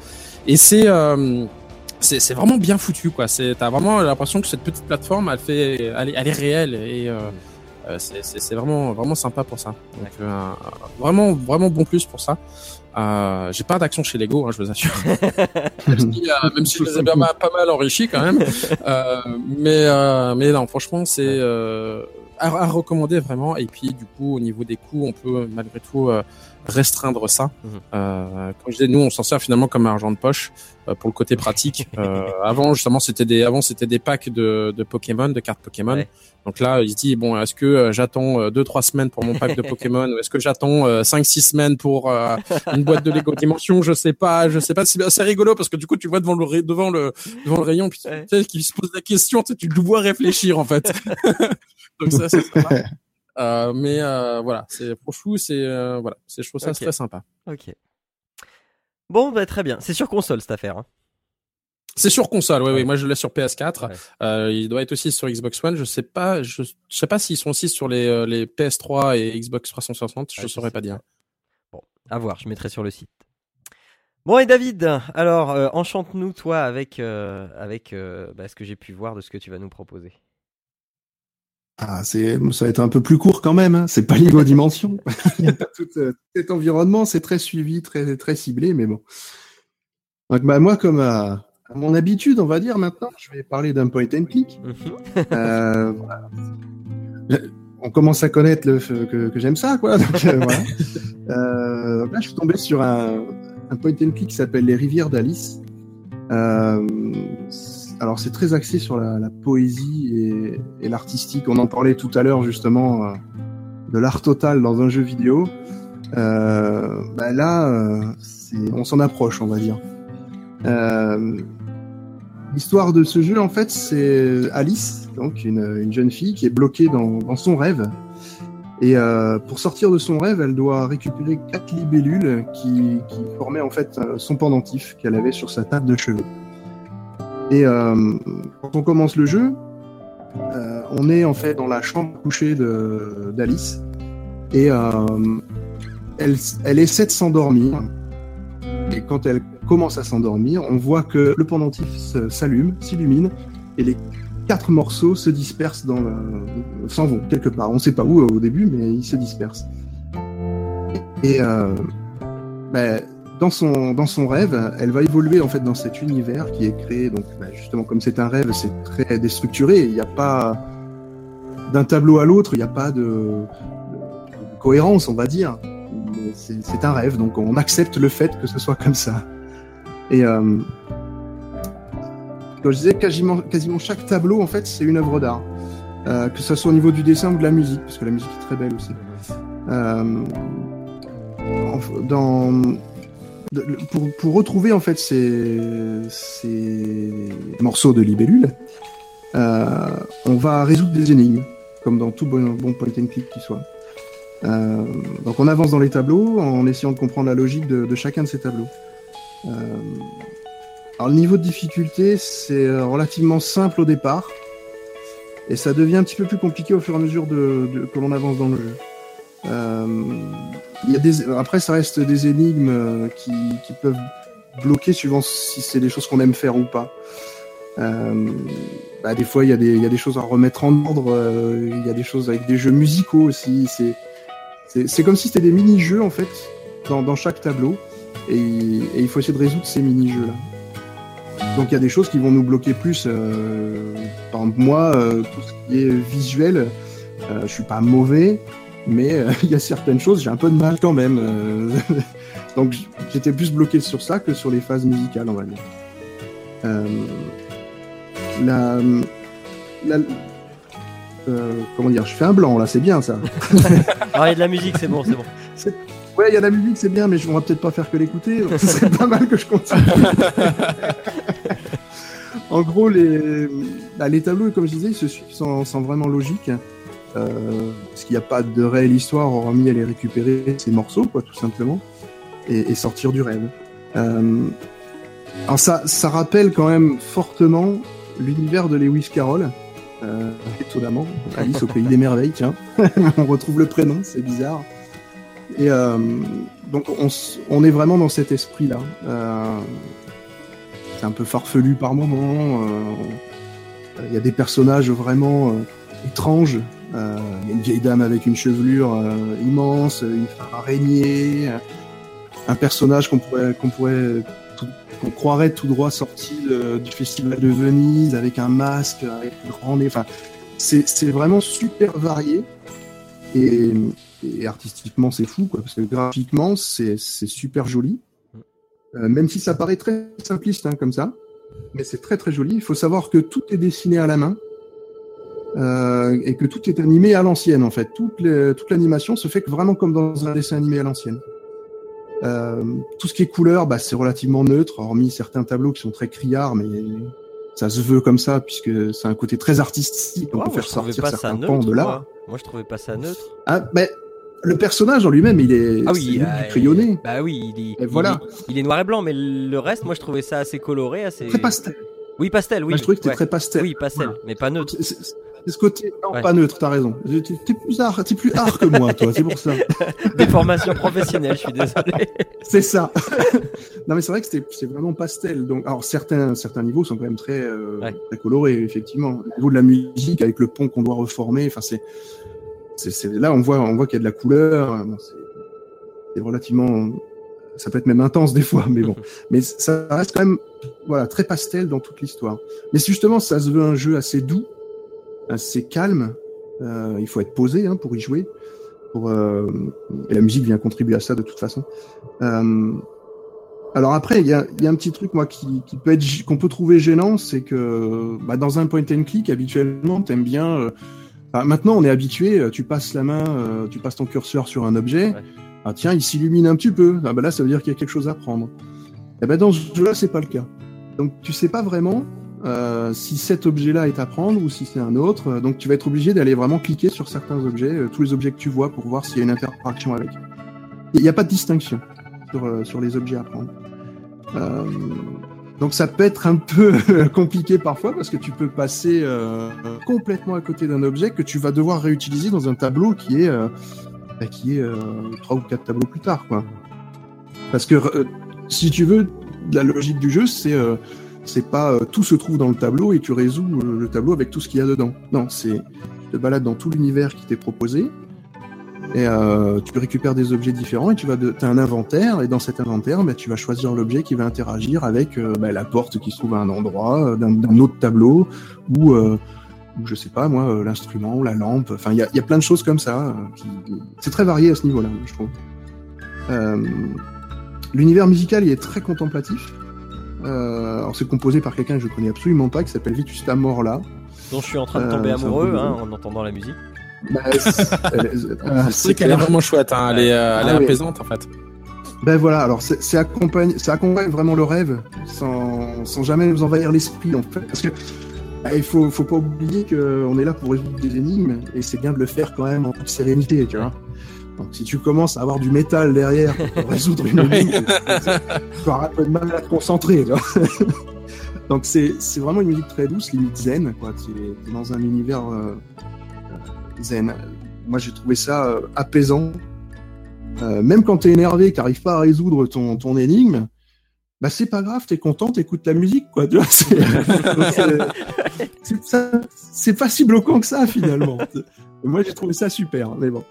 Et c'est euh, c'est vraiment bien foutu, quoi. C'est t'as vraiment l'impression que cette petite plateforme, elle fait, elle est, elle est réelle et euh, euh, c'est vraiment vraiment sympa pour ça. Donc euh, vraiment vraiment bon plus pour ça. Euh, j'ai pas d'action chez Lego, hein, je vous assure. [laughs] même, si, euh, même si je les ai bien pas mal enrichis quand même. Euh, mais euh, mais non, franchement, c'est euh, à, recommander vraiment. Et puis du coup, au niveau des coûts, on peut malgré tout euh, restreindre ça. Mhm. Euh, comme je disais, nous, on s'en sert finalement comme argent de poche euh, pour le côté pratique. [laughs] Euh, avant, justement, c'était des avant c'était des packs de, de Pokémon, de cartes Pokémon. Ouais. Donc là, il se dit bon, est-ce que euh, j'attends euh, deux trois semaines pour mon pack de [laughs] Pokémon ou est-ce que j'attends euh, cinq six semaines pour euh, une boîte de Lego Dimension? Je sais pas, je sais pas. C'est rigolo parce que du coup, tu vois devant le devant le devant le rayon, puis Ouais. tu sais, qui se pose la question, tu, sais, tu le vois réfléchir en fait. [laughs] Donc ça, c'est. Euh, mais euh, voilà, c'est pour fou, c'est euh, voilà, c'est je trouve ça très sympa. Ok. Bon, bah, très bien. C'est sur console cette affaire. hein. C'est sur console, oui, Ouais. oui. Moi, je l'ai sur PS4. Ouais. Euh, il doit être aussi sur Xbox One. Je sais pas, je, je sais pas s'ils sont aussi sur les, euh, les PS3 et Xbox 360. Je Ouais, saurais pas dire. Bon, à voir, je mettrai sur le site. Bon, et David, alors, euh, enchante-nous, toi, avec, euh, avec euh, bah, ce que j'ai pu voir de ce que tu vas nous proposer. Ah, c'est, ça va être un peu plus court quand même. Hein. C'est pas Lego Dimension. Il y a pas [laughs] [laughs] tout euh, cet environnement, c'est très suivi, très très ciblé, mais bon. Donc, bah, moi, comme à, à mon habitude, on va dire maintenant, je vais parler d'un point and click. Mhm. Euh, voilà. Le- On commence à connaître le, que, que j'aime ça, quoi. Donc, euh, voilà. [laughs] Donc là, je suis tombé sur un, un point and click qui s'appelle Les Rivières d'Alice. Euh, alors c'est très axé sur la, poésie et, l'artistique. On en parlait tout à l'heure justement euh, de l'art total dans un jeu vidéo. Euh, bah là, euh, on s'en approche, on va dire. L'histoire de ce jeu, en fait, c'est Alice, donc une, une, jeune fille qui est bloquée dans, son rêve. Et pour sortir de son rêve, elle doit récupérer quatre libellules qui, qui formaient en fait son pendentif qu'elle avait sur sa table de cheveux. Et euh, quand on commence le jeu, euh, on est en fait dans la chambre couchée d'Alice et euh, elle, elle essaie de s'endormir. Et quand elle commence à s'endormir, on voit que le pendentif s'allume, s'illumine, et les quatre morceaux se dispersent dans le... s'en vont quelque part. On ne sait pas où au début, mais ils se dispersent. Et euh, ben, dans son dans son rêve, elle va évoluer en fait dans cet univers qui est créé. Donc ben, justement, comme c'est un rêve, c'est très déstructuré. Il n'y a pas d'un tableau à l'autre, il n'y a pas de, de, cohérence, on va dire. C'est un rêve, donc on accepte le fait que ce soit comme ça. Et euh, comme je disais, quasiment, quasiment chaque tableau, en fait, c'est une œuvre d'art. Euh, que ce soit au niveau du dessin ou de la musique, parce que la musique est très belle aussi. Euh, dans, pour, retrouver en fait ces, morceaux de libellule, euh, on va résoudre des énigmes, comme dans tout bon, bon point and click qui soit. Euh, donc on avance dans les tableaux en essayant de comprendre la logique de, chacun de ces tableaux. Euh, alors le niveau de difficulté, c'est relativement simple au départ, et ça devient un petit peu plus compliqué au fur et à mesure que l'on avance dans le jeu. Euh. Après, ça reste des énigmes qui, qui peuvent bloquer suivant si c'est des choses qu'on aime faire ou pas. Euh, bah, des fois, il y, a des, choses à remettre en ordre. Euh, il y a des choses avec des jeux musicaux aussi. C'est comme si c'était des mini-jeux en fait dans, chaque tableau. Et, il faut essayer de résoudre ces mini-jeux là. Donc il y a des choses qui vont nous bloquer plus. Euh, par exemple, moi, euh, tout ce qui est visuel, euh, je suis pas mauvais, mais euh, [laughs] il y a certaines choses, j'ai un peu de mal quand même. euh. [laughs] Donc j'étais plus bloqué sur ça que sur les phases musicales, on va dire. Euh, la, la comment dire, je fais un blanc là, c'est bien ça. [laughs] ah, il y a de la musique, c'est bon, c'est bon. Ouais, il y a de la musique, c'est bien, mais on va peut-être pas faire que l'écouter. C'est pas mal que je continue. en gros, les, bah, les tableaux, comme je disais, ils se suivent sans, sans vraiment logique. Euh, parce qu'il n'y a pas de réelle histoire, hormis aller récupérer ces morceaux, quoi, tout simplement, et, sortir du rêve. Euh, alors ça, ça rappelle quand même fortement l'univers de Lewis Carroll. Euh, étonnamment, Alice au pays des merveilles, tiens. [laughs] on retrouve le prénom, c'est bizarre. Et euh, donc on, on, est vraiment dans cet esprit-là. C'est un peu farfelu par moments. Il y a des personnages vraiment étranges. A une vieille dame avec une chevelure immense, une araignée, un personnage qu'on pourrait, qu'on pourrait qu'on croirait tout droit sorti du festival de Venise avec un masque, avec un grand nez. Enfin, c'est vraiment super varié et, et artistiquement c'est fou quoi, parce que graphiquement c'est super joli. Euh, même si ça paraît très simpliste hein, comme ça, mais c'est très très joli. Il faut savoir que tout est dessiné à la main. Euh, et que tout est animé à l'ancienne en fait. Toute l'animation se fait vraiment comme dans un dessin animé à l'ancienne. Euh, tout ce qui est couleur, bah, c'est relativement neutre, hormis certains tableaux qui sont très criards, mais ça se veut comme ça puisque c'est un côté très artistique. On wow, peut faire sortir certains neutre, pans de là. Moi. moi. je trouvais pas ça neutre. Ah, mais le personnage en lui-même, il est, ah oui, euh, crayonné. Bah oui, il, est, voilà. Il, il, est noir et blanc, mais le reste, moi, je trouvais ça assez coloré, assez. Très pastel. Oui, pastel, oui. Moi, je trouvais que c'était ouais. très pastel. Oui, pastel, voilà. mais pas neutre. C'est ce côté, non, ouais. pas neutre, t'as raison. T'es plus art, es plus art que moi, toi, c'est pour ça. [laughs] Des formations professionnelles, je suis désolé. c'est ça. [laughs] non, mais c'est vrai que c'est vraiment pastel. Donc, alors certains, certains niveaux sont quand même très, euh, ouais. très colorés, effectivement. Au niveau de la musique, avec le pont qu'on doit reformer, enfin, c'est, c'est, là, on voit, on voit qu'il y a de la couleur. Bon, c'est relativement, ça peut être même intense des fois, mais bon. [laughs] mais ça reste quand même, voilà, très pastel dans toute l'histoire. Mais justement, ça se veut un jeu assez doux assez calme. Euh, il faut être posé hein, pour y jouer. Pour, euh, et la musique vient contribuer à ça de toute façon. Euh, Alors après, il y a, y a, un petit truc moi qui, qui peut être qu'on peut trouver gênant, c'est que bah, dans un point and click, habituellement, t'aimes bien. Bah, maintenant, on est habitué. Tu passes la main, tu passes ton curseur sur un objet. Ouais. Ah tiens, il s'illumine un petit peu. Ah bah là, ça veut dire qu'il y a quelque chose à prendre. Et eh ben dans ce jeu-là, c'est pas le cas. Donc tu sais pas vraiment euh, si cet objet-là est à prendre ou si c'est un autre. Donc tu vas être obligé d'aller vraiment cliquer sur certains objets, euh, tous les objets que tu vois, pour voir s'il y a une interaction avec. Il n'y a pas de distinction sur, euh, les objets à prendre. Euh, donc ça peut être un peu [laughs] compliqué parfois parce que tu peux passer euh, complètement à côté d'un objet que tu vas devoir réutiliser dans un tableau qui est euh, bah, qui est trois ou quatre tableaux plus tard. Parce que si tu veux la logique du jeu c'est c'est pas euh, tout se trouve dans le tableau et tu résous euh, le tableau avec tout ce qu'il y a dedans. Non, c'est te balades dans tout l'univers qui t'est proposé et euh, tu récupères des objets différents et tu vas as un inventaire et dans cet inventaire bah, tu vas choisir l'objet qui va interagir avec bah, la porte qui se trouve à un endroit d'un autre tableau ou, ou je sais pas moi l'instrument ou la lampe. Enfin il y a, y a, plein de choses comme ça c'est très varié à ce niveau là je trouve. L'univers musical il est très contemplatif euh, alors c'est composé par quelqu'un que je connais absolument pas, qui s'appelle Vitusta Morla. Dont je suis en train de tomber euh, amoureux hein, en entendant la musique. Bah, c'est [laughs] qu'elle est vraiment chouette, hein. elle est, euh, elle est ah apaisante en fait. Ben voilà, alors c'est accompagne, ça accompagne vraiment le rêve sans, sans jamais nous envahir l'esprit en fait. Parce que bah, il faut, faut pas oublier qu'on est là pour résoudre des énigmes et c'est bien de le faire quand même en toute sérénité, tu vois. Donc si tu commences à avoir du métal derrière pour [laughs] résoudre une énigme, tu vas un peu de mal à te concentrer. [laughs] Donc c'est vraiment une musique très douce, limite zen. Tu es, dans un univers euh, zen. Moi j'ai trouvé ça euh, apaisant. Euh, même quand tu es énervé, que tu n'arrives pas à résoudre ton, ton énigme, bah c'est pas grave, t'es content, t'écoutes la musique, quoi. [laughs] C'est pas si bloquant que ça finalement. moi j'ai trouvé ça super, mais bon.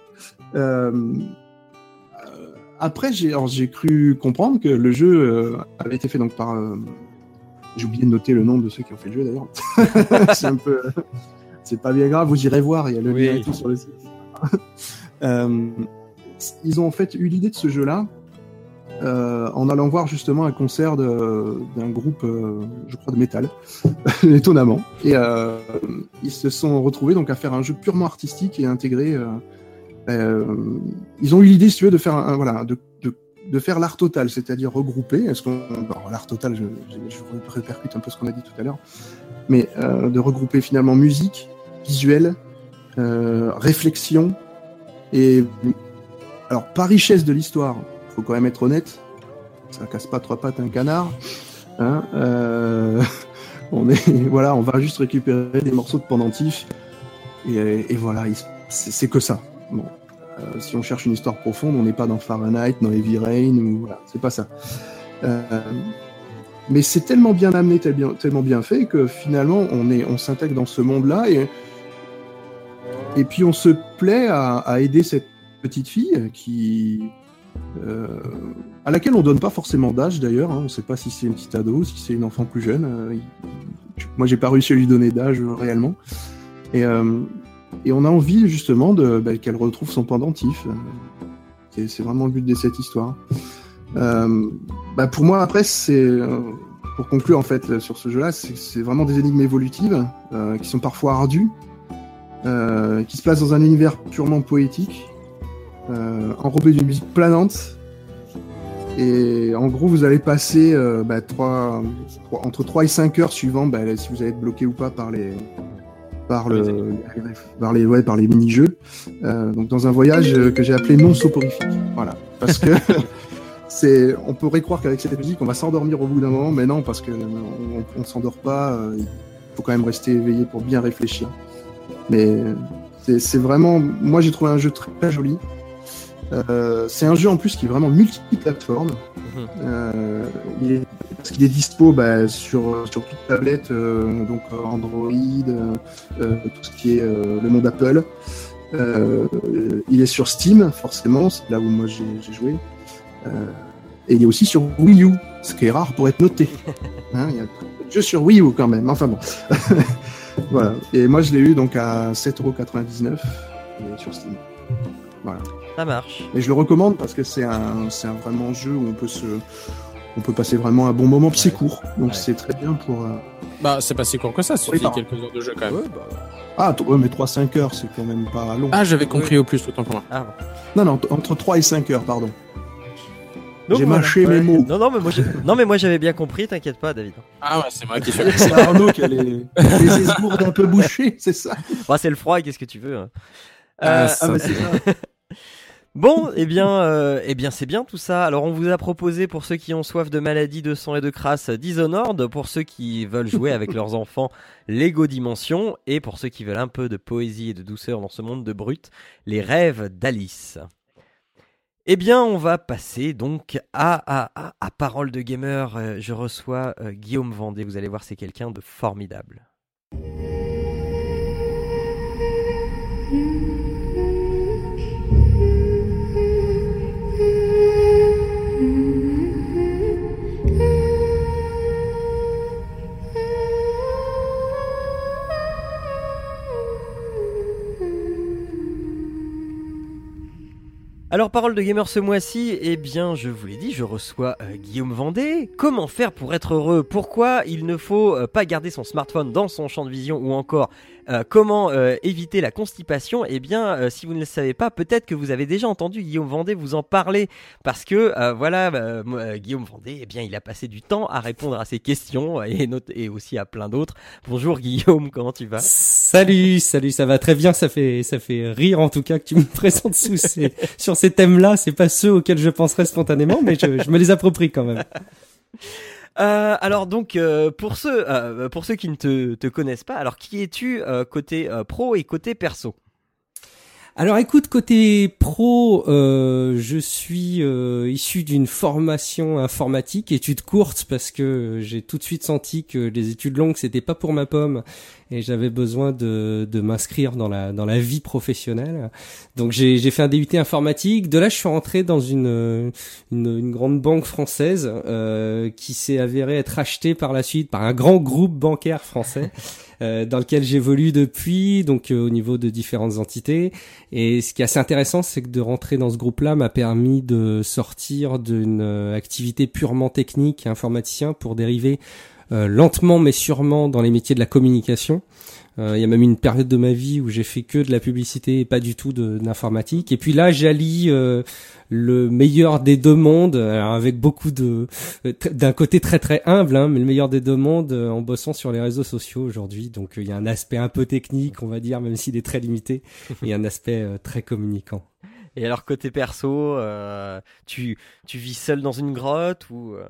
Euh, euh, après, j'ai cru comprendre que le jeu euh, avait été fait donc par. j'ai oublié de noter le nom de ceux qui ont fait le jeu d'ailleurs. [laughs] c'est un peu. [laughs] c'est pas bien grave, vous irez voir, il y a le lien et tout sur le site. [laughs] ils ont en fait eu l'idée de ce jeu-là euh, en allant voir justement un concert d'un groupe, euh, je crois, de métal, étonnamment. Et euh, ils se sont retrouvés donc à faire un jeu purement artistique et intégré. Ils ont eu l'idée, si tu veux, de faire un, voilà, de, de, de faire l'art total, c'est-à-dire regrouper. Est-ce l'art total, je, répercute un peu ce qu'on a dit tout à l'heure, mais de regrouper finalement musique, visuel, réflexion et alors pas richesse de l'histoire faut quand même être honnête. Ça casse pas trois pattes un canard. Hein euh, [laughs] on est, voilà, on va juste récupérer des morceaux de pendentif. Et, voilà, c'est que ça. Bon. Euh, si on cherche une histoire profonde, on n'est pas dans Fahrenheit, dans Heavy Rain, ou voilà, c'est pas ça. Euh, mais c'est tellement bien amené, tellement bien fait que finalement on est, on s'intègre dans ce monde-là et et puis on se plaît à, aider cette petite fille qui euh, à laquelle on donne pas forcément d'âge d'ailleurs. Hein. On ne sait pas si c'est une petite ado, si c'est une enfant plus jeune. Euh, moi, j'ai pas réussi à lui donner d'âge réellement. Et, et, on a envie justement de bah, qu'elle retrouve son pendentif. C'est vraiment le but de cette histoire. Bah, pour moi, après, c'est pour conclure en fait sur ce jeu-là, c'est vraiment des énigmes évolutives qui sont parfois ardues, qui se placent dans un univers purement poétique euh, enrobé d'une musique planante. Et en gros, vous allez passer euh, bah, 3, entre 3 et 5 heures suivant si vous allez être bloqué ou pas par les, par, le, par les, ouais, par les mini-jeux. Euh, donc dans un voyage que j'ai appelé non soporifique. Voilà. Parce que [laughs] c'est, on pourrait croire qu'avec cette musique, on va s'endormir au bout d'un moment, mais non, parce que on, s'endort pas. Euh, il faut quand même rester éveillé pour bien réfléchir. Mais c'est vraiment, moi j'ai trouvé un jeu très, très joli. Euh, c'est un jeu en plus qui est vraiment multiplateforme. Mhm. Euh, il est, parce qu'il est dispo bah, sur, sur toute tablette, euh, donc Android, tout ce qui est le monde Apple. il est sur Steam, forcément, c'est là où moi j'ai joué. et il est aussi sur Wii U, ce qui est rare pour être noté. [laughs] Hein, il y a un jeu sur Wii U quand même, enfin bon. [laughs] voilà. Et moi je l'ai eu donc à 7,99€ sur Steam. Voilà. Ça marche. Et je le recommande parce que c'est un, c'est un vraiment jeu où on peut se, on peut passer vraiment un bon moment. Puis c'est court, donc Ouais. c'est très bien pour. euh, Bah, c'est pas si court que ça, c'est Oui, quelques heures de jeu quand même. Ouais, bah, Ah, t- ouais, mais 3-5 heures, c'est quand même pas long. Ah, j'avais compris au plus, autant pour moi. ah, bon. Non, non, t- entre 3 et 5 heures, pardon. Donc, J'ai voilà. mâché mes mots. Non, non, mais moi, j'ai- non, mais moi j'avais bien compris, t'inquiète pas, David. Ah ouais, c'est moi qui [laughs] suis C'est Arnaud qui a les, les esgourdes un peu bouchées, [laughs] c'est ça. Bah, c'est le froid, qu'est-ce que tu veux hein. Ah, Euh, ça- Ah, bah, c'est ça. Bon, eh bien, euh, eh bien, c'est bien tout ça. Alors, on vous a proposé pour ceux qui ont soif de maladie, de sang et de crasse, Dishonored. Pour ceux qui veulent jouer avec leurs enfants, Lego Dimension. Et pour ceux qui veulent un peu de poésie et de douceur dans ce monde de brut, les rêves d'Alice. Eh bien, on va passer donc à, à, à, Parole de Gamer. Euh, Je reçois euh, Guillaume Vendée. Vous allez voir, c'est quelqu'un de formidable. Alors, parole de gamer ce mois-ci, eh bien, je vous l'ai dit, je reçois euh, Guillaume Vendée. Comment faire pour être heureux? Pourquoi il ne faut euh, pas garder son smartphone dans son champ de vision ou encore euh, comment euh, éviter la constipation? Eh bien, euh, si vous ne le savez pas, peut-être que vous avez déjà entendu Guillaume Vendée vous en parler. Parce que euh, voilà, euh, moi, euh, Guillaume Vendée, eh bien, il a passé du temps à répondre à ces questions et, et aussi à plein d'autres. Bonjour Guillaume, [laughs] comment tu vas? Salut, salut, ça va très bien, ça fait ça fait rire en tout cas que tu me [laughs] présentes sous ces, sur ces thèmes-là, c'est pas ceux auxquels je penserais spontanément, mais je, je me les approprie quand même. [laughs] Euh, alors donc euh, pour ceux euh, pour ceux qui ne te, connaissent pas, alors qui es-tu côté pro et côté perso? Alors écoute, côté pro, je suis issu d'une formation informatique, études courtes, parce que j'ai tout de suite senti que les études longues, c'était pas pour ma pomme, et j'avais besoin de, de m'inscrire dans la, dans la vie professionnelle. Donc j'ai j'ai fait un DUT informatique, de là je suis rentré dans une, une, une grande banque française euh, qui s'est avérée être achetée par la suite par un grand groupe bancaire français. [laughs] euh, dans lequel j'évolue depuis, donc euh, au niveau de différentes entités. Et ce qui est assez intéressant, c'est que de rentrer dans ce groupe-là m'a permis de sortir d'une euh, activité purement technique et informaticien pour dériver lentement mais sûrement dans les métiers de la communication. Euh, il y a même une période de ma vie où j'ai fait que de la publicité et pas du tout d'informatique. Et puis là, j'allie euh, le meilleur des deux mondes, alors avec beaucoup de, euh, d'un côté très très humble, hein, mais le meilleur des deux mondes euh, en bossant sur les réseaux sociaux aujourd'hui. Donc euh, il y a un aspect un peu technique, on va dire, même s'il est très limité, [laughs] et un aspect euh, très communicant. Et alors côté perso, euh, tu tu vis seul dans une grotte ou euh,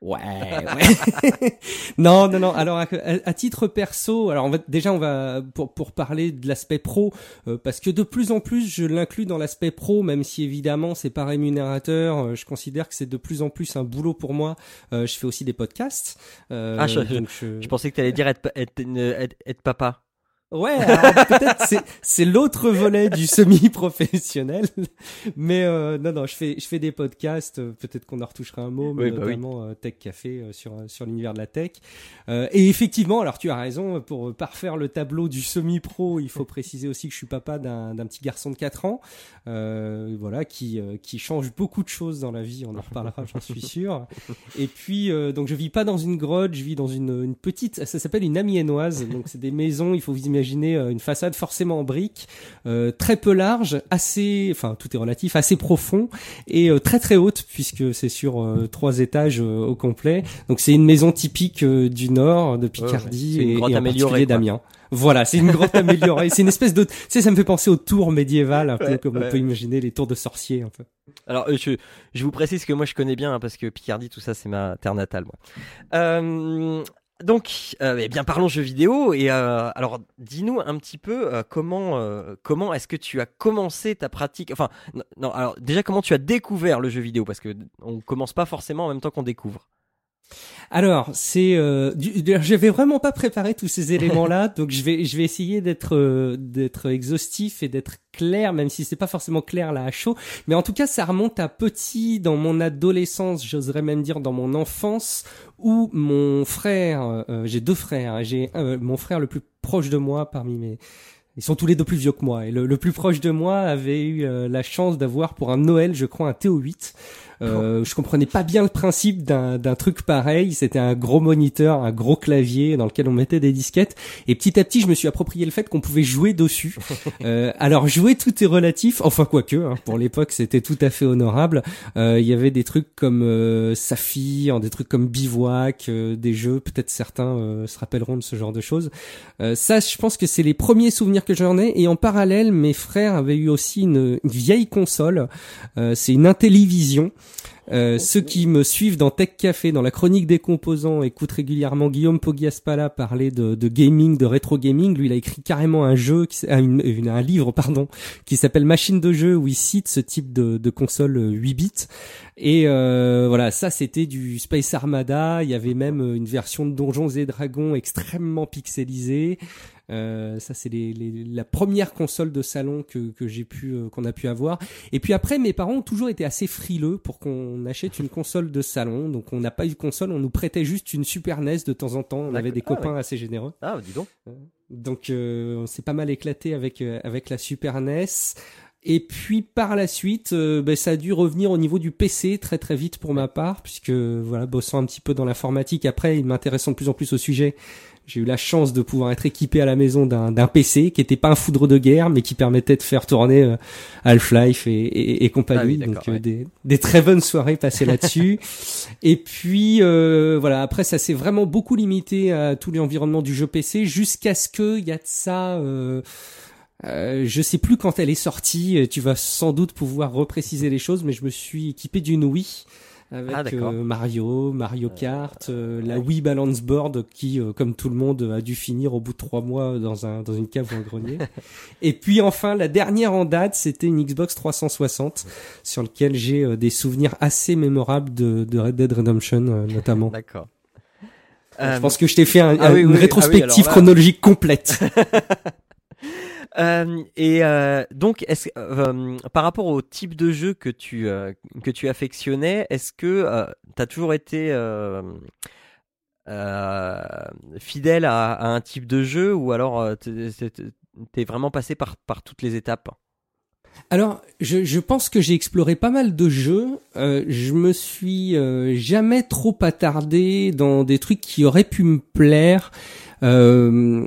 Ouais, ouais. [laughs] non, non, non. Alors, à, à titre perso, alors on va, déjà, on va pour pour parler de l'aspect pro, euh, parce que de plus en plus, je l'inclus dans l'aspect pro, même si évidemment c'est pas rémunérateur. euh, je considère que c'est de plus en plus un boulot pour moi. Euh, je fais aussi des podcasts. Euh, Ah, je- donc je- je pensais que tu allais dire être être, être, être papa. Ouais, peut-être c'est c'est l'autre volet du semi-professionnel, mais euh, non non, je fais je fais des podcasts, euh, peut-être qu'on en retouchera un mot, mais Oui, bah notamment euh, Tech Café euh, sur sur l'univers de la tech. Euh, et effectivement, alors tu as raison, pour parfaire le tableau du semi-pro, il faut préciser aussi que je suis papa d'un d'un petit garçon de 4 ans, euh, voilà, qui euh, qui change beaucoup de choses dans la vie, on en reparlera, j'en suis sûr. Et puis euh, donc je vis pas dans une grotte, je vis dans une une petite, ça s'appelle une amiénoise, donc c'est des maisons, il faut vous imaginer euh, une façade forcément en briques, euh, très peu large, assez, enfin tout est relatif, assez profond et euh, très très haute puisque c'est sur euh, trois étages euh, au complet. Donc c'est une maison typique euh, du nord, de Picardie une et, et en particulier d'Amiens. Voilà, c'est une grotte améliorée. C'est une espèce de, tu sais, ça me fait penser aux tours médiévales, un peu Ouais, comme ouais. on peut imaginer les tours de sorciers, un peu. Alors je je vous précise que moi je connais bien hein, parce que Picardie tout ça c'est ma terre natale moi. Euh, donc, euh, eh bien parlons jeux vidéo et euh, alors dis-nous un petit peu euh, comment euh, comment est-ce que tu as commencé ta pratique enfin non, non, alors déjà comment tu as découvert le jeu vidéo? Parce que on commence pas forcément en même temps qu'on découvre. Alors, c'est, euh, du- j'avais vraiment pas préparé tous ces éléments-là, [laughs] donc je vais, je vais essayer d'être, euh, d'être exhaustif et d'être clair, même si c'est pas forcément clair là à chaud. Mais en tout cas, ça remonte à petit, dans mon adolescence, j'oserais même dire dans mon enfance, où mon frère, euh, j'ai deux frères, hein, j'ai euh, mon frère le plus proche de moi parmi mes ils sont tous les deux plus vieux que moi. Et le, le plus proche de moi avait eu euh, la chance d'avoir pour un Noël, je crois, un TO8. Euh, je comprenais pas bien le principe d'un truc pareil. C'était un gros moniteur, un gros clavier dans lequel on mettait des disquettes. Et petit à petit, je me suis approprié le fait qu'on pouvait jouer dessus. [laughs] euh, alors jouer, tout est relatif. Enfin quoique, hein, pour l'époque, c'était tout à fait honorable. Euh, Il y avait des trucs comme euh, Saphir, des trucs comme Bivouac, euh, des jeux. Peut-être certains euh, se rappelleront de ce genre de choses. Euh, ça, je pense que c'est les premiers souvenirs que j'en ai. Et en parallèle, mes frères avaient eu aussi une, une vieille console. Euh, c'est une Intellivision. Euh, ceux qui me suivent dans Tech Café, dans la chronique des composants, écoutent régulièrement Guillaume Pogiaspala parler de, de gaming, de rétro gaming. Lui, il a écrit carrément un jeu, qui, ah, une- une- un livre, pardon, qui s'appelle Machine de jeu, où il cite ce type de, de console euh, 8 bits. Et euh, voilà, ça c'était du Space Armada. Il y avait même euh, une version de Donjons et Dragons extrêmement pixelisée. Euh, ça c'est les, les- la première console de salon que, que j'ai pu euh, qu'on a pu avoir. Et puis après, mes parents ont toujours été assez frileux pour qu'on achète une console de salon. Donc on n'a pas eu de console, on nous prêtait juste une Super NES de temps en temps. On avait des. Ah, copains assez généreux. Ah, dis donc. Donc euh, on s'est pas mal éclaté avec euh, avec la Super NES. Et puis par la suite, euh, ben, ça a dû revenir au niveau du PC très très vite pour ma part, puisque voilà, bossant un petit peu dans l'informatique, après, et m'intéressant de plus en plus au sujet, j'ai eu la chance de pouvoir être équipé à la maison d'un PC qui était pas un foudre de guerre, mais qui permettait de faire tourner euh, Half-Life et, et, et compagnie. Ah oui, Donc euh, des, des très bonnes soirées passées [laughs] là-dessus. et puis euh, voilà, après ça s'est vraiment beaucoup limité à tous les environnements du jeu PC jusqu'à ce que il y a de ça. Euh, euh, je sais plus quand elle est sortie. Tu vas sans doute pouvoir repréciser les choses, mais je me suis équipé d'une Wii avec Ah, euh, Mario, Mario Kart, euh, la Wii Balance Board qui, euh, comme tout le monde, a dû finir au bout de trois mois dans un dans une cave ou un grenier. [laughs] Et puis enfin, la dernière en date, c'était une Xbox 360 sur lequel j'ai euh, des souvenirs assez mémorables de, de Red Dead Redemption, euh, notamment. D'accord. je Euh, pense que je t'ai fait un- ah oui, une oui, rétrospective ah oui, là- chronologique complète. [laughs] Euh, et euh, donc, euh, par rapport au type de jeu que tu que tu affectionnais, est-ce que tu as toujours été fidèle à, un type de jeu ou alors t'es, vraiment passé par par toutes les étapes? Alors, je, pense que j'ai exploré pas mal de jeux. Euh, je me suis jamais trop attardé dans des trucs qui auraient pu me plaire. Euh,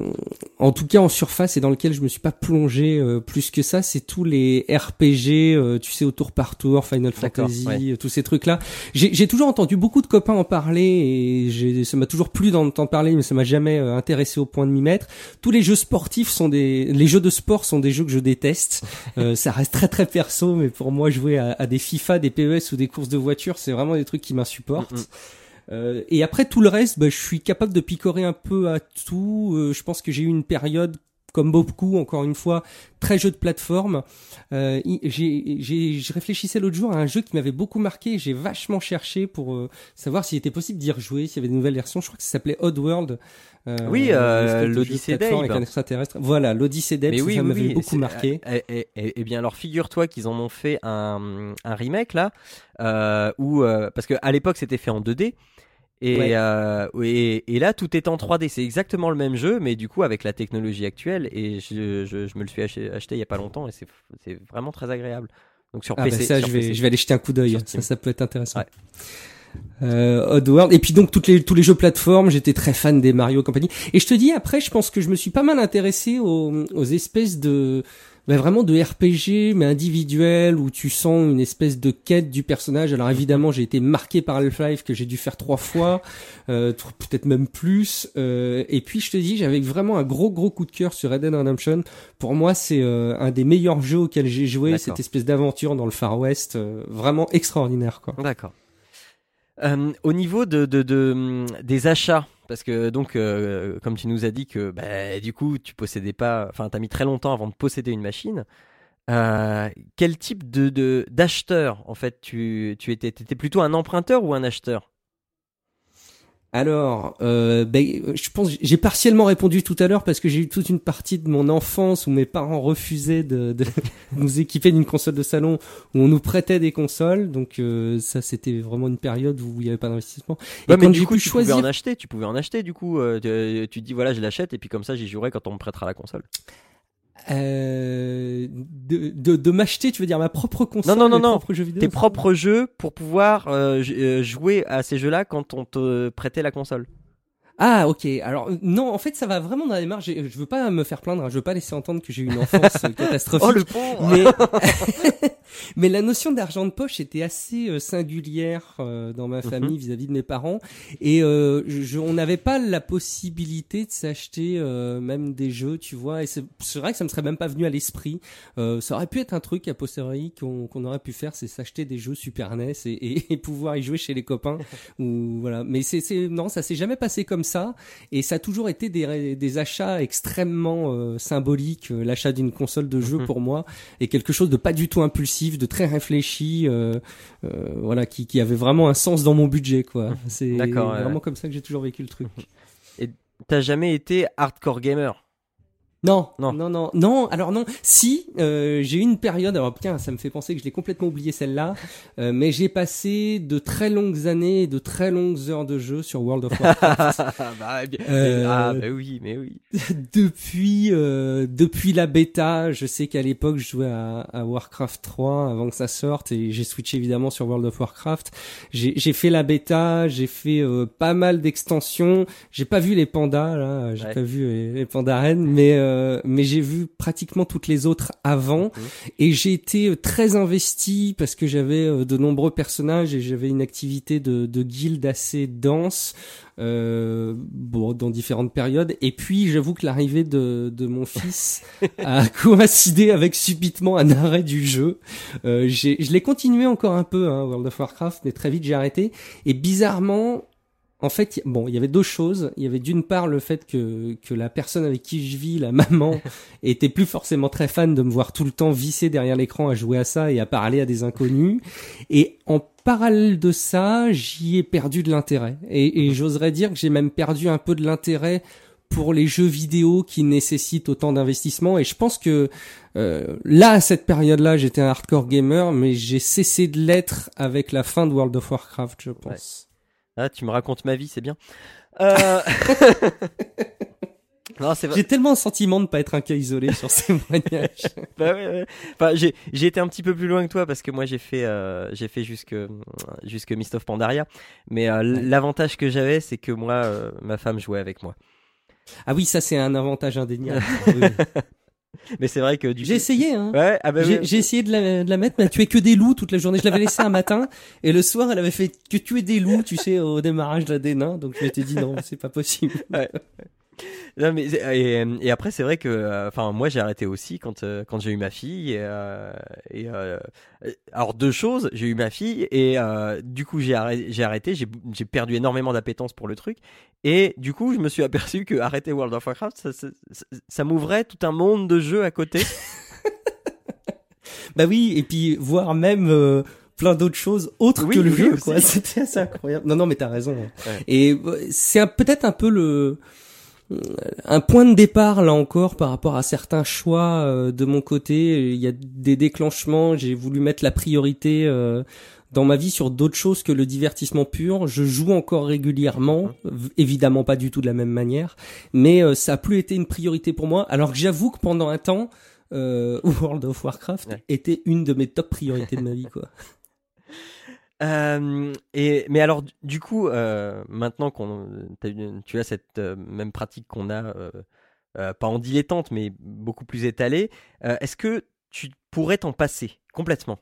en tout cas, en surface et dans lequel je me suis pas plongé euh, plus que ça, c'est tous les RPG, euh, tu sais, au tour par tour, Final Fantasy, ouais. tous ces trucs-là. J'ai j'ai toujours entendu beaucoup de copains en parler et ça m'a toujours plu d'en entendre parler, mais ça m'a jamais intéressé au point de m'y mettre. Tous les jeux sportifs sont des, les jeux de sport sont des jeux que je déteste. [laughs] Euh, ça reste très très perso, mais pour moi jouer à, à des FIFA, des PES ou des courses de voiture, c'est vraiment des trucs qui m'insupportent. Mm, mm. Euh, et après tout le reste, bah, je suis capable de picorer un peu à tout. Euh, je pense que j'ai eu une période comme beaucoup, encore une fois, très jeu de plateforme. Euh, j'ai, je réfléchissais l'autre jour à un jeu qui m'avait beaucoup marqué. J'ai vachement cherché pour euh, savoir s'il était possible d'y rejouer, s'il y avait de nouvelles versions. Je crois que ça s'appelait Oddworld. Euh, Oui, euh, l'Odyssée d'Abe. avec un extraterrestre. Voilà, l'Odyssée d'Abe, oui, ça oui, m'avait oui, beaucoup marqué. Eh, eh, eh, eh bien, alors figure-toi qu'ils en ont fait un, un remake là, euh, où euh, parce que à l'époque c'était fait en 2D. Et, Ouais. euh, et, et là, tout est en 3D. C'est exactement le même jeu, mais du coup avec la technologie actuelle. Et je, je, je me le suis acheté, acheté il y a pas longtemps, et c'est c'est vraiment très agréable. Donc sur Ah bah PC. ça, sur je vais, PC. je vais aller jeter un coup d'œil. Ça, ça peut être intéressant. Ouais. Euh, Oddworld. Et puis donc toutes les, tous les jeux plateformes, j'étais très fan des Mario et compagnie. Et je te dis, après, je pense que je me suis pas mal intéressé aux, aux espèces de... bah, vraiment de RPG, mais individuel, où tu sens une espèce de quête du personnage. Alors évidemment, j'ai été marqué par Half-Life, que j'ai dû faire trois fois, euh, tr- peut-être même plus. Euh, et puis je te dis, j'avais vraiment un gros gros coup de cœur sur Red Dead Redemption. Pour moi, c'est euh, un des meilleurs jeux auxquels j'ai joué, cette espèce d'aventure dans le Far West, euh, vraiment extraordinaire quoi. D'accord. Euh, au niveau de, de, de, hum, des achats, parce que donc, euh, comme tu nous as dit que bah, du coup, tu possédais pas, enfin, t'as mis très longtemps avant de posséder une machine. Euh, quel type de d'acheteur en fait tu, tu étais plutôt un emprunteur ou un acheteur? Alors, euh, ben, je pense j'ai partiellement répondu tout à l'heure parce que j'ai eu toute une partie de mon enfance où mes parents refusaient de, de [laughs] nous équiper d'une console de salon où on nous prêtait des consoles. Donc euh, ça, c'était vraiment une période où il n'y avait pas d'investissement. Et Ouais, mais quand du coup, tu choisir, pouvais en acheter. Tu pouvais en acheter du coup. euh, tu, tu te dis voilà, je l'achète et puis comme ça, j'y jouerai quand on me prêtera la console. Euh, de, de, de m'acheter, tu veux dire ma propre console, Non, non, non, non. propres jeux vidéo. Tes propres jeux pour pouvoir euh, euh, jouer à ces jeux-là quand on te prêtait la console. Ah ok. Alors euh, non, en fait ça va vraiment dans la démarche. Je veux pas me faire plaindre. hein. Je veux pas laisser entendre que j'ai eu une enfance [laughs] catastrophique. Oh le pauvre mais [laughs] mais la notion d'argent de poche était assez euh, singulière euh, dans ma famille vis-à-vis de mes parents. Et euh, je, on n'avait pas la possibilité de s'acheter euh, même des jeux tu vois. Et c'est vrai que ça me serait même pas venu à l'esprit. Euh, ça aurait pu être un truc a posteriori qu'on qu'on aurait pu faire c'est s'acheter des jeux Super NES et, et, [laughs] et pouvoir y jouer chez les copains [laughs] ou voilà. Mais c'est non ça s'est jamais passé comme ça. Et ça a toujours été des, des achats extrêmement euh, symboliques l'achat d'une console de jeu Mhm. pour moi est quelque chose de pas du tout impulsif, de très réfléchi, euh, euh, voilà, qui, qui avait vraiment un sens dans mon budget, quoi. C'est D'accord, ouais, vraiment ouais. comme ça que j'ai toujours vécu le truc. T'as jamais été hardcore gamer? Non, Non. non, non, non, Alors non, si euh, j'ai eu une période. Alors putain, ça me fait penser que je l'ai complètement oublié celle-là. euh, mais j'ai passé de très longues années, et de très longues heures de jeu sur World of Warcraft. [laughs] bah, bien- Euh, Ah bah oui, mais oui. [laughs] depuis euh, depuis la bêta, je sais qu'à l'époque je jouais à, à Warcraft 3 avant que ça sorte et j'ai switché évidemment sur World of Warcraft. J'ai fait la bêta, j'ai fait euh, pas mal d'extensions. J'ai pas vu les pandas là, j'ai Ouais. pas vu les, les pandas reines, mais euh, mais j'ai vu pratiquement toutes les autres avant et j'ai été euh, très investi parce que j'avais euh, de nombreux personnages et j'avais une activité de, de guilde assez dense euh, bon, dans différentes périodes. Et puis, j'avoue que l'arrivée de, de mon fils [laughs] a coïncidé avec subitement un arrêt du jeu. Euh, j'ai- je l'ai continué encore un peu, hein, World of Warcraft, mais très vite j'ai arrêté. Et bizarrement, en fait, bon, il y avait deux choses. Il y avait d'une part le fait que, que la personne avec qui je vis, la [laughs] maman, était plus forcément très fan de me voir tout le temps visser derrière l'écran à jouer à ça et à parler à des inconnus. Et en parallèle de ça, j'y ai perdu de l'intérêt. Et, et j'oserais dire que j'ai même perdu un peu de l'intérêt pour les jeux vidéo qui nécessitent autant d'investissement. Et je pense que euh, là, à cette période-là, j'étais un hardcore gamer, mais j'ai cessé de l'être avec la fin de World of Warcraft, je pense. Ah, tu me racontes ma vie, c'est bien. Euh... [laughs] J'ai tellement un sentiment de pas être un cas isolé sur ces [laughs] témoignages. Bah ouais, ouais. Enfin, j'ai j'ai été un petit peu plus loin que toi parce que moi j'ai fait euh, j'ai fait jusque jusque Mist of Pandaria. Mais euh, l'avantage que j'avais, c'est que moi, euh, ma femme jouait avec moi. Ah oui, ça c'est un avantage indéniable. [laughs] Oui. Mais c'est vrai que du J'ai coup- essayé, hein. Ouais, ah bah J'ai oui. j'ai essayé de la, de la mettre, mais elle tuait que des loups toute la journée. Je l'avais laissé un matin, et le soir, elle avait fait que tuer des loups, tu sais, au démarrage de la des nains. Donc je m'étais dit non, c'est pas possible. Non, mais et, et après c'est vrai que euh, enfin moi j'ai arrêté aussi quand euh, quand j'ai eu ma fille et, euh, et alors deux choses j'ai eu ma fille et euh, du coup j'ai arrêté j'ai arrêté j'ai j'ai perdu énormément d'appétence pour le truc et du coup je me suis [laughs] aperçu que arrêter World of Warcraft ça, ça, ça- ça m'ouvrait tout un monde de jeux à côté [laughs] Bah oui, et puis voir même euh, plein d'autres choses autres Oui, que le oui, jeu. [laughs] C'était assez incroyable. Non, non, mais t'as raison. Ouais. Et c'est peut-être un peu le un point de départ là encore par rapport à certains choix euh, de mon côté. Il y a des déclenchements. J'ai voulu mettre la priorité. euh, dans ma vie sur d'autres choses que le divertissement pur. Je joue encore régulièrement, évidemment pas du tout de la même manière, mais euh, ça a plus été une priorité pour moi. Alors que j'avoue que pendant un temps, euh, [laughs] World of Warcraft Ouais. était une de mes top priorités de ma vie, quoi. Euh, et mais alors du- coup euh, maintenant qu'on tu as cette euh, même pratique qu'on a euh, pas en dilettante mais beaucoup plus étalée est-ce que tu pourrais t'en passer complètement?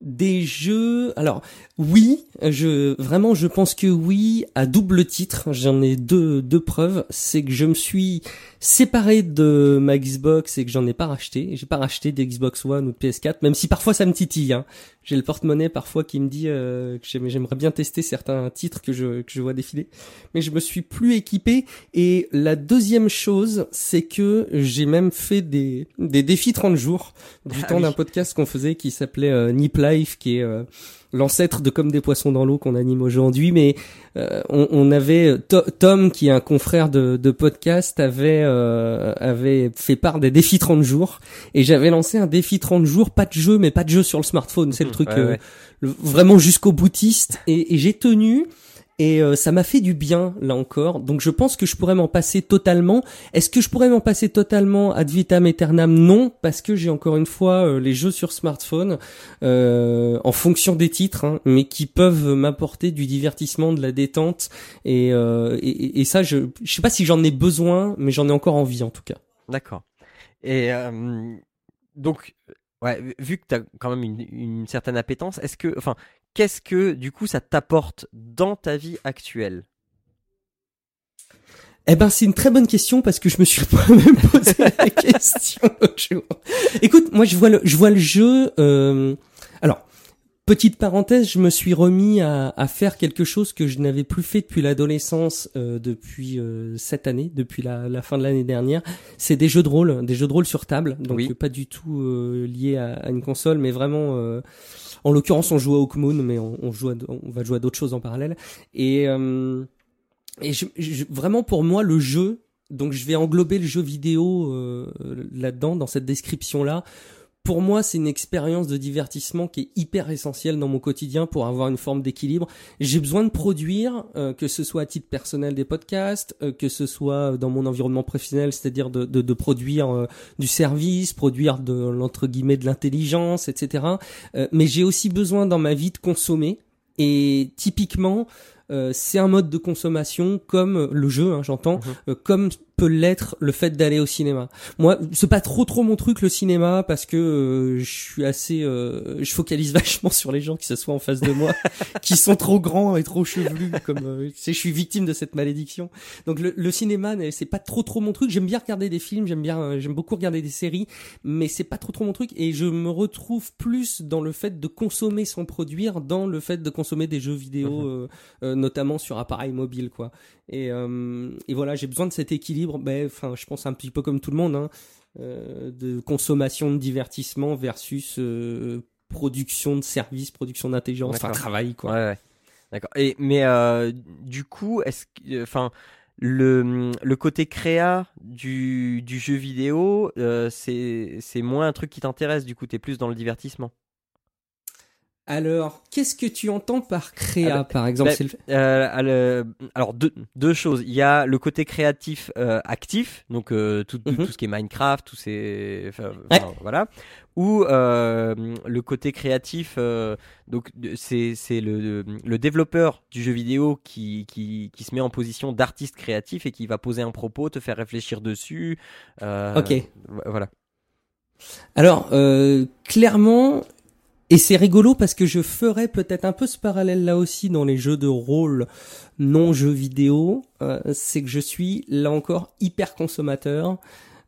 Des jeux, alors oui, je vraiment je pense que oui à double titre. J'en ai deux deux preuves, c'est que je me suis séparé de ma Xbox et que j'en ai pas racheté. J'ai pas racheté de Xbox One ou de PS4, même si parfois ça me titille. Hein. J'ai le porte-monnaie parfois qui me dit euh, que j'aime- j'aimerais bien tester certains titres que je que je vois défiler, mais je me suis plus équipé. Et la deuxième chose, c'est que j'ai même fait des des défis 30 jours du Ah temps oui. d'un podcast qu'on faisait qui s'appelait euh, Nip Life, qui est euh, l'ancêtre de Comme des poissons dans l'eau qu'on anime aujourd'hui. Mais euh, on, on avait To- Tom, qui est un confrère de, de podcast, avait euh, avait fait part des défis 30 jours. Et j'avais lancé un défi 30 jours, pas de jeu, mais pas de jeu sur le smartphone. C'est le truc Ouais, euh, ouais. le- vraiment jusqu'au boutiste. Et, et j'ai tenu. Et euh, ça m'a fait du bien là encore. Donc je pense que je pourrais m'en passer totalement. Est-ce que je pourrais m'en passer totalement ad vitam aeternam? Non, parce que j'ai encore une fois euh, les jeux sur smartphone euh, en fonction des titres, hein, mais qui peuvent m'apporter du divertissement, de la détente et, et, et ça, je je sais pas si j'en ai besoin, mais j'en ai encore envie en tout cas. D'accord. Et donc Ouais, vu que tu as quand même une, une certaine appétence, est-ce que, enfin, qu'est-ce que du coup ça t'apporte dans ta vie actuelle? Eh ben, c'est une très bonne question parce que je me suis [laughs] pas même posé la question jour. Écoute, moi, je vois le, je vois le jeu. Euh, alors, Petite parenthèse, je me suis remis à, à faire quelque chose que je n'avais plus fait depuis l'adolescence, euh, depuis euh, cette année, depuis la, la fin de l'année dernière. C'est des jeux de rôle, des jeux de rôle sur table, donc pas du tout lié à, à, une console, mais vraiment. Euh, en l'occurrence, on joue à Hawkmoon, mais on, va jouer à d'autres choses en parallèle. Et, je, vraiment pour moi, le jeu, donc je vais englober le jeu vidéo là-dedans, dans cette description-là pour moi, c'est une expérience de divertissement qui est hyper essentielle dans mon quotidien pour avoir une forme d'équilibre. J'ai besoin de produire, euh, que ce soit à titre personnel des podcasts, euh, que ce soit dans mon environnement professionnel, c'est-à-dire de, de, de, produire euh, du service, produire de l'entre guillemets de l'intelligence, etc. mais j'ai aussi besoin dans ma vie de consommer. Et typiquement, c'est un mode de consommation comme le jeu, hein, j'entends, mhm. comme peut l'être le fait d'aller au cinéma. Moi, c'est pas trop trop mon truc le cinéma parce que euh, je suis assez, euh, je focalise [laughs] vachement sur les gens qui se soient en face de moi, [laughs] qui sont trop grands et trop chevelus, comme euh, je suis victime de cette malédiction. Donc le, le cinéma, c'est pas trop trop mon truc. J'aime bien regarder des films, j'aime bien, j'aime beaucoup regarder des séries, mais c'est pas trop trop mon truc et je me retrouve plus dans le fait de consommer sans produire, dans le fait de consommer des jeux vidéo, mhm. notamment sur appareil mobile, quoi. Et, et voilà, j'ai besoin de cet équilibre ben, enfin, je pense un petit peu comme tout le monde, hein, euh, de consommation de divertissement versus euh, production de services, production d'intelligence, enfin travail, quoi. Ouais, D'accord. Et mais euh, du coup, est-ce, enfin, le, le côté créa du, du jeu vidéo, c'est c'est moins un truc qui t'intéresse. Du coup, t'es plus dans le divertissement? Alors, qu'est-ce que tu entends par créa, par exemple ben, euh, Alors, deux, deux, choses. Il y a le côté créatif euh, actif, donc euh, tout, tout, mhm. ce qui est Minecraft, tous ces, voilà, ou le côté créatif. donc, c'est c'est le, le développeur du jeu vidéo qui, qui, qui se met en position d'artiste créatif et qui va poser un propos, te faire réfléchir dessus. ok. Voilà. Alors, clairement, et c'est rigolo parce que je ferais peut-être un peu ce parallèle là aussi dans les jeux de rôle non jeux vidéo. Euh, c'est que je suis là encore hyper consommateur.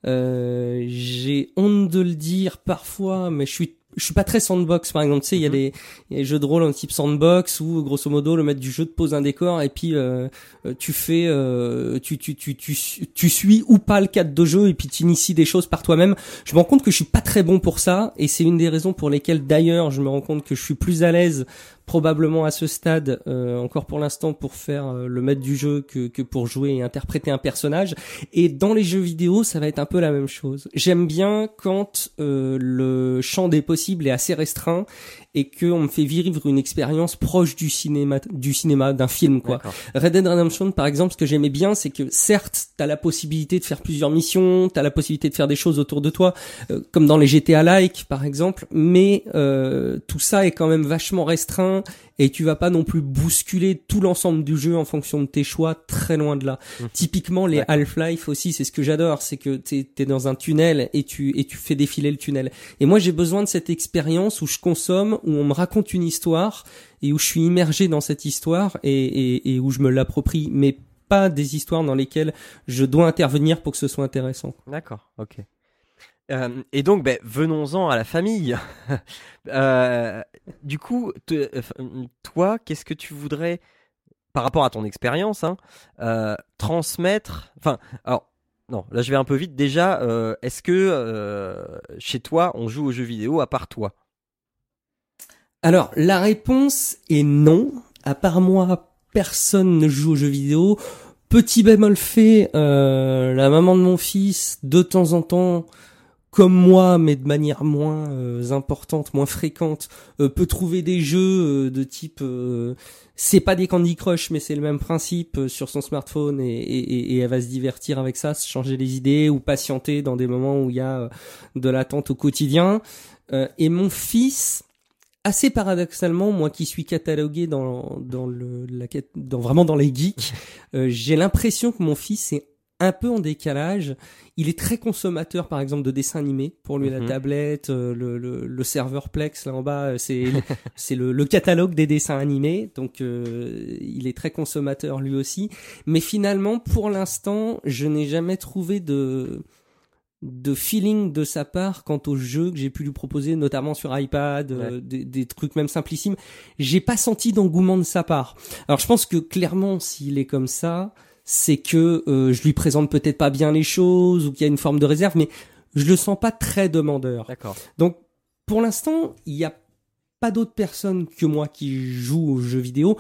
Euh, j'ai honte de le dire parfois, mais je suis je suis pas très sandbox par exemple tu sais il y, a mhm. des jeux de rôle en type sandbox où grosso modo le maître du jeu te pose un décor et puis euh, euh tu fais euh, tu, tu, tu, tu, tu suis ou pas le cadre de jeu et puis tu inities des choses par toi-même je me rends compte que je suis pas très bon pour ça et c'est une des raisons pour lesquelles d'ailleurs je me rends compte que je suis plus à l'aise probablement à ce stade, euh, encore pour l'instant, pour faire euh, le maître du jeu que, que pour jouer et interpréter un personnage. Et dans les jeux vidéo, ça va être un peu la même chose. J'aime bien quand euh, le champ des possibles est assez restreint et qu'on me fait vivre une expérience proche du cinéma, du cinéma, d'un film, quoi. Red Dead Redemption, par exemple, ce que j'aimais bien, c'est que certes, t'as la possibilité de faire plusieurs missions, t'as la possibilité de faire des choses autour de toi, euh, comme dans les GTA-like, par exemple, mais euh, tout ça est quand même vachement restreint et tu vas pas non plus bousculer tout l'ensemble du jeu en fonction de tes choix, très loin de là. Mmh. Typiquement, les Half-Life aussi, c'est ce que j'adore, c'est que t'es es dans un tunnel et tu et tu fais défiler le tunnel. Et moi, j'ai besoin de cette expérience où je consomme, où on me raconte une histoire et où je suis immergé dans cette histoire et, et, et où je me l'approprie, mais pas des histoires dans lesquelles je dois intervenir pour que ce soit intéressant. D'accord, ok. Euh, et donc, ben, venons-en à la famille. [laughs] euh, du coup, toi, qu'est-ce que tu voudrais, par rapport à ton expérience, hein, euh, transmettre Enfin, alors, non, là je vais un peu vite. Déjà, est-ce que chez toi, on joue aux jeux vidéo à part toi? Alors, la réponse est non. À part moi, personne ne joue aux jeux vidéo. Petit bémol fait, la maman de mon fils, de temps en temps, comme moi, mais de manière moins euh, importante, moins fréquente, euh, peut trouver des jeux euh, de type, c'est pas des Candy Crush, mais c'est le même principe sur son smartphone et, et, et, elle va se divertir avec ça, se changer les idées ou patienter dans des moments où il y a de l'attente au quotidien. et mon fils, assez paradoxalement, moi qui suis catalogué dans dans le la dans vraiment dans les geeks, [laughs] j'ai l'impression que mon fils est un peu en décalage. Il est très consommateur, par exemple, de dessins animés. Pour lui, la mhm. tablette, euh, le, le, serveur Plex là en bas, euh, c'est [laughs] c'est le, le, catalogue des dessins animés. Donc, euh, il est très consommateur lui aussi. Mais finalement, pour l'instant, je n'ai jamais trouvé de de feeling de sa part quant aux jeux que j'ai pu lui proposer, notamment sur iPad, des, des, trucs même simplissimes. J'ai pas senti d'engouement de sa part. Alors je pense que clairement, s'il est comme ça, c'est que euh, je lui présente peut-être pas bien les choses ou qu'il y a une forme de réserve, mais je le sens pas très demandeur. D'accord. Donc pour l'instant, il n'y a pas d'autres personnes que moi qui jouent aux jeux vidéo.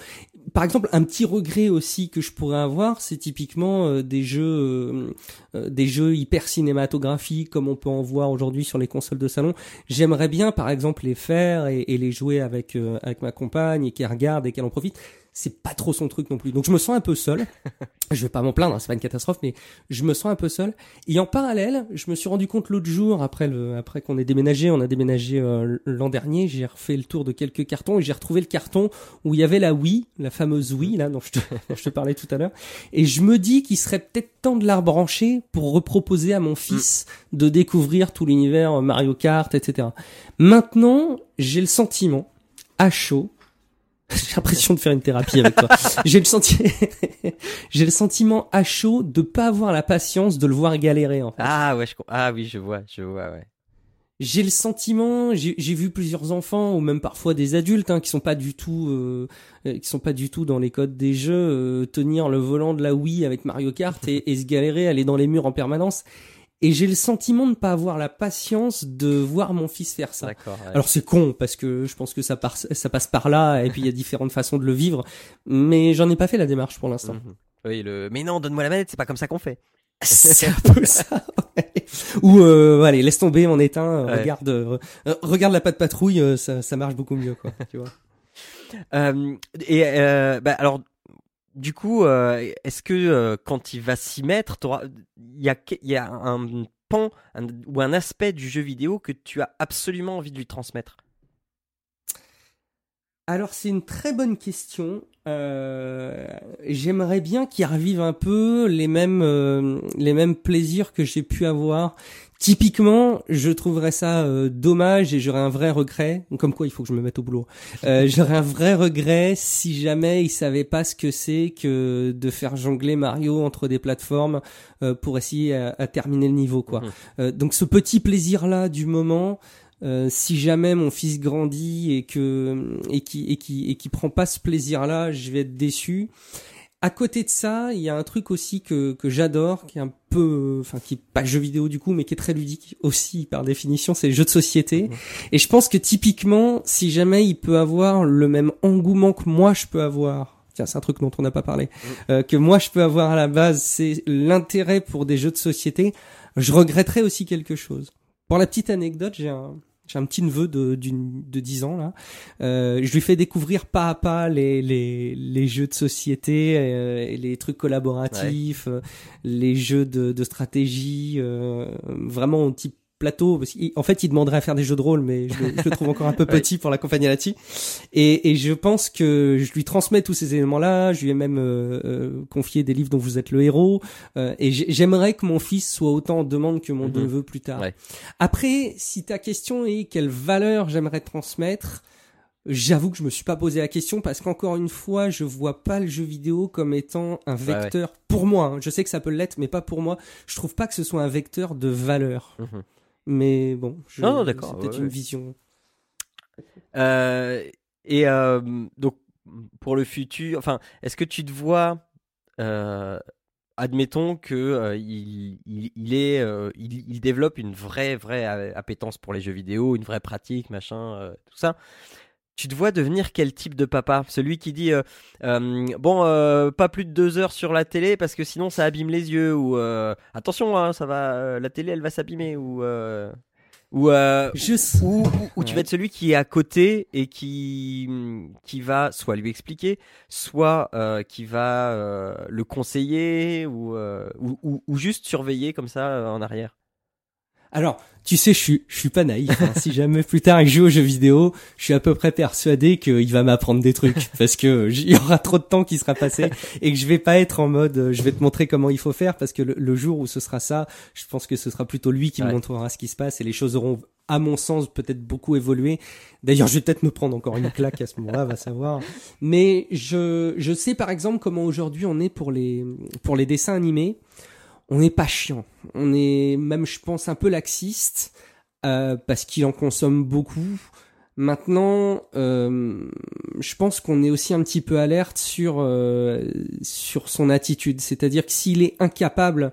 Par exemple, un petit regret aussi que je pourrais avoir, c'est typiquement euh, des jeux, euh, des jeux hyper cinématographiques comme on peut en voir aujourd'hui sur les consoles de salon. J'aimerais bien, par exemple, les faire et, et les jouer avec avec ma compagne et qu'elle regarde et qu'elle en profite c'est pas trop son truc non plus. Donc je me sens un peu seul. [laughs] je vais pas m'en plaindre, hein, c'est pas une catastrophe, mais je me sens un peu seul. Et en parallèle, je me suis rendu compte l'autre jour, après le, après qu'on ait déménagé, on a déménagé euh, l'an dernier, j'ai refait le tour de quelques cartons et j'ai retrouvé le carton où il y avait la Wii, la fameuse Wii là dont je te, [laughs] je te parlais tout à l'heure. Et je me dis qu'il serait peut-être temps de la rebrancher pour reproposer à mon fils de découvrir tout l'univers Mario Kart, etc. Maintenant, j'ai le sentiment à chaud [laughs] J'ai l'impression de faire une thérapie avec toi. [laughs] J'ai le sentiment, [laughs] j'ai le sentiment à chaud de pas avoir la patience de le voir galérer. En fait. Ah ouais, je... ah oui, je vois, je vois, ouais. J'ai le sentiment, j'ai vu plusieurs enfants ou même parfois des adultes hein, qui sont pas du tout, euh, euh, qui sont pas du tout dans les codes des jeux, euh, tenir le volant de la Wii avec Mario Kart et, et se galérer, aller dans les murs en permanence. Et j'ai le sentiment de ne pas avoir la patience de voir mon fils faire ça. Alors c'est con parce que je pense que ça, ça passe par là et puis il y a différentes façons de le vivre, mais j'en ai pas fait la démarche pour l'instant. Mhm. Oui, le mais non, donne-moi la manette, c'est pas comme ça qu'on fait. [laughs] c'est un peu ça. Ou euh, allez, laisse tomber, on éteint, regarde, euh, regarde la patte patrouille, euh, ça, ça marche beaucoup mieux quoi. tu vois. [laughs] Euh, et euh, bah, alors du coup, euh, est-ce que euh, quand il va s'y mettre, il y a, un pan ou un aspect du jeu vidéo que tu as absolument envie de lui transmettre? Alors c'est une très bonne question. Euh, j'aimerais bien qu'il revive un peu les mêmes plaisirs que j'ai pu avoir Typiquement, je trouverais ça euh, dommage et j'aurais un vrai regret. Comme quoi, il faut que je me mette au boulot. Euh, [laughs] j'aurais un vrai regret si jamais il savait pas ce que c'est que de faire jongler Mario entre des plateformes euh, pour essayer à, terminer le niveau, quoi. Mhm. donc, ce petit plaisir là du moment. si jamais mon fils grandit et que et qui et qui et qui prend pas ce plaisir là, je vais être déçu à côté de ça, il y a un truc aussi que, que j'adore, qui est un peu, enfin, qui est pas jeu vidéo du coup, mais qui est très ludique aussi par définition, c'est les jeux de société. Mmh. Et je pense que typiquement, si jamais il peut avoir le même engouement que moi je peux avoir, tiens, c'est un truc dont on n'a pas parlé, mmh. euh, que moi je peux avoir à la base, c'est l'intérêt pour des jeux de société. Je regretterais aussi quelque chose. Pour la petite anecdote, j'ai un, j'ai un petit neveu de, de 10 ans là. Euh, je lui fais découvrir pas à pas les, les, les jeux de société, euh, et les trucs collaboratifs, euh, les jeux de, de stratégie, euh, vraiment type plateau. Parce en fait, il demanderait à faire des jeux de rôle, mais je, le trouve encore un peu [laughs] petit pour l'accompagner là-dessus. Et, et, je pense que je lui transmets tous ces éléments-là. Je lui ai même euh, euh, confié des livres dont vous êtes le héros. Euh, et j'aimerais que mon fils soit autant en demande que mon mhm. neveu plus tard. Après, si ta question est quelle valeur j'aimerais transmettre, J'avoue que je me suis pas posé la question parce qu'encore une fois, je vois pas le jeu vidéo comme étant un vecteur pour moi. Hein. Je sais que ça peut l'être, mais pas pour moi. Je trouve pas que ce soit un vecteur de valeur. Mhm. Mais bon, je, non, d'accord, c'est peut-être une vision. Euh, et euh, donc pour le futur, enfin, est-ce que tu te vois, euh, admettons que il, il, est, il, développe une vraie vraie appétence pour les jeux vidéo, une vraie pratique, machin, tout ça. Tu te vois devenir quel type de papa? Celui qui dit euh, euh, bon, euh, pas plus de deux heures sur la télé parce que sinon ça abîme les yeux ou attention, hein, ça va, la télé elle va s'abîmer ou ou, Juste... ou, ou, tu vas être celui qui est à côté et qui qui va soit lui expliquer, soit qui va le conseiller ou, ou, ou juste surveiller comme ça en arrière. Alors, tu sais, je suis, je suis pas naïf. Hein. si jamais plus tard je joue aux jeux vidéo, je suis à peu près persuadé qu'il va m'apprendre des trucs parce que il y aura trop de temps qui sera passé et que je vais pas être en mode, euh, je vais te montrer comment il faut faire parce que le, jour où ce sera ça, je pense que ce sera plutôt lui qui me montrera ce qui se passe et les choses auront, à mon sens, peut-être beaucoup évolué. D'ailleurs, je vais peut-être me prendre encore une claque à ce moment-là, va savoir. Mais je, je sais par exemple comment aujourd'hui on est pour les, pour les dessins animés on n'est pas chiant. On est même, je pense, un peu laxiste euh, parce qu'il en consomme beaucoup. Maintenant, euh, je pense qu'on est aussi un petit peu alerte sur euh, sur son attitude. C'est-à-dire que s'il est incapable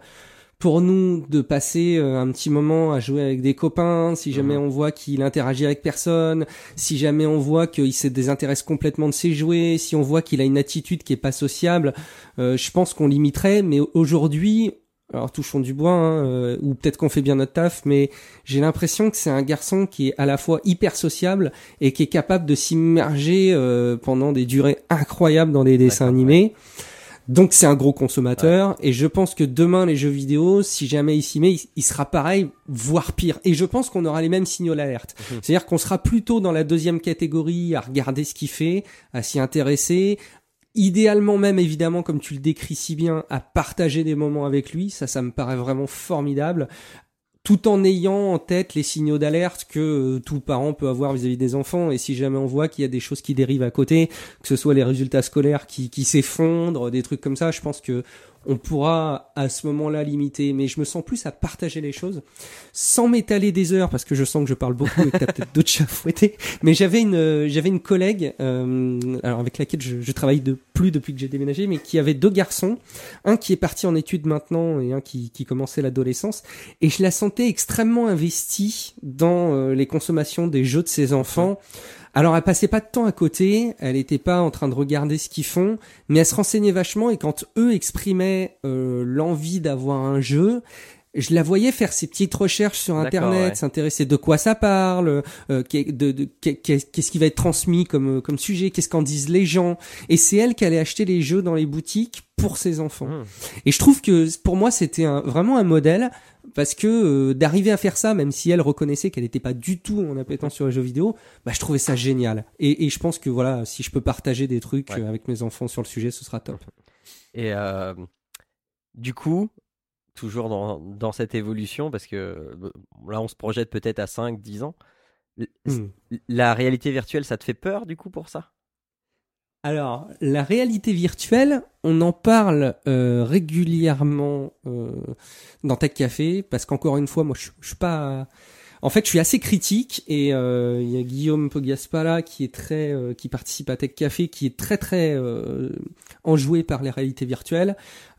pour nous de passer un petit moment à jouer avec des copains, si jamais mhm. on voit qu'il interagit avec personne, si jamais on voit qu'il se désintéresse complètement de ses jouets, si on voit qu'il a une attitude qui est pas sociable, je pense qu'on limiterait. Mais aujourd'hui, alors touchons du bois, hein, euh, ou peut-être qu'on fait bien notre taf, mais j'ai l'impression que c'est un garçon qui est à la fois hyper sociable et qui est capable de s'immerger euh, pendant des durées incroyables dans les dessins animés. Donc c'est un gros consommateur et je pense que demain les jeux vidéo, si jamais il s'y met, il, sera pareil, voire pire. Et je pense qu'on aura les mêmes signaux d'alerte. Mhm. C'est-à-dire qu'on sera plutôt dans la deuxième catégorie à regarder ce qu'il fait, à s'y intéresser, idéalement même évidemment comme tu le décris si bien à partager des moments avec lui ça ça me paraît vraiment formidable tout en ayant en tête les signaux d'alerte que euh, tout parent peut avoir vis-à-vis des enfants. Et si jamais on voit qu'il y a des choses qui dérivent à côté que ce soit les résultats scolaires qui, qui s'effondrent des trucs comme ça je pense que on pourra à ce moment-là limiter, mais je me sens plus à partager les choses sans m'étaler des heures parce que je sens que je parle beaucoup et que t'as peut-être d'autres [laughs] chats fouettés. Mais j'avais une euh, j'avais une collègue euh, alors avec laquelle je, je, travaille de plus depuis que j'ai déménagé, mais qui avait deux garçons, un qui est parti en études maintenant et un qui, qui commençait l'adolescence, et je la sentais extrêmement investie dans euh, les consommations des jeux de ses enfants. Alors elle passait pas de temps à côté, elle n'était pas en train de regarder ce qu'ils font, mais elle se renseignait vachement et quand eux exprimaient euh, l'envie d'avoir un jeu, je la voyais faire ses petites recherches sur internet, s'intéresser de quoi ça parle, euh, de, qu'est-ce qui va être transmis comme comme sujet, qu'est-ce qu'en disent les gens. Et c'est elle qui allait acheter les jeux dans les boutiques pour ses enfants. Mmh. Et je trouve que pour moi c'était vraiment un modèle parce que euh, d'arriver à faire ça, même si elle reconnaissait qu'elle n'était pas du tout en appétence sur les jeux vidéo, bah je trouvais ça génial. Et, et je pense que voilà, si je peux partager des trucs euh, avec mes enfants sur le sujet, ce sera top. Et euh, du coup, toujours dans, dans, cette évolution, parce que là on se projette peut-être à 5, 10 ans, hmm. la réalité virtuelle, ça te fait peur du coup pour ça? Alors, la réalité virtuelle, on en parle euh, régulièrement euh, dans Tech Café parce qu'encore une fois, moi, je, suis pas. En fait, je suis assez critique et euh, il y a Guillaume Pogaspala qui est très, qui participe à Tech Café, qui est très très enjoué par les réalités virtuelles.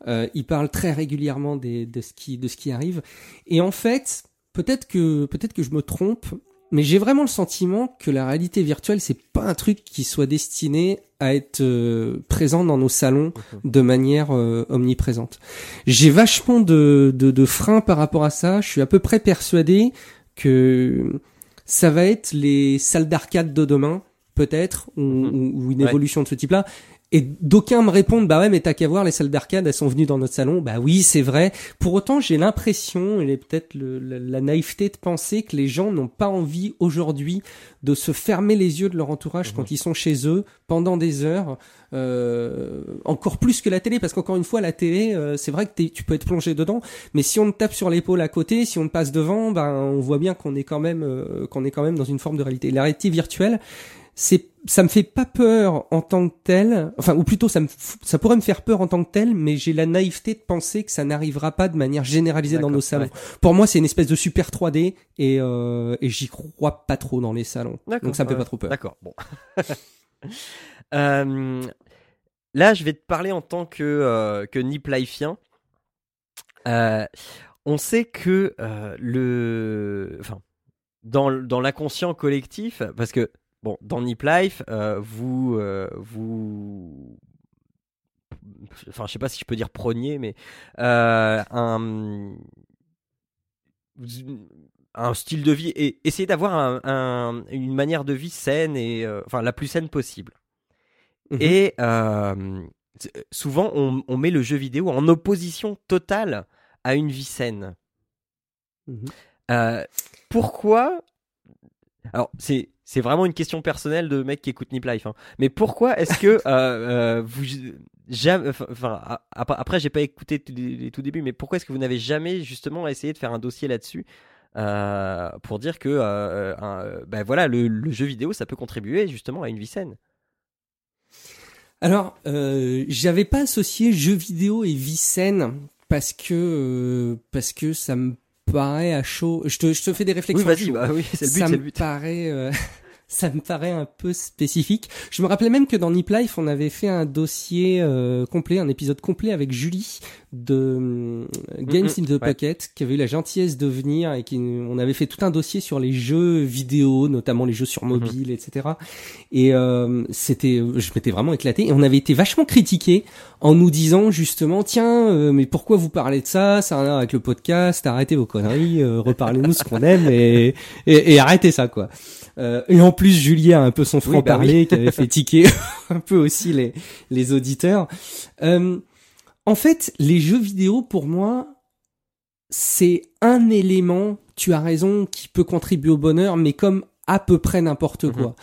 il parle très régulièrement des, de ce qui de ce qui arrive. Et en fait, peut-être que peut-être que je me trompe, mais j'ai vraiment le sentiment que la réalité virtuelle c'est pas un truc qui soit destiné à être euh, présent dans nos salons mhm. de manière euh, omniprésente. J'ai vachement de, de, de freins par rapport à ça. Je suis à peu près persuadé que ça va être les salles d'arcade de demain, peut-être, ou, mhm. une évolution de ce type-là. Et d'aucuns me répondent, bah ouais, mais t'as qu'à voir, les salles d'arcade, elles sont venues dans notre salon. Bah oui, c'est vrai. Pour autant, j'ai l'impression, et peut-être la, naïveté de penser que les gens n'ont pas envie aujourd'hui de se fermer les yeux de leur entourage quand mhm. ils sont chez eux pendant des heures, euh, encore plus que la télé, parce qu'encore une fois, la télé, euh, c'est vrai que tu peux être plongé dedans, mais si on te tape sur l'épaule à côté, si on te passe devant, ben on voit bien qu'on est quand même euh, qu'on est quand même dans une forme de réalité. La réalité virtuelle, c'est ça me fait pas peur en tant que tel, enfin ou plutôt ça me ça pourrait me faire peur en tant que tel, mais j'ai la naïveté de penser que ça n'arrivera pas de manière généralisée dans nos salons. Pour moi, c'est une espèce de super 3D et euh, et j'y crois pas trop dans les salons. Donc ça me fait pas trop peur. D'accord. Bon. [laughs] euh, là, je vais te parler en tant que euh, que nip lifeien. Euh, on sait que le, enfin, dans dans l'inconscient collectif, parce que bon, dans Nip Life, euh, vous, euh, vous, enfin, je sais pas si je peux dire prôniez, mais euh, un, un style de vie et essayer d'avoir un, un- une manière de vie saine et, enfin, la plus saine possible. Mhm. Et souvent, on, on met le jeu vidéo en opposition totale à une vie saine. Euh, pourquoi? Alors, c'est c'est vraiment une question personnelle de mec qui écoute Nip Life. hein. Mais pourquoi est-ce que [laughs] euh, euh, vous jamais, enfin, après, après, j'ai pas écouté tout- les tout débuts, mais pourquoi est-ce que vous n'avez jamais justement essayé de faire un dossier là-dessus? Euh, pour dire que un- ben voilà le, le jeu vidéo ça peut contribuer justement à une vie saine. Alors, j'avais pas associé jeux vidéo et vie saine parce que parce que ça me paraît à chaud. Je te je te fais des Oui, réflexions. à vas-y, bah oui, c'est le but, ça me le but. paraît euh, [laughs] ça me paraît un peu spécifique. Je me rappelais même que dans Nip Life, on avait fait un dossier euh, complet, un épisode complet avec Julie de hum, Games in the ouais. Qui avait eu la gentillesse de venir et qui on avait fait tout un dossier sur les jeux vidéo, notamment les jeux sur Mhm. mobile, etc. Et euh, c'était, je m'étais vraiment éclaté. Et on avait été vachement critiqué en nous disant justement, tiens, euh, mais pourquoi vous parlez de ça? Ça a rien avec le podcast. Arrêtez vos conneries, euh, reparlez-nous ce qu'on aime et, et, et arrêtez ça quoi. Euh, et en plus, Julie a un peu son Oui, bah franc parler qui avait fait tiquer [laughs] un peu aussi les les auditeurs. Euh, en fait, les jeux vidéo pour moi, c'est un élément. Tu as raison, qui peut contribuer au bonheur, mais comme à peu près n'importe Mhm. quoi.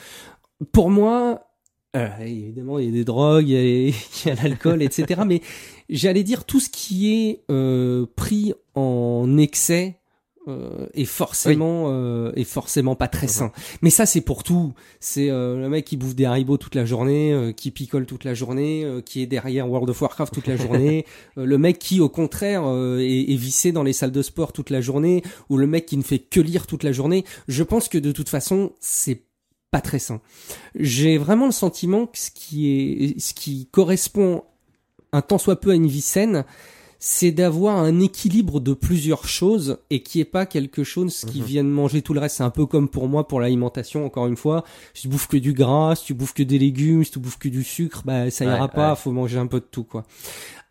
Pour moi, euh, évidemment, il y a des drogues, il y a, [laughs] il y a l'alcool, etc. Mais j'allais dire tout ce qui est euh, pris en excès euh, est forcément euh, est forcément pas très Mhm. sain. Mais ça, c'est pour tout. C'est euh, le mec qui bouffe des haribots toute la journée, euh, qui picole toute la journée, euh, qui est derrière World of Warcraft toute la journée. [laughs] euh, le mec qui, au contraire, euh, est, est vissé dans les salles de sport toute la journée, ou le mec qui ne fait que lire toute la journée. Je pense que de toute façon, c'est pas très sain. J'ai vraiment le sentiment que ce qui est, ce qui correspond un tant soit peu à une vie saine, c'est d'avoir un équilibre de plusieurs choses et qui est pas quelque chose qui Mhm. vienne manger tout le reste. C'est un peu comme pour moi pour l'alimentation. Encore une fois, si tu bouffes que du gras, si tu bouffes que des légumes, si tu bouffes que du sucre, bah ça ira Ouais, pas. Faut manger un peu de tout quoi.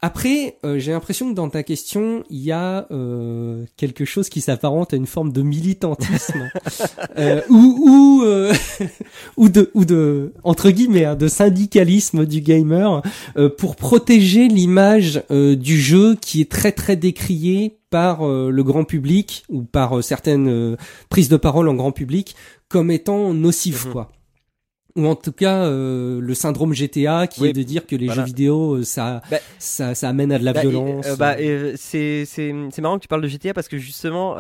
Après, euh, j'ai l'impression que dans ta question, il y a euh, quelque chose qui s'apparente à une forme de militantisme [laughs] euh, ou ou, euh, [laughs] ou de ou de entre guillemets hein, de syndicalisme du gamer euh, pour protéger l'image euh, du jeu qui est très très décriée par le grand public ou par certaines prises de parole en grand public comme étant nocif Mhm. quoi. Ou en tout cas euh, le syndrome GTA qui Oui, est de dire que les voilà. jeux vidéo euh, ça Bah, ça ça amène à de la Bah, et, violence. euh, bah, euh, c'est c'est c'est marrant que tu parles de GTA parce que justement,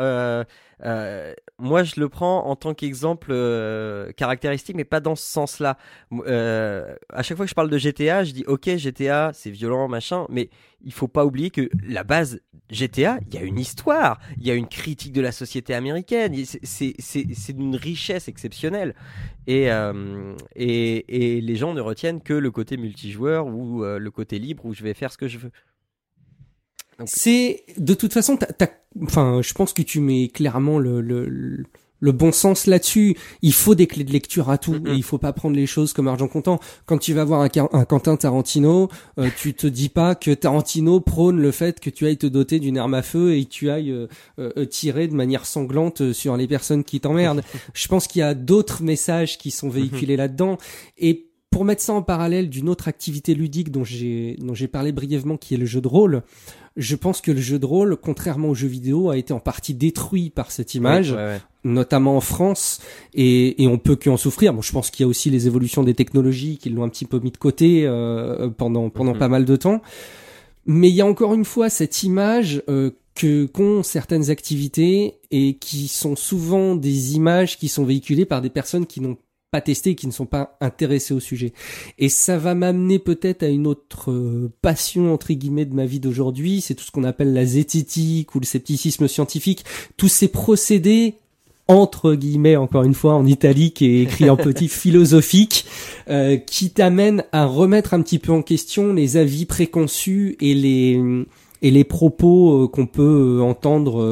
euh, moi je le prends en tant qu'exemple euh, caractéristique, mais pas dans ce sens-là. Euh, à chaque fois que je parle de GTA, je dis ok GTA, c'est violent machin, mais il faut pas oublier que la base GTA, il y a une histoire, il y a une critique de la société américaine, c'est d'une richesse exceptionnelle. Et, euh, et, et les gens ne retiennent que le côté multijoueur ou euh, le côté libre où je vais faire ce que je veux. C'est de toute façon, t'as- t'as- enfin, je pense que tu mets clairement le, le, le- le bon sens là-dessus. Il faut des clés de lecture à tout et il faut pas prendre les choses comme argent comptant. Quand tu vas voir un, Quentin Tarantino, euh, tu te dis pas que Tarantino prône le fait que tu ailles te doter d'une arme à feu et que tu ailles euh, euh, tirer de manière sanglante sur les personnes qui t'emmerdent. [laughs] je pense qu'il y a d'autres messages qui sont véhiculés là-dedans et pour mettre ça en parallèle d'une autre activité ludique dont j'ai dont j'ai parlé brièvement qui est le jeu de rôle, je pense que le jeu de rôle, contrairement aux jeux vidéo, a été en partie détruit par cette image, Ouais, ouais. notamment en France, et, et on peut qu'en souffrir. Bon, je pense qu'il y a aussi les évolutions des technologies qui l'ont un petit peu mis de côté euh, pendant pendant Mhm. pas mal de temps. Mais il y a encore une fois cette image euh, que qu'ont certaines activités et qui sont souvent des images qui sont véhiculées par des personnes qui n'ont pas testé qui ne sont pas intéressées au sujet. Et ça va m'amener peut-être à une autre euh, passion entre guillemets de ma vie d'aujourd'hui, c'est tout ce qu'on appelle la zététique ou le scepticisme scientifique, tous ces procédés entre guillemets encore une fois en italique et écrit en petit [laughs] philosophique euh, qui t'amènent à remettre un petit peu en question les avis préconçus et les et les propos qu'on peut entendre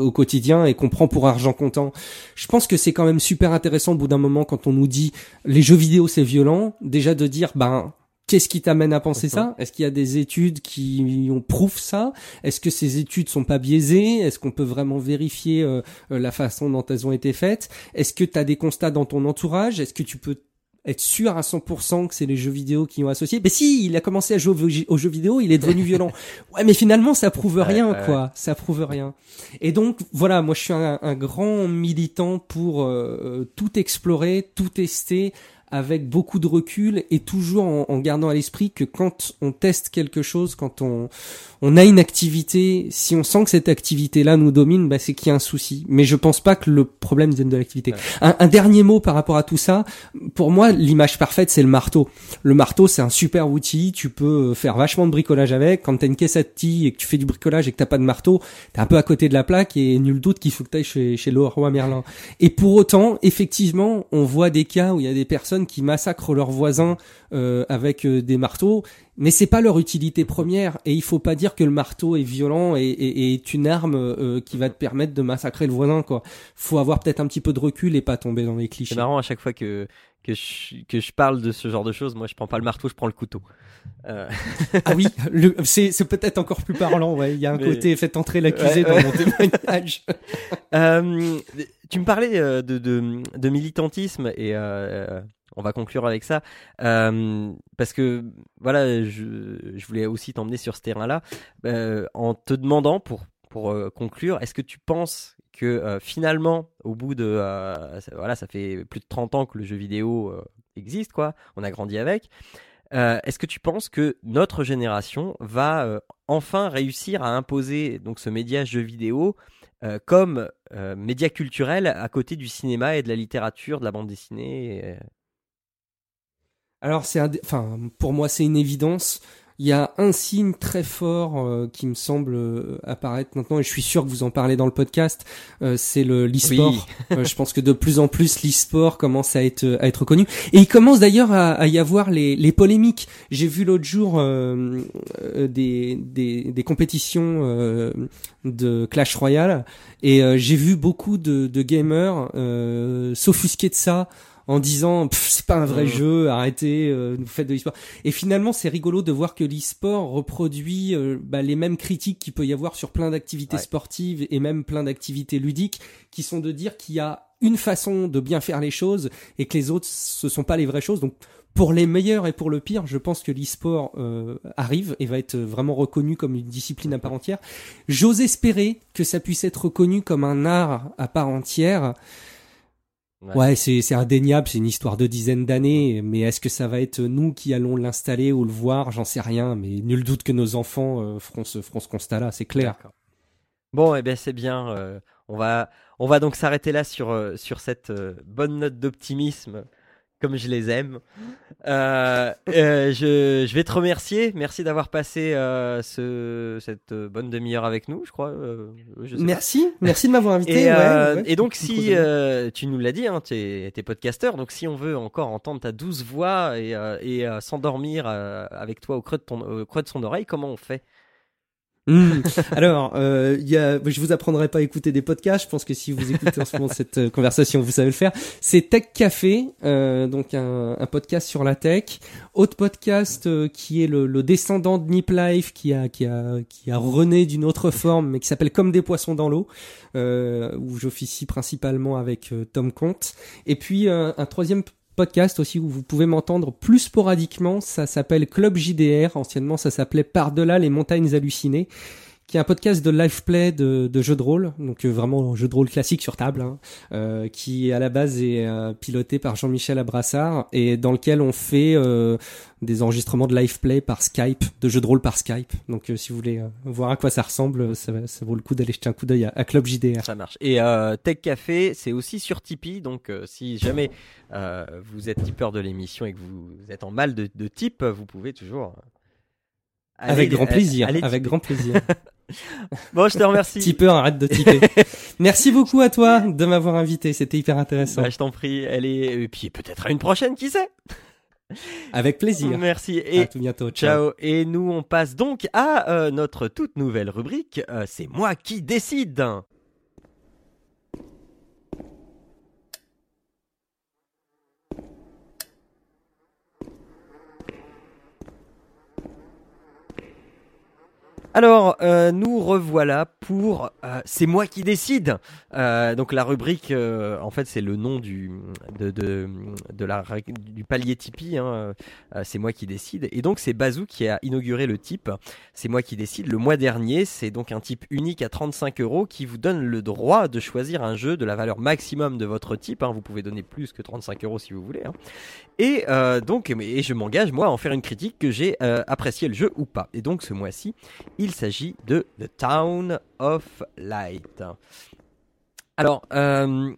au quotidien et qu'on prend pour argent comptant. Je pense que c'est quand même super intéressant au bout d'un moment quand on nous dit les jeux vidéo c'est violent, déjà de dire ben Qu'est-ce qui t'amène à penser ça. Est-ce qu'il y a des études qui ont prouvent ça? Est-ce que ces études sont pas biaisées? Est-ce qu'on peut vraiment vérifier euh, euh, la façon dont elles ont été faites? Est-ce que tu as des constats dans ton entourage? Est-ce que tu peux être sûr à 100% que c'est les jeux vidéo qui ont associé. Mais si, il a commencé à jouer aux jeux vidéo, il est devenu violent. [laughs] Ouais, mais finalement, ça prouve rien, quoi. Ça prouve rien. Et donc, voilà, moi, je suis un, grand militant pour euh, tout explorer, tout tester, avec beaucoup de recul et toujours en, gardant à l'esprit que quand on teste quelque chose, quand on, on a une activité, si on sent que cette activité-là nous domine, bah, c'est qu'il y a un souci. Mais je pense pas que le problème vienne de l'activité. Un, dernier mot par rapport à tout ça. Pour moi, l'image parfaite, c'est le marteau. Le marteau, c'est un super outil. Tu peux faire vachement de bricolage avec. Quand t'as une caisse à et que tu fais du bricolage et que t'as pas de marteau, t'es un peu à côté de la plaque et nul doute qu'il faut que t'ailles chez, chez le roi Merlin. Et pour autant, effectivement, on voit des cas où il y a des personnes qui massacrent leurs voisins euh, avec euh, des marteaux, mais c'est pas leur utilité première. Et il faut pas dire que le marteau est violent et, est une arme euh, qui va te permettre de massacrer le voisin. Quoi. Faut avoir peut-être un petit peu de recul et pas tomber dans les clichés. C'est marrant à chaque fois que que je, que je parle de ce genre de choses, moi je prends pas le marteau, je prends le couteau. Euh... [laughs] ah oui, c'est, c'est peut-être encore plus parlant, ouais. Il y a un côté fait entrer l'accusé dans mon [laughs] témoignage. euh, tu me parlais de, de, de militantisme et euh, on va conclure avec ça. Euh, parce que, voilà, je, je voulais aussi t'emmener sur ce terrain-là. Euh, en te demandant, pour, pour euh, conclure, est-ce que tu penses que finalement, au bout de. voilà, ça fait plus de 30 ans que le jeu vidéo existe, quoi. On a grandi avec. est-ce que tu penses que notre génération va enfin réussir à imposer donc ce média jeu vidéo comme média culturel à côté du cinéma et de la littérature, de la bande dessinée alors c'est enfin pour moi c'est une évidence. Il y a un signe très fort euh, qui me semble euh, apparaître maintenant et je suis sûr que vous en parlez dans le podcast. Euh, c'est le l'e-sport. [laughs] je pense que de plus en plus l'e-sport commence à être à être connu et il commence d'ailleurs à, à, y avoir les, les polémiques. J'ai vu l'autre jour des, des, des compétitions de Clash Royale et j'ai vu beaucoup de, de gamers s'offusquer de ça en disant c'est pas un vrai jeu, arrêtez, euh, vous faites de l'e-sport. Et finalement, c'est rigolo de voir que l'e-sport reproduit euh, bah, les mêmes critiques qu'il peut y avoir sur plein d'activités sportives et même plein d'activités ludiques, qui sont de dire qu'il y a une façon de bien faire les choses et que les autres ce sont pas les vraies choses. Donc pour les meilleurs et pour le pire, je pense que l'e-sport euh, arrive et va être vraiment reconnu comme une discipline à part entière. J'ose espérer que ça puisse être reconnu comme un art à part entière. Ouais, c'est indéniable, c'est une histoire de dizaines d'années, mais est-ce que ça va être nous qui allons l'installer ou le voir? J'en sais rien, mais nul doute que nos enfants euh, feront ce, feront ce constat-là, c'est clair. Bon, eh bien c'est bien. Euh, on va on va donc s'arrêter là sur euh, sur cette bonne note d'optimisme comme je les aime. Euh, euh, je, je, vais te remercier. Merci d'avoir passé euh, ce, cette bonne demi-heure avec nous, je crois. merci, merci de m'avoir invité. Et, et donc, si tu nous l'as dit, hein, tu es, es, podcasteur, donc si on veut encore entendre ta douce voix et, et s'endormir avec toi au creux, de ton, au creux de son oreille, comment on fait? Hmm. [laughs] Alors, euh, y a, je vous apprendrai pas à écouter des podcasts. Je pense que si vous écoutez en ce moment cette euh, conversation, vous savez le faire. C'est Tech Café, euh, donc un, un, podcast sur la tech. Autre podcast euh, qui est le, le, descendant de Nip Life, qui a qui a qui a rené d'une autre forme, mais qui s'appelle Comme des poissons dans l'eau, euh, où j'officie principalement avec Tom Comte. Et puis un troisième podcast aussi où vous pouvez m'entendre plus sporadiquement. Ça s'appelle Club JDR. Anciennement, ça s'appelait Par-delà les montagnes hallucinées qui est un podcast de live play de, de jeux de rôle, donc euh, vraiment jeu de rôle classique sur table, hein, euh, qui à la base est euh, piloté par Jean-Michel Abrassard et dans lequel on fait des enregistrements de live play par Skype, de jeux de rôle par Skype. Donc si vous voulez voir à quoi ça ressemble, ça, ça vaut le coup d'aller jeter un coup d'œil à, Club JDR. Ça marche. Et Tech Café, c'est aussi sur Tipeee, donc si jamais vous êtes tipeur de l'émission et que vous êtes en mal de, de type, vous pouvez toujours avec grand plaisir. avec grand plaisir. [laughs] [laughs] bon, je te remercie. Tipeur, arrête de tiper. [laughs] Merci beaucoup à toi de m'avoir invité. C'était hyper intéressant. Bah, je t'en prie. Est, et puis peut-être à une prochaine, qui sait? Avec plaisir. Merci et à tout bientôt. Ciao. Et nous, on passe donc à euh, notre toute nouvelle rubrique. Euh, c'est moi qui décide. Alors, euh, nous revoilà pour euh, C'est moi qui décide. Euh, donc la rubrique, en fait, c'est le nom du de, de, de la du palier Tipeee. Hein, c'est moi qui décide. Et donc c'est Bazou qui a inauguré le type. C'est moi qui décide. Le mois dernier, c'est donc un type unique à 35 euros qui vous donne le droit de choisir un jeu de la valeur maximum de votre type. Hein. Vous pouvez donner plus que 35 euros si vous voulez. Hein. Et donc, et je m'engage moi à en faire une critique que j'ai apprécié le jeu ou pas. Et donc ce mois-ci il s'agit de The Town of Light. Alors, euh,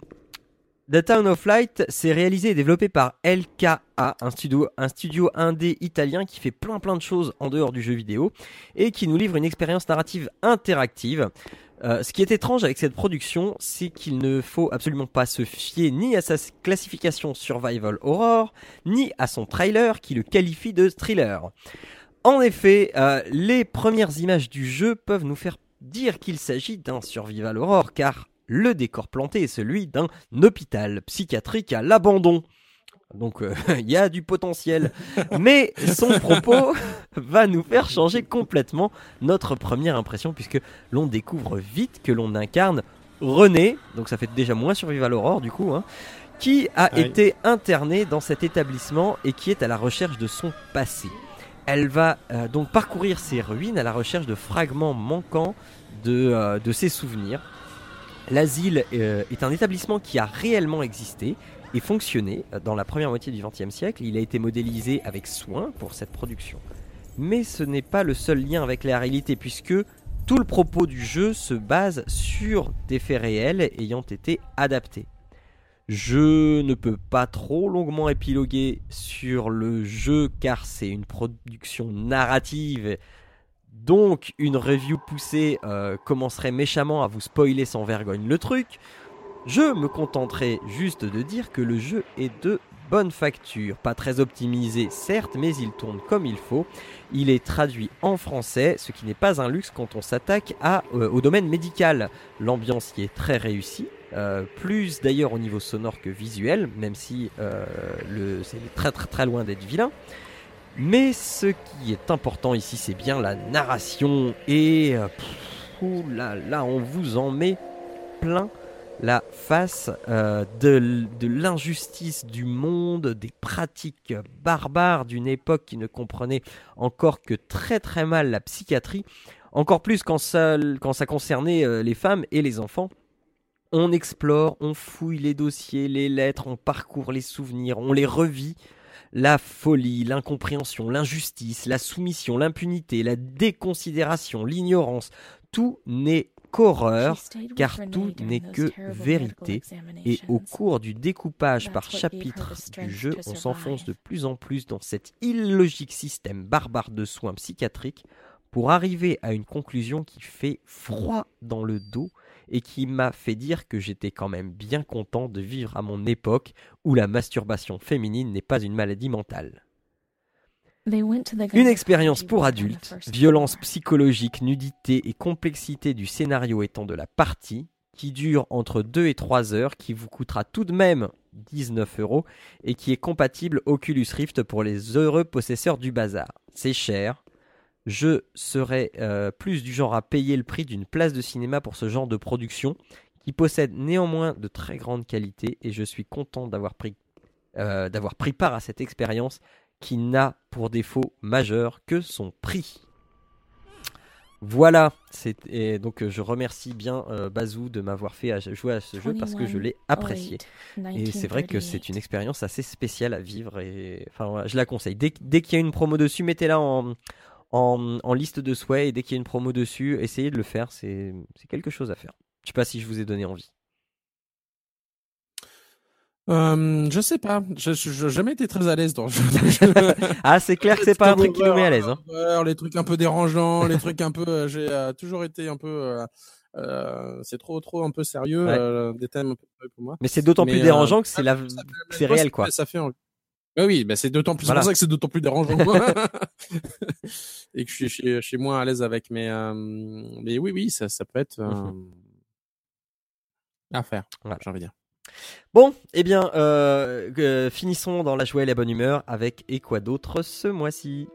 The Town of Light, c'est réalisé et développé par LKA, un studio, un studio indé italien qui fait plein plein de choses en dehors du jeu vidéo et qui nous livre une expérience narrative interactive. Euh, ce qui est étrange avec cette production, c'est qu'il ne faut absolument pas se fier ni à sa classification survival horror, ni à son trailer qui le qualifie de thriller. En effet, euh, les premières images du jeu peuvent nous faire dire qu'il s'agit d'un survival horror, car le décor planté est celui d'un hôpital psychiatrique à l'abandon. Donc euh, [laughs] il y a du potentiel. Mais son propos [laughs] va nous faire changer complètement notre première impression, puisque l'on découvre vite que l'on incarne René, donc ça fait déjà moins survival horror du coup, hein, qui a été interné dans cet établissement et qui est à la recherche de son passé. Elle va euh, donc parcourir ces ruines à la recherche de fragments manquants de, euh, ses souvenirs. L'asile euh, est un établissement qui a réellement existé et fonctionné dans la première moitié du XXe siècle. Il a été modélisé avec soin pour cette production. Mais ce n'est pas le seul lien avec la réalité puisque tout le propos du jeu se base sur des faits réels ayant été adaptés. Je ne peux pas trop longuement épiloguer sur le jeu car c'est une production narrative. Donc une review poussée euh, commencerait méchamment à vous spoiler sans vergogne le truc. Je me contenterai juste de dire que le jeu est de bonne facture, pas très optimisé certes, mais il tourne comme il faut. Il est traduit en français, ce qui n'est pas un luxe quand on s'attaque euh, au domaine médical. L'ambiance y est très réussie, euh, plus d'ailleurs au niveau sonore que visuel, même si euh, c'est très très très loin d'être vilain. Mais ce qui est important ici, c'est bien la narration et euh, là, on vous en met plein la face de, l'injustice du monde, des pratiques barbares d'une époque qui ne comprenait encore que très très mal la psychiatrie, encore plus quand ça concernait les femmes et les enfants. On explore, on fouille les dossiers, les lettres, on parcourt les souvenirs, on les revit. La folie, l'incompréhension, l'injustice, la soumission, l'impunité, la déconsidération, l'ignorance, tout n'est qu'horreur, car tout n'est que vérité. Et au cours du découpage par chapitre du jeu, on s'enfonce de plus en plus dans cet illogique système barbare de soins psychiatriques pour arriver à une conclusion qui fait froid dans le dos et qui m'a fait dire que j'étais quand même bien content de vivre à mon époque où la masturbation féminine n'est pas une maladie mentale. Une expérience pour adultes, violence psychologique, nudité et complexité du scénario étant de la partie, qui dure entre 2 et 3 heures, qui vous coûtera tout de même 19 euros et qui est compatible Oculus Rift pour les heureux possesseurs du bazar. C'est cher, je serais euh, plus du genre à payer le prix d'une place de cinéma pour ce genre de production, qui possède néanmoins de très grandes qualités, et je suis content d'avoir pris, euh, d'avoir pris part à cette expérience qui n'a pour défaut majeur que son prix. Voilà, et donc je remercie bien euh, Bazou de m'avoir fait jouer à ce jeu parce que je l'ai apprécié. Et c'est vrai que c'est une expérience assez spéciale à vivre et enfin je la conseille. Dès, dès qu'il y a une promo dessus, mettez-la en, en, liste de souhaits et dès qu'il y a une promo dessus, essayez de le faire. C'est quelque chose à faire. Je sais pas si je vous ai donné envie. Euh, je sais pas, je n'ai jamais été très à l'aise dans jeu. [laughs] ah, c'est clair que c'est pas un truc qui nous met à l'aise. Hein. Les trucs un peu dérangeants, les trucs un peu, euh, j'ai euh, toujours été un peu, euh, c'est trop trop un peu sérieux, des thèmes un peu pour moi. Mais c'est d'autant plus dérangeant que c'est la, c'est réel quoi. Ça fait Bah oui, bah c'est d'autant plus, Voilà. pour ça que c'est d'autant plus dérangeant. [laughs] [laughs] et que je suis, je suis- je suis moins à l'aise avec, mais, euh, mais oui, oui, ça, ça peut être, euh, Mhm. à faire. Voilà. J'ai envie de dire. Bon, eh bien, euh, euh, finissons dans la joie et la bonne humeur avec et quoi d'autre ce mois-ci?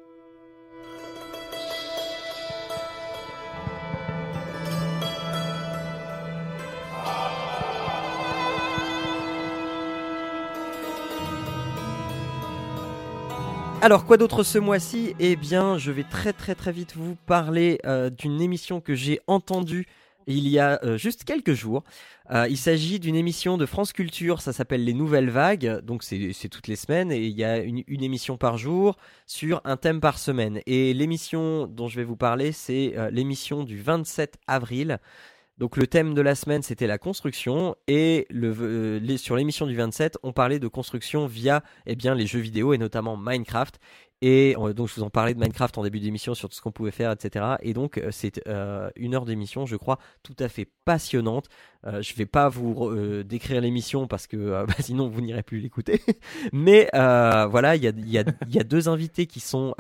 Alors, quoi d'autre ce mois-ci? Eh bien, je vais très très très vite vous parler euh, d'une émission que j'ai entendue il y a euh, juste quelques jours. Euh, il s'agit d'une émission de France Culture, ça s'appelle Les Nouvelles Vagues, donc c'est toutes les semaines et il y a une, émission par jour sur un thème par semaine. Et l'émission dont je vais vous parler, c'est l'émission du 27 avril. Donc le thème de la semaine, c'était la construction et euh, sur l'émission du 27, on parlait de construction via eh les jeux vidéo et notamment Minecraft. Et euh, donc je vous en parlais de Minecraft en début d'émission sur tout ce qu'on pouvait faire, etc. Et donc euh, c'est une heure d'émission, je crois, tout à fait passionnante. Euh, je vais pas vous euh, décrire l'émission parce que euh, [laughs] bah, sinon vous n'irez plus l'écouter. [laughs] Mais euh, voilà, il y a, deux invités qui sont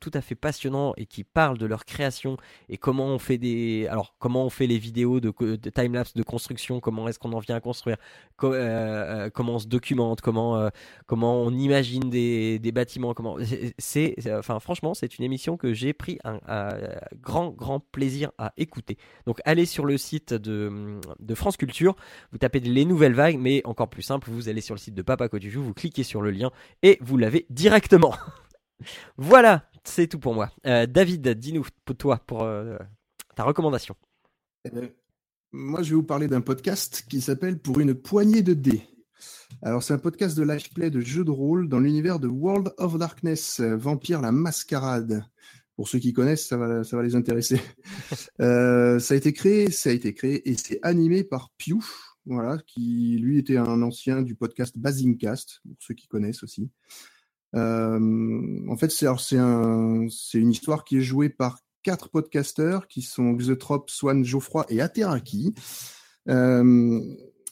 tout à fait passionnants et qui parlent de leur création et comment on fait des alors comment on fait les vidéos de, de time lapse de construction, comment est-ce qu'on en vient à construire, co- comment on se documente, comment on imagine des, bâtiments, enfin franchement c'est une émission que j'ai pris un, un grand grand plaisir à écouter. Donc allez sur le site de, de France Culture, vous tapez les nouvelles vagues, mais encore plus simple, vous allez sur le site de Papa Cotuju, vous cliquez sur le lien et vous l'avez directement. [laughs] voilà, c'est tout pour moi. Euh, David, dis-nous pour toi pour euh, ta recommandation. Euh, moi, je vais vous parler d'un podcast qui s'appelle Pour une poignée de dés. Alors, c'est un podcast de live play de jeux de rôle dans l'univers de World of Darkness, Vampire la Mascarade. Pour ceux qui connaissent, ça va, ça va les intéresser. [laughs] Euh, ça a été créé, ça a été créé et c'est animé par Pew, voilà, qui lui était un ancien du podcast Basingcast, pour ceux qui connaissent aussi. Euh, en fait, c'est un, c'est une histoire qui est jouée par quatre podcasteurs qui sont Xotrop, Swan, Geoffroy et Ateraki. Euh,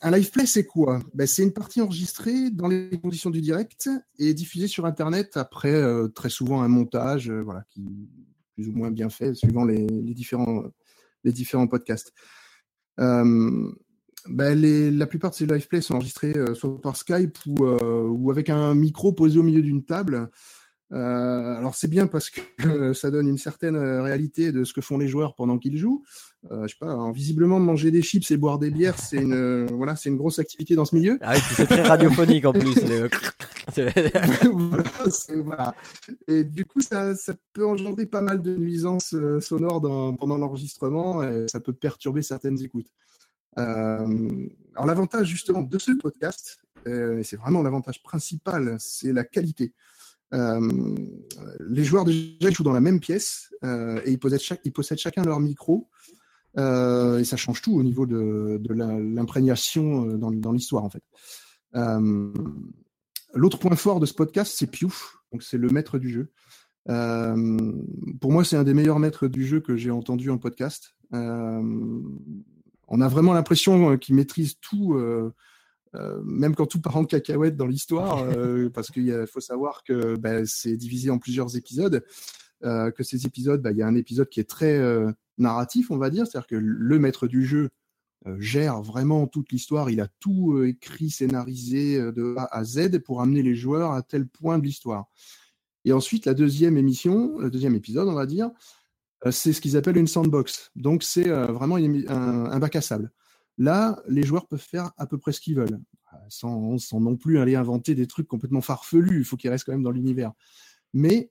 un live play, c'est quoi? Ben, C'est une partie enregistrée dans les conditions du direct et diffusée sur Internet après euh, très souvent un montage euh, voilà, qui plus ou moins bien fait suivant les, différents, les différents podcasts. Euh, ben, la plupart de ces live plays sont enregistrés euh, soit par Skype ou, ou avec un micro posé au milieu d'une table. Euh, alors c'est bien parce que [laughs] ça donne une certaine euh, réalité de ce que font les joueurs pendant qu'ils jouent. Euh, je sais pas, alors, visiblement manger des chips et boire des bières, c'est une euh, voilà, c'est une grosse activité dans ce milieu. Ah oui, c'est très radiophonique en plus. Voilà, [laughs] voilà. Et du coup, ça, ça peut engendrer pas mal de nuisances sonores dans- pendant l'enregistrement et ça peut perturber certaines écoutes. Alors l'avantage justement de ce podcast, et c'est vraiment l'avantage principal, c'est la qualité. Euh, les joueurs déjà jouent dans la même pièce euh, et ils possèdent, possèdent chacun leur micro euh, et ça change tout au niveau de, de l'imprégnation dans, l'histoire en fait. L'autre point fort de ce podcast, c'est Piouf, donc c'est le maître du jeu. Pour moi, c'est un des meilleurs maîtres du jeu que j'ai entendu en podcast. On a vraiment l'impression qu'il maîtrise tout, euh, même quand tout part en cacahuète dans l'histoire, euh, parce qu'il faut savoir que ben, c'est divisé en plusieurs épisodes, euh, que ces épisodes, ben, il y a un épisode qui est très narratif, on va dire, c'est-à-dire que le maître du jeu gère vraiment toute l'histoire, il a tout écrit, scénarisé de A à Z pour amener les joueurs à tel point de l'histoire. Et ensuite, la deuxième émission, le deuxième épisode, on va dire, c'est ce qu'ils appellent une sandbox. Donc, c'est vraiment un, un bac à sable. Là, les joueurs peuvent faire à peu près ce qu'ils veulent, sans, non plus aller inventer des trucs complètement farfelus. Il faut qu'ils restent quand même dans l'univers. Mais,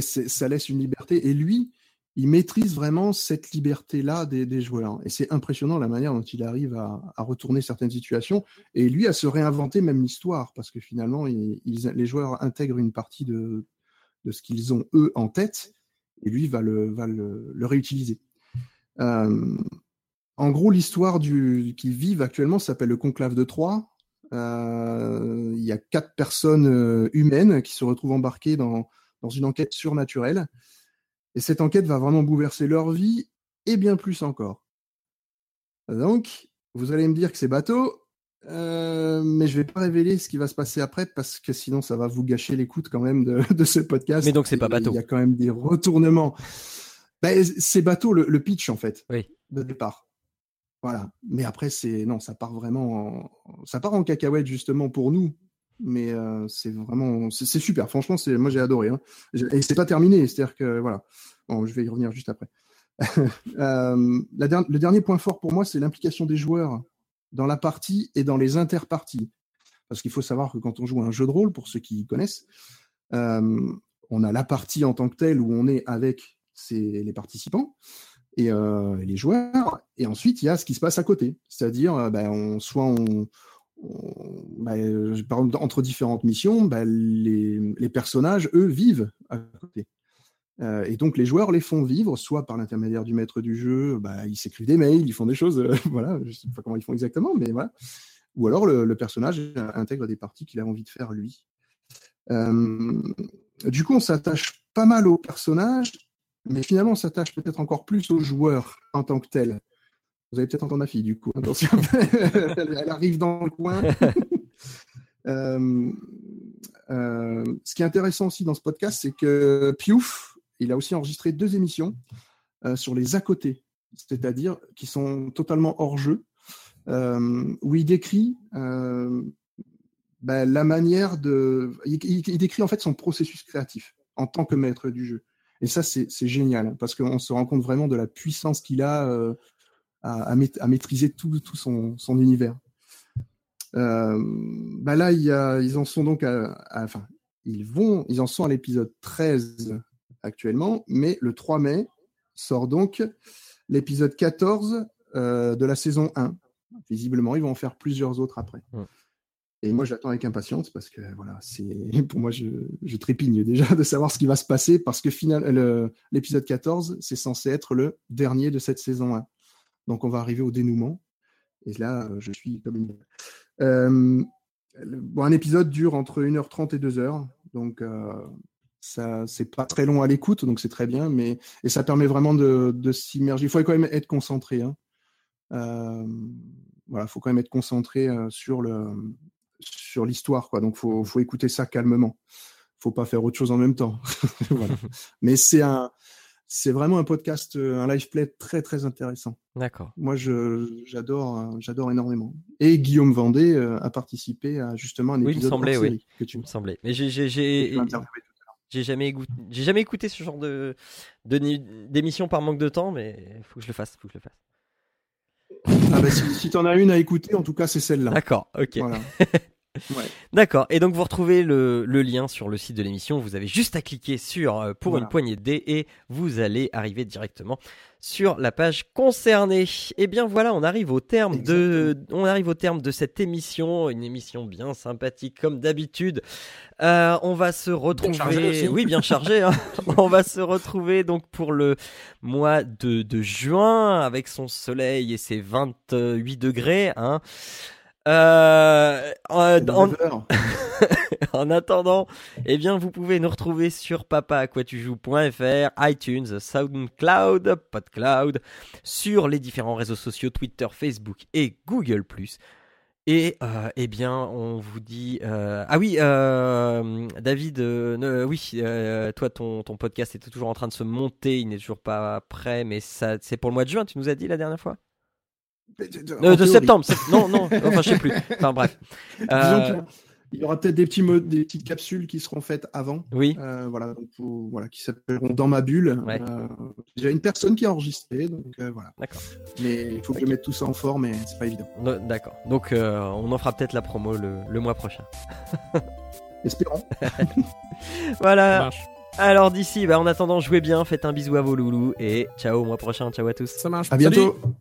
ça laisse une liberté. Et lui, il maîtrise vraiment cette liberté-là des, joueurs. Et c'est impressionnant la manière dont il arrive à, retourner certaines situations et lui à se réinventer même l'histoire, parce que finalement, les joueurs intègrent une partie de, ce qu'ils ont eux en tête, et lui va le réutiliser. Euh, en gros, l'histoire du qu'ils vivent actuellement s'appelle le Conclave de Troyes. Euh, il y a quatre personnes euh, humaines qui se retrouvent embarquées dans, dans une enquête surnaturelle. Et cette enquête va vraiment bouleverser leur vie et bien plus encore. Donc, vous allez me dire que c'est bateau, Euh, mais je vais pas révéler ce qui va se passer après parce que sinon ça va vous gâcher l'écoute quand même de, de, ce podcast. Mais donc c'est pas bateau. Il y a quand même des retournements. Ben, c'est bateau le, le, pitch en fait oui. de départ. Voilà. Mais après c'est non, ça part vraiment, en... ça part en cacahuète justement pour nous. Mais euh, c'est vraiment, c'est super. Franchement, c'est moi j'ai adoré. Hein. Et c'est pas terminé, c'est-à-dire que voilà. Bon, je vais y revenir juste après. [laughs] euh, le dernier point fort pour moi, c'est l'implication des joueurs dans la partie et dans les interparties. Parce qu'il faut savoir que quand on joue un jeu de rôle, pour ceux qui connaissent, euh, on a la partie en tant que telle où on est avec les participants et euh, les joueurs, et ensuite il y a ce qui se passe à côté. C'est-à-dire, euh, ben, soit on, ben, exemple, entre différentes missions, ben, les, personnages, eux, vivent à côté. Euh, et donc les joueurs les font vivre, soit par l'intermédiaire du maître du jeu, ils s'écrivent des mails, ils font des choses, euh, [laughs] voilà, je sais pas comment ils font exactement, mais voilà. Ou alors le, personnage intègre des parties qu'il a envie de faire lui. Euh, du coup, on s'attache pas mal au personnage, mais finalement, on s'attache peut-être encore plus aux joueurs en tant que tel. Vous avez peut-être entendu ma fille, du coup. Attention, [laughs] elle, arrive dans le coin. [laughs] euh, euh, ce qui est intéressant aussi dans ce podcast, c'est que Piouf, il a aussi enregistré deux émissions euh, sur les à côté, c'est-à-dire qui sont totalement hors jeu, où il décrit ben, la manière de. Il, il, décrit en fait son processus créatif en tant que maître du jeu. Et ça, c'est génial, parce qu'on se rend compte vraiment de la puissance qu'il a euh, à, maîtriser tout, son, univers. Euh, bah là, ils en sont donc à, enfin, ils vont, ils en sont à l'épisode 13 actuellement, mais le 3 mai sort donc l'épisode 14 euh, de la saison 1. Visiblement, ils vont en faire plusieurs autres après. Et moi, j'attends avec impatience parce que voilà, c'est [laughs] pour moi, je, trépigne déjà de savoir ce qui va se passer parce que final, l'épisode 14, c'est censé être le dernier de cette saison 1. Donc, on va arriver au dénouement. Et là, je suis comme une. Euh, bon, un épisode dure entre 1h30 et 2h. Donc, euh, ça c'est pas très long à l'écoute donc c'est très bien mais et ça permet vraiment de, de s'immerger il faut quand même être concentré hein. euh, faut quand même être concentré euh, sur le sur l'histoire quoi. Donc faut faut écouter ça calmement. Faut pas faire autre chose en même temps. [laughs] Voilà. [laughs] mais c'est un c'est vraiment un podcast un live play très très intéressant. D'accord. Moi je j'adore j'adore énormément. Et Guillaume Vendée euh, a participé à justement un oui, épisode il me semblait, série oui. que tu il me semblait. Mais j'ai j'ai j'ai jamais écouté, j'ai jamais écouté ce genre de d'émission par manque de temps, mais faut que je le fasse, faut que je le fasse. Ah bah si, si t'en as une à écouter, en tout cas c'est celle-là. D'accord, ok. Voilà. [laughs] Ouais. D'accord. Et donc vous retrouvez le, le, lien sur le site de l'émission. Vous avez juste à cliquer sur euh, pour Voilà. une poignée de dés et vous allez arriver directement sur la page concernée. Et bien voilà, on arrive au terme de on arrive au terme de cette émission, une émission bien sympathique comme d'habitude. Euh, on va se retrouver, oui bien chargé. Hein. [laughs] on va se retrouver donc pour le mois de, de juin avec son soleil et ses 28 degrés. Hein. Euh, en, en, [laughs] en, attendant, eh bien, vous pouvez nous retrouver sur papaaquatujoues.fr, iTunes, SoundCloud, PodCloud, sur les différents réseaux sociaux Twitter, Facebook et Google+. Et euh, eh bien, on vous dit euh, ah oui, euh, David, oui, toi ton ton podcast est toujours en train de se monter, il n'est toujours pas prêt, mais ça c'est pour le mois de juin. Tu nous as dit la dernière fois? De, de septembre, non, non, enfin je sais plus. [laughs] Enfin bref. Euh... Il y aura peut-être des, petits des petites capsules qui seront faites avant. Oui. Euh, voilà, donc, voilà, qui s'appelleront Dans ma bulle. Ouais. Euh, il y a une personne qui a enregistré, donc euh, voilà. D'accord. Mais il faut que okay. je mette tout ça en forme et c'est pas évident. D'accord. Donc euh, on en fera peut-être la promo le, le mois prochain. [laughs] Espérons. [laughs] voilà. Alors d'ici, bah, en attendant, jouez bien, faites un bisou à vos loulous et ciao au mois prochain. Ciao à tous. Ça marche. À bientôt. Salut